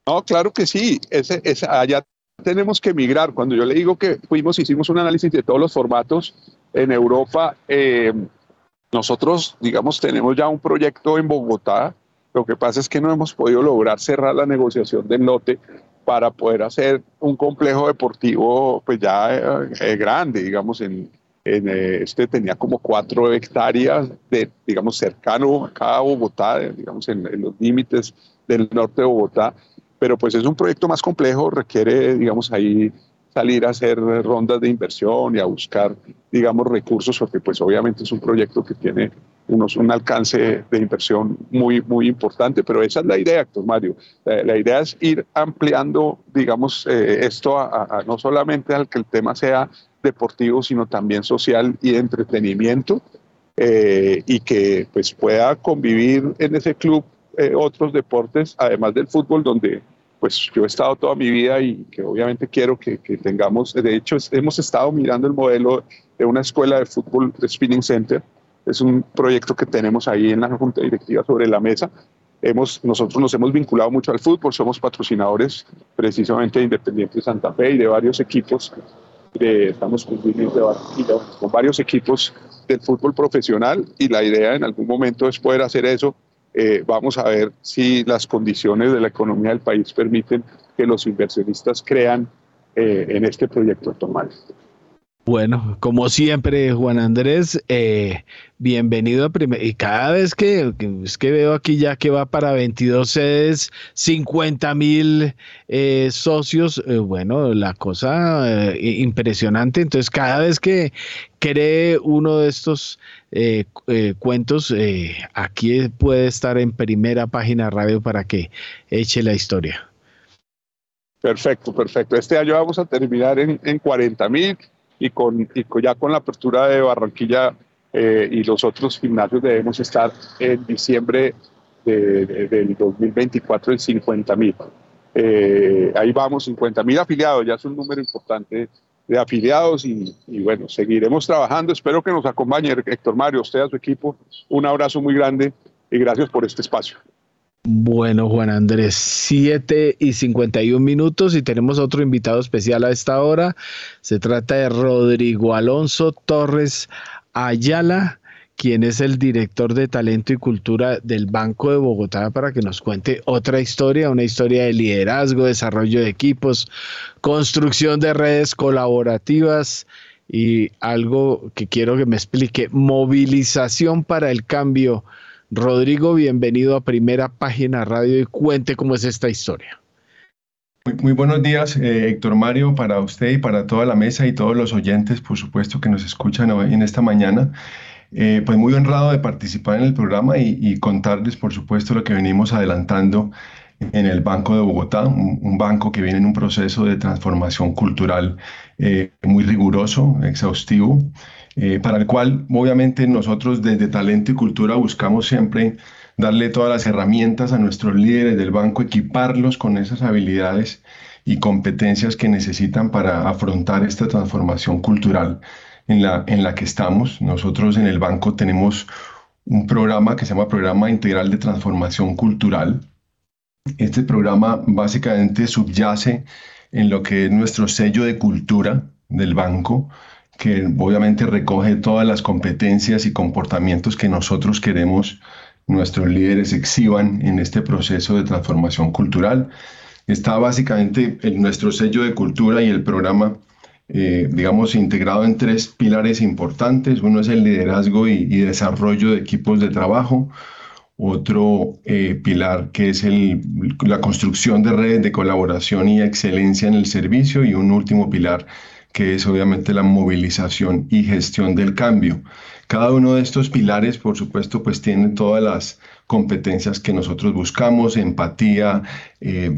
No, claro que sí. Ese, allá tenemos que migrar. Cuando yo le digo que fuimos, hicimos un análisis de todos los formatos en Europa. Eh, nosotros, digamos, tenemos ya un proyecto en Bogotá. Lo que pasa es que no hemos podido lograr cerrar la negociación del lote para poder hacer un complejo deportivo, pues ya eh, grande, digamos, en, eh, este tenía como cuatro hectáreas de, digamos, cercano acá a Bogotá, digamos, en los límites del norte de Bogotá pero pues es un proyecto más complejo, requiere, digamos, ahí salir a hacer rondas de inversión y a buscar, digamos, recursos, porque pues obviamente es un proyecto que tiene unos, un alcance de inversión muy, muy importante, pero esa es la idea, Mario. La, idea es ir ampliando, digamos, eh, esto no solamente al que el tema sea deportivo, sino también social y entretenimiento, eh, y que pues pueda convivir en ese club eh, otros deportes, además del fútbol, donde pues yo he estado toda mi vida y que obviamente quiero que, tengamos, de hecho hemos estado mirando el modelo de una escuela de fútbol de Spinning Center, es un proyecto que tenemos ahí en la Junta Directiva sobre la mesa. Hemos, nosotros nos hemos vinculado mucho al fútbol, somos patrocinadores precisamente de Independiente Santa Fe y de varios equipos, de, estamos con varios equipos del fútbol profesional y la idea en algún momento es poder hacer eso. Eh, vamos a ver si las condiciones de la economía del país permiten que los inversionistas crean eh, en este proyecto Tomás. Bueno, como siempre, Juan Andrés, eh, bienvenido a primer. Y cada vez que, es que veo aquí ya que va para 22 sedes, 50 mil eh, socios, eh, bueno, la cosa impresionante. Entonces, cada vez que cree uno de estos cuentos, aquí puede estar en primera página radio para que eche la historia. Perfecto, perfecto. Este año vamos a terminar en, en 40 mil y, con, ya con la apertura de Barranquilla eh, y los otros gimnasios debemos estar en diciembre del 2024 en 50 mil. Eh, ahí vamos, 50 mil afiliados, ya es un número importante de afiliados y, y, bueno, seguiremos trabajando. Espero que nos acompañe Héctor Mario, usted a su equipo. Un abrazo muy grande y gracias por este espacio. Bueno, Juan Andrés, 7 y 51 minutos y tenemos otro invitado especial a esta hora. Se trata de Rodrigo Alonso Torres Ayala, quien es el director de talento y cultura del Banco de Bogotá, para que nos cuente otra historia, una historia de liderazgo, desarrollo de equipos, construcción de redes colaborativas y algo que quiero que me explique, movilización para el cambio Rodrigo, bienvenido a Primera Página Radio y cuente cómo es esta historia. Muy, buenos días, eh, Héctor Mario, para usted y para toda la mesa y todos los oyentes, por supuesto, que nos escuchan hoy en esta mañana. Eh, pues muy honrado de participar en el programa y, contarles, por supuesto, lo que venimos adelantando en el Banco de Bogotá, un, banco que viene en un proceso de transformación cultural eh, muy riguroso, exhaustivo, eh, para el cual obviamente nosotros desde Talento y Cultura buscamos siempre darle todas las herramientas a nuestros líderes del banco, equiparlos con esas habilidades y competencias que necesitan para afrontar esta transformación cultural en la, en la que estamos. Nosotros en el banco tenemos un programa que se llama Programa Integral de Transformación Cultural. Este programa básicamente subyace en lo que es nuestro sello de cultura del banco, que obviamente recoge todas las competencias y comportamientos que nosotros queremos nuestros líderes exhiban en este proceso de transformación cultural. Está básicamente en nuestro sello de cultura y el programa, eh, digamos, integrado en tres pilares importantes. Uno es el liderazgo y, desarrollo de equipos de trabajo. Otro eh, pilar que es el, la construcción de redes de colaboración y excelencia en el servicio. Y un último pilar que es obviamente la movilización y gestión del cambio. Cada uno de estos pilares, por supuesto, pues tiene todas las competencias que nosotros buscamos, empatía, eh,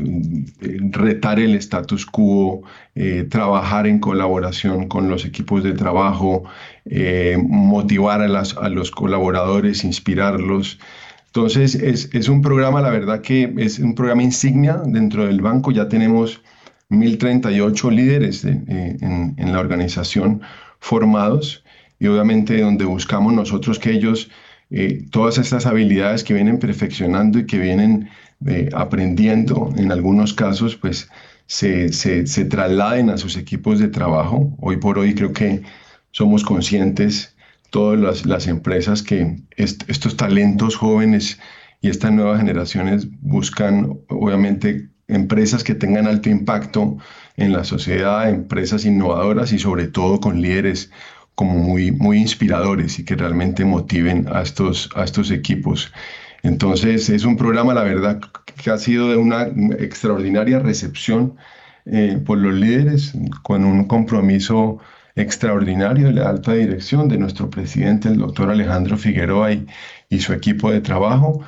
retar el status quo, eh, trabajar en colaboración con los equipos de trabajo, eh, motivar a, los colaboradores, inspirarlos. Entonces, es, es un programa, la verdad que es un programa insignia dentro del banco. Ya tenemos 1.038 líderes eh, en, la organización formados y obviamente donde buscamos nosotros que ellos, eh, todas estas habilidades que vienen perfeccionando y que vienen eh, aprendiendo en algunos casos, pues se, se, trasladen a sus equipos de trabajo. Hoy por hoy creo que somos conscientes, todas las, las empresas, que estos talentos jóvenes y estas nuevas generaciones buscan obviamente empresas que tengan alto impacto en la sociedad, empresas innovadoras y sobre todo con líderes como muy, muy inspiradores y que realmente motiven a estos, a estos equipos. Entonces es un programa, la verdad, que ha sido de una extraordinaria recepción eh, por los líderes, con un compromiso extraordinario de la alta dirección de nuestro presidente, el doctor Alejandro Figueroa y, y su equipo de trabajo.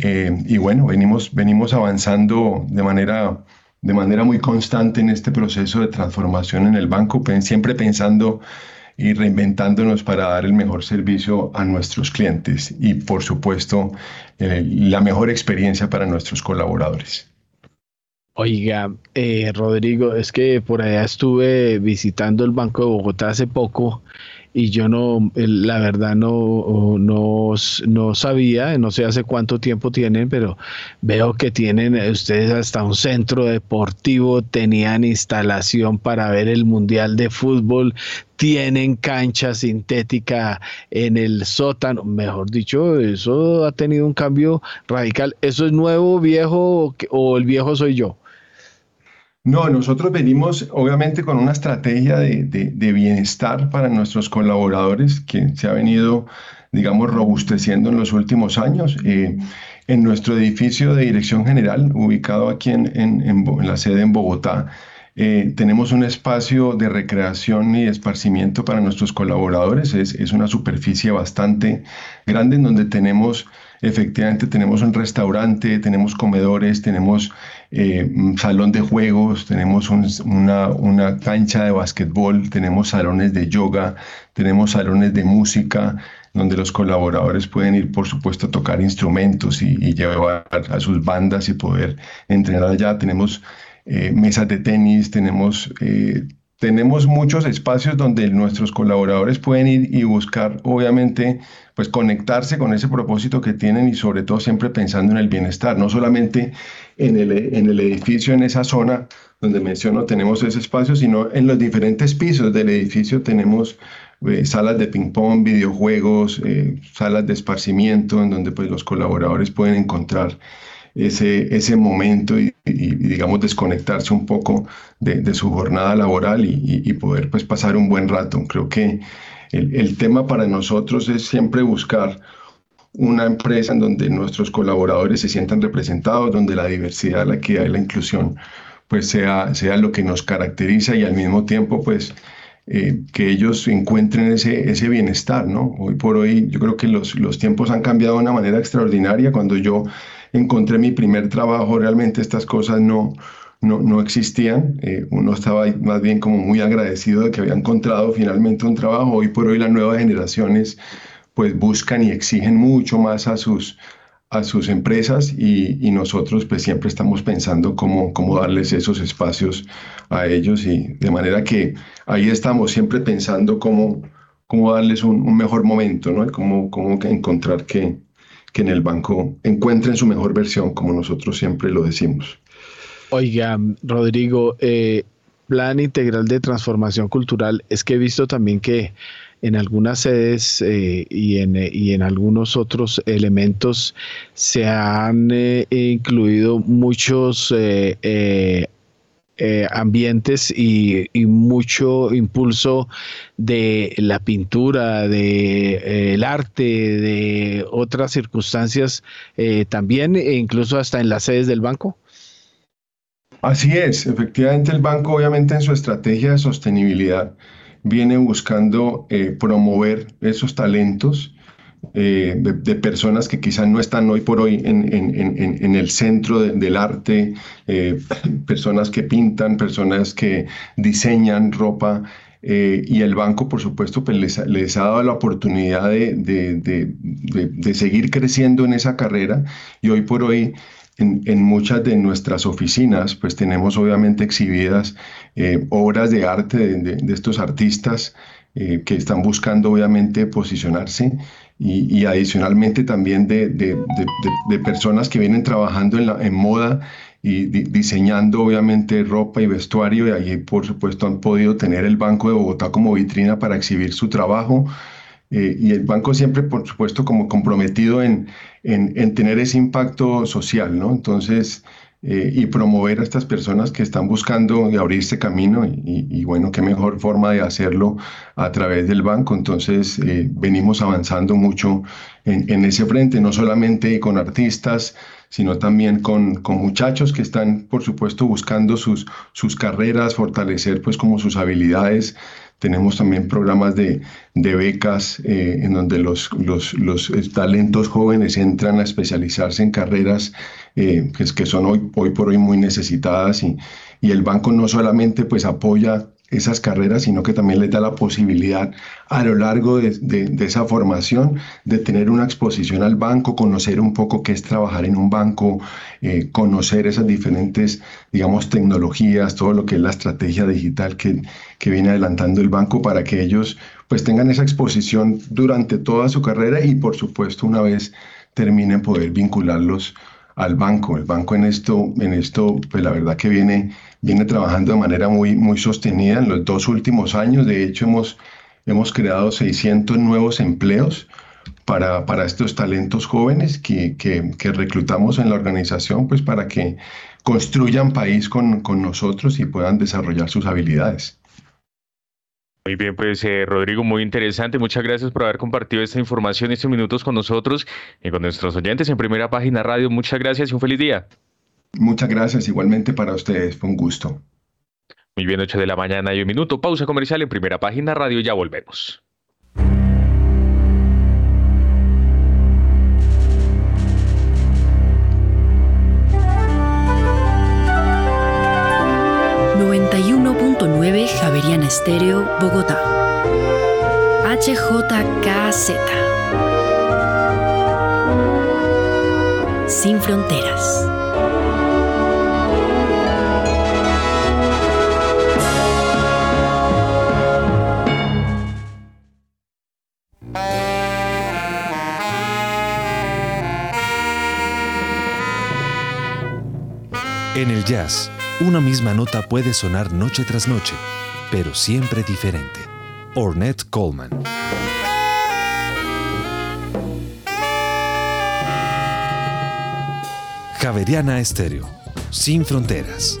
Eh, y bueno, venimos, venimos avanzando de manera, de manera muy constante en este proceso de transformación en el banco, siempre pensando y reinventándonos para dar el mejor servicio a nuestros clientes y, por supuesto, eh, la mejor experiencia para nuestros colaboradores. Oiga, eh, Rodrigo, es que por allá estuve visitando el Banco de Bogotá hace poco y yo no, la verdad no, no, no sabía, no sé hace cuánto tiempo tienen, pero veo que tienen ustedes hasta un centro deportivo, tenían instalación para ver el Mundial de Fútbol, tienen cancha sintética en el sótano, mejor dicho, eso ha tenido un cambio radical. ¿Eso es nuevo, viejo o el viejo soy yo? No, nosotros venimos obviamente con una estrategia de, bienestar para nuestros colaboradores que se ha venido, digamos, robusteciendo en los últimos años. Eh, en nuestro edificio de dirección general, ubicado aquí en, la sede en Bogotá, eh, tenemos un espacio de recreación y esparcimiento para nuestros colaboradores. Es, es una superficie bastante grande en donde tenemos efectivamente tenemos un restaurante, tenemos comedores, tenemos eh, salón de juegos, tenemos una, cancha de básquetbol, tenemos salones de yoga, tenemos salones de música, donde los colaboradores pueden ir, por supuesto, a tocar instrumentos y, llevar a sus bandas y poder entrenar allá. Tenemos eh, mesas de tenis, tenemos eh, tenemos muchos espacios donde nuestros colaboradores pueden ir y buscar, obviamente, pues conectarse con ese propósito que tienen y sobre todo siempre pensando en el bienestar, no solamente en el, en el edificio, en esa zona donde menciono tenemos ese espacio, sino en los diferentes pisos del edificio tenemos eh, salas de ping-pong, videojuegos, eh, salas de esparcimiento, en donde pues los colaboradores pueden encontrar ese, ese momento y, digamos, desconectarse un poco de, su jornada laboral y, poder pues, pasar un buen rato. Creo que el, el, tema para nosotros es siempre buscar una empresa en donde nuestros colaboradores se sientan representados, donde la diversidad, la equidad y la inclusión pues sea, sea lo que nos caracteriza y al mismo tiempo pues eh, que ellos encuentren ese, ese bienestar, ¿no? Hoy por hoy yo creo que los, los tiempos han cambiado de una manera extraordinaria. Cuando yo encontré mi primer trabajo, realmente estas cosas no, no, no existían. Eh, uno estaba más bien como muy agradecido de que había encontrado finalmente un trabajo. Hoy por hoy las nuevas generaciones pues buscan y exigen mucho más a sus, a sus empresas y, nosotros pues siempre estamos pensando cómo, cómo darles esos espacios a ellos y de manera que ahí estamos siempre pensando cómo, cómo darles un, un mejor momento, ¿no? Cómo, cómo encontrar que, que en el banco encuentren su mejor versión, como nosotros siempre lo decimos. Oiga, Rodrigo, eh, plan integral de transformación cultural, es que he visto también que en algunas sedes eh, y, en, y, en, algunos otros elementos se han eh, incluido muchos eh, ambientes y, mucho impulso de la pintura, de eh, el arte, de otras circunstancias eh, también, e incluso hasta en las sedes del banco. Así es, efectivamente el banco obviamente en su estrategia de sostenibilidad viene buscando promover esos talentos eh, de, personas que quizás no están hoy por hoy en, el centro del arte, eh, personas que pintan, personas que diseñan ropa. Eh, y el banco, por supuesto, pues les, ha dado la oportunidad de, seguir creciendo en esa carrera y hoy por hoy en, muchas de nuestras oficinas, pues tenemos obviamente exhibidas obras de arte de, estos artistas que están buscando obviamente posicionarse y, adicionalmente también de, de, de, personas que vienen trabajando en, la, en moda y diseñando obviamente ropa y vestuario y allí por supuesto han podido tener el Banco de Bogotá como vitrina para exhibir su trabajo eh, y el banco siempre por supuesto como comprometido en, en, en tener ese impacto social, ¿no? Entonces eh, y promover a estas personas que están buscando abrirse camino y, bueno, qué mejor forma de hacerlo a través del banco. Entonces eh, venimos avanzando mucho en, ese frente, no solamente con artistas, sino también con, con, muchachos que están, por supuesto, buscando sus, sus carreras, fortalecer pues como sus habilidades tenemos también programas de, becas eh, en donde los, talentos jóvenes entran a especializarse en carreras eh, que, son hoy, hoy por hoy muy necesitadas y, y el banco no solamente pues apoya esas carreras, sino que también les da la posibilidad a lo largo de, de, esa formación de tener una exposición al banco, conocer un poco qué es trabajar en un banco, eh, conocer esas diferentes, digamos, tecnologías, todo lo que es la estrategia digital que, que viene adelantando el banco para que ellos pues tengan esa exposición durante toda su carrera y por supuesto una vez terminen poder vincularlos al banco. El banco en esto, en esto pues la verdad que viene, viene trabajando de manera muy, muy sostenida en los dos últimos años. De hecho, hemos, hemos creado 600 nuevos empleos para, para estos talentos jóvenes que, que, que, reclutamos en la organización, pues para que construyan país con, con nosotros y puedan desarrollar sus habilidades. Muy bien, pues eh, Rodrigo, muy interesante. Muchas gracias por haber compartido esta información, estos minutos con nosotros y con nuestros oyentes en Primera Página Radio. Muchas gracias y un feliz día. Muchas gracias, igualmente para ustedes. Fue un gusto. Muy bien, 8 de la mañana y un minuto. Pausa comercial en Primera Página Radio. Ya volvemos. Javeriana Estéreo, Bogotá. HJKZ. Sin fronteras. En el jazz, una misma nota puede sonar noche tras noche pero siempre diferente. Ornette Coleman. Javeriana Estéreo, sin fronteras.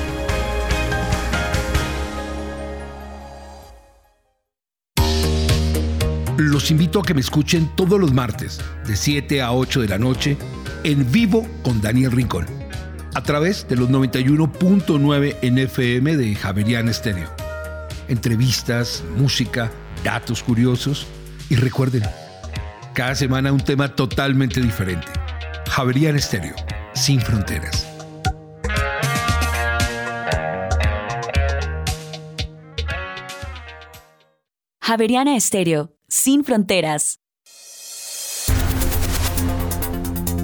Los invito a que me escuchen todos los martes de 7 a 8 de la noche en vivo con Daniel Rincón a través de los 91.9 NFM de Javeriana Estéreo. Entrevistas, música, datos curiosos y recuerden, cada semana un tema totalmente diferente. Javeriana Estéreo, sin fronteras. Javeriana Estéreo sin fronteras.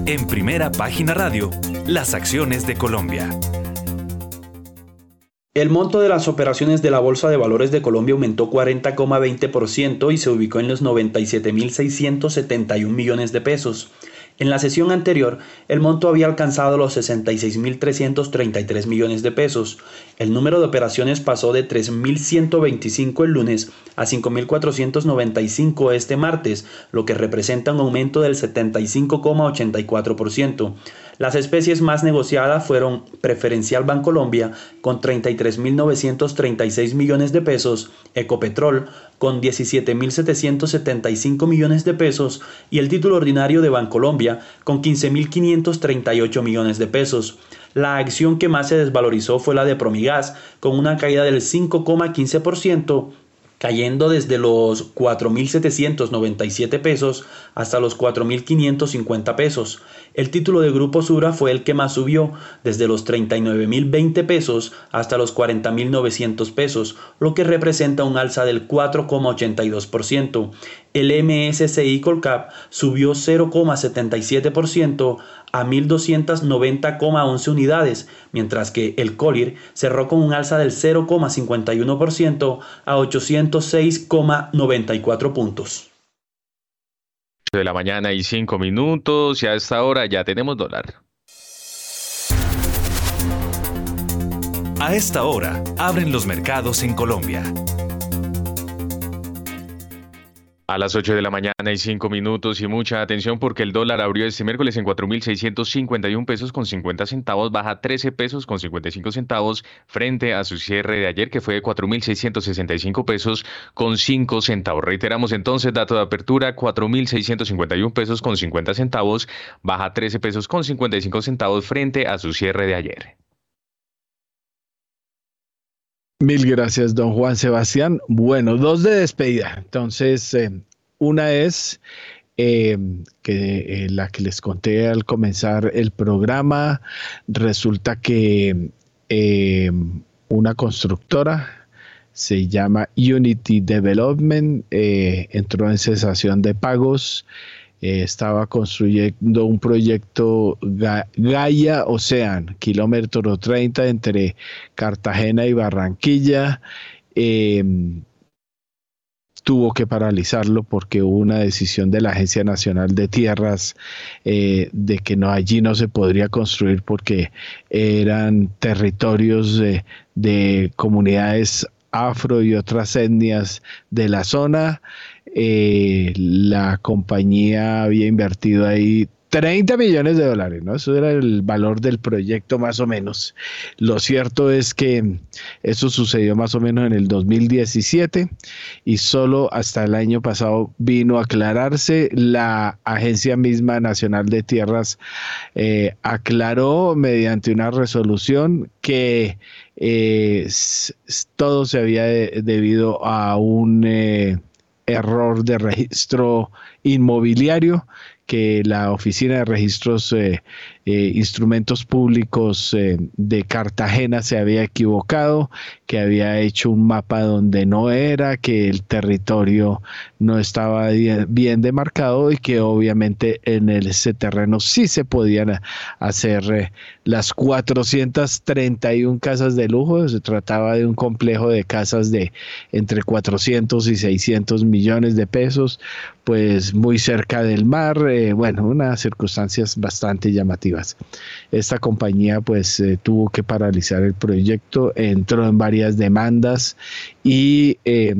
En primera página radio, las acciones de Colombia. El monto de las operaciones de la Bolsa de Valores de Colombia aumentó 40,20% y se ubicó en los 97.671 millones de pesos. En la sesión anterior, el monto había alcanzado los 66.333 millones de pesos. El número de operaciones pasó de 3.125 el lunes a 5.495 este martes, lo que representa un aumento del 75,84%. Las especies más negociadas fueron Preferencial Bancolombia con 33.936 millones de pesos, Ecopetrol con 17.775 millones de pesos y el título ordinario de Bancolombia con 15.538 millones de pesos. La acción que más se desvalorizó fue la de Promigas con una caída del 5,15% cayendo desde los 4.797 pesos hasta los 4.550 pesos. El título de Grupo Sura fue el que más subió, desde los 39.020 pesos hasta los 40.900 pesos, lo que representa un alza del 4,82%. El MSCI Colcap subió 0,77% a 1.290,11 unidades, mientras que el Colir cerró con un alza del 0,51% a 806,94 puntos de la mañana y 5 minutos y a esta hora ya tenemos dólar. A esta hora abren los mercados en Colombia. A las 8 de la mañana y 5 minutos y mucha atención porque el dólar abrió este miércoles en 4.651 pesos con 50 centavos, baja 13 pesos con 55 centavos frente a su cierre de ayer que fue de 4.665 pesos con 5 centavos. Reiteramos entonces, dato de apertura, 4.651 pesos con 50 centavos, baja 13 pesos con 55 centavos frente a su cierre de ayer. Mil gracias, don Juan Sebastián. Bueno, dos de despedida. Entonces, eh, una es eh, que eh, la que les conté al comenzar el programa. Resulta que una constructora se llama Unity Development, entró en cesación de pagos eh, estaba construyendo un proyecto Gaia Ocean, kilómetro 30 entre Cartagena y Barranquilla. Em, tuvo que paralizarlo porque hubo una decisión de la Agencia Nacional de Tierras eh, de que no allí no se podría construir porque eran territorios de comunidades afro y otras etnias de la zona. Eh, la compañía había invertido ahí 30 millones de dólares, ¿no? Eso era el valor del proyecto más o menos. Lo cierto es que eso sucedió más o menos en el 2017 y solo hasta el año pasado vino a aclararse. La Agencia misma Nacional de Tierras eh, aclaró mediante una resolución que eh, todo se había debido a un error de registro inmobiliario que la Oficina de Registros eh, eh, Instrumentos Públicos eh, de Cartagena se había equivocado, que había hecho un mapa donde no era, que el territorio no estaba bien demarcado y que obviamente en ese terreno sí se podían hacer las 431 casas de lujo. Se trataba de un complejo de casas de entre 400 y 600 millones de pesos, pues muy cerca del mar. bueno, unas circunstancias bastante llamativas. Esta compañía pues eh, tuvo que paralizar el proyecto, entró en varias demandas y eh,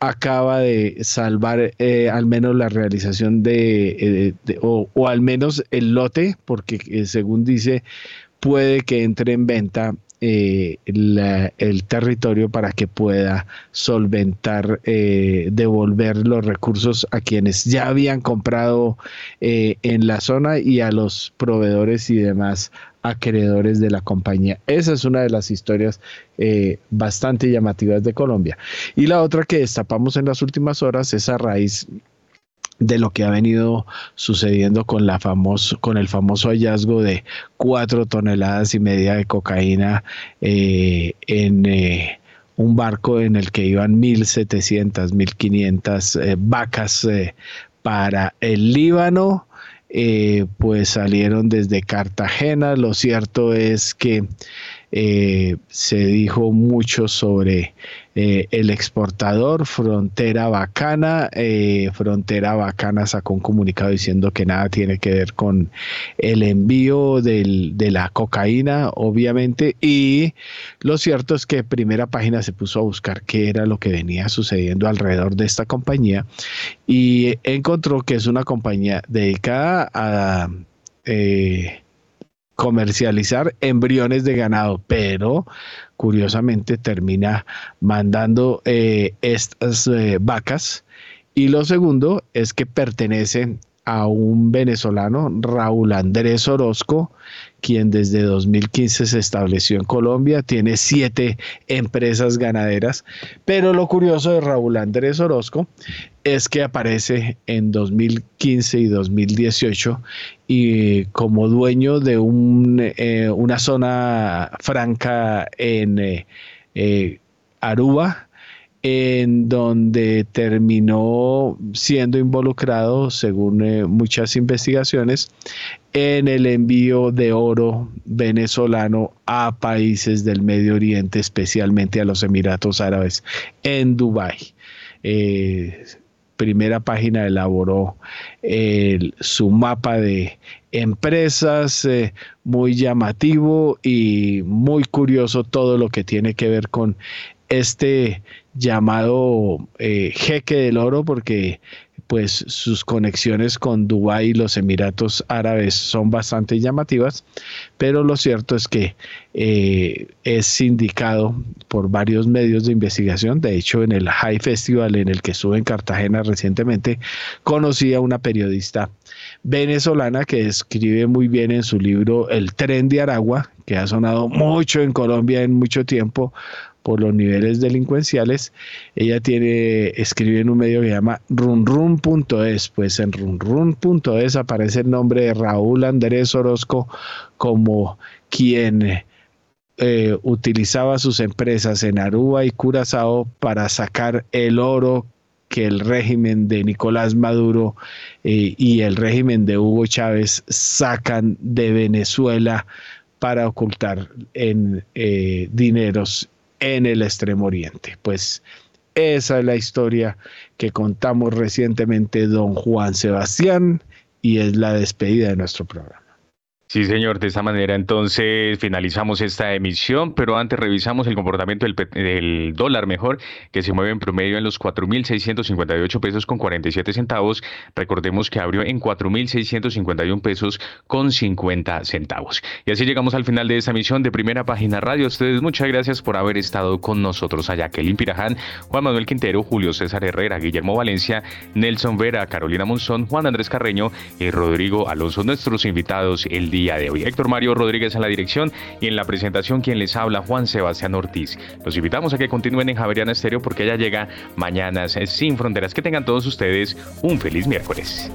acaba de salvar eh, al menos la realización de, o, o, al menos el lote, porque según dice puede que entre en venta eh, el territorio para que pueda solventar, eh, devolver los recursos a quienes ya habían comprado eh, en la zona y a los proveedores y demás acreedores de la compañía. Esa es una de las historias bastante llamativas de Colombia. Y la otra que destapamos en las últimas horas es a raíz de lo que ha venido sucediendo con, la famoso, con el famoso hallazgo de cuatro toneladas y media de cocaína eh, en eh, un barco en el que iban 1.700, 1.500 eh, vacas para el Líbano. pues salieron desde Cartagena. Lo cierto es que se dijo mucho sobre eh, el exportador Frontera Bacana. Eh, Frontera Bacana sacó un comunicado diciendo que nada tiene que ver con el envío de la cocaína, obviamente. Y lo cierto es que primera página se puso a buscar qué era lo que venía sucediendo alrededor de esta compañía y encontró que es una compañía dedicada a... Eh, comercializar embriones de ganado, pero curiosamente termina mandando eh, estas eh, vacas. Y lo segundo es que pertenece a un venezolano, Raúl Andrés Orozco, quien desde 2015 se estableció en Colombia, tiene siete empresas ganaderas, pero lo curioso de Raúl Andrés Orozco es que aparece en 2015 y 2018 y como dueño de eh, una zona franca en eh, eh, Aruba, en donde terminó siendo involucrado, según eh, muchas investigaciones, en el envío de oro venezolano a países del Medio Oriente, especialmente a los Emiratos Árabes, en Dubái. Eh, primera página elaboró su mapa de empresas, eh, muy llamativo y muy curioso todo lo que tiene que ver con este llamado eh, jeque del oro, porque pues sus conexiones con Dubái y los Emiratos Árabes son bastante llamativas, pero lo cierto es que eh, es indicado por varios medios de investigación. De hecho, en el High Festival en el que estuve en Cartagena recientemente, conocí a una periodista venezolana que escribe muy bien en su libro El tren de Aragua, que ha sonado mucho en Colombia en mucho tiempo por los niveles delincuenciales. Ella tiene, escribe en un medio que se llama runrun.es, pues en runrun.es aparece el nombre de Raúl Andrés Orozco como quien eh, utilizaba sus empresas en Aruba y Curazao para sacar el oro que el régimen de Nicolás Maduro eh, y el régimen de Hugo Chávez sacan de Venezuela para ocultar en eh, dineros en el Extremo Oriente. Pues esa es la historia que contamos recientemente don Juan Sebastián y es la despedida de nuestro programa. Sí, señor, de esta manera entonces finalizamos esta emisión, pero antes revisamos el comportamiento del, dólar mejor, que se mueve en promedio en los 4.658 pesos con 47 centavos. Recordemos que abrió en 4.651 pesos con 50 centavos. Y así llegamos al final de esta emisión de Primera Página Radio. ustedes muchas gracias por haber estado con nosotros. A Jacqueline Piraján, Juan Manuel Quintero, Julio César Herrera, Guillermo Valencia, Nelson Vera, Carolina Monzón, Juan Andrés Carreño y Rodrigo Alonso, nuestros invitados el día de hoy. Héctor Mario Rodríguez en la dirección y en la presentación quien les habla Juan Sebastián Ortiz. Los invitamos a que continúen en Javeriana Estéreo porque ya llega Mañanas Sin Fronteras. Que tengan todos ustedes un feliz miércoles.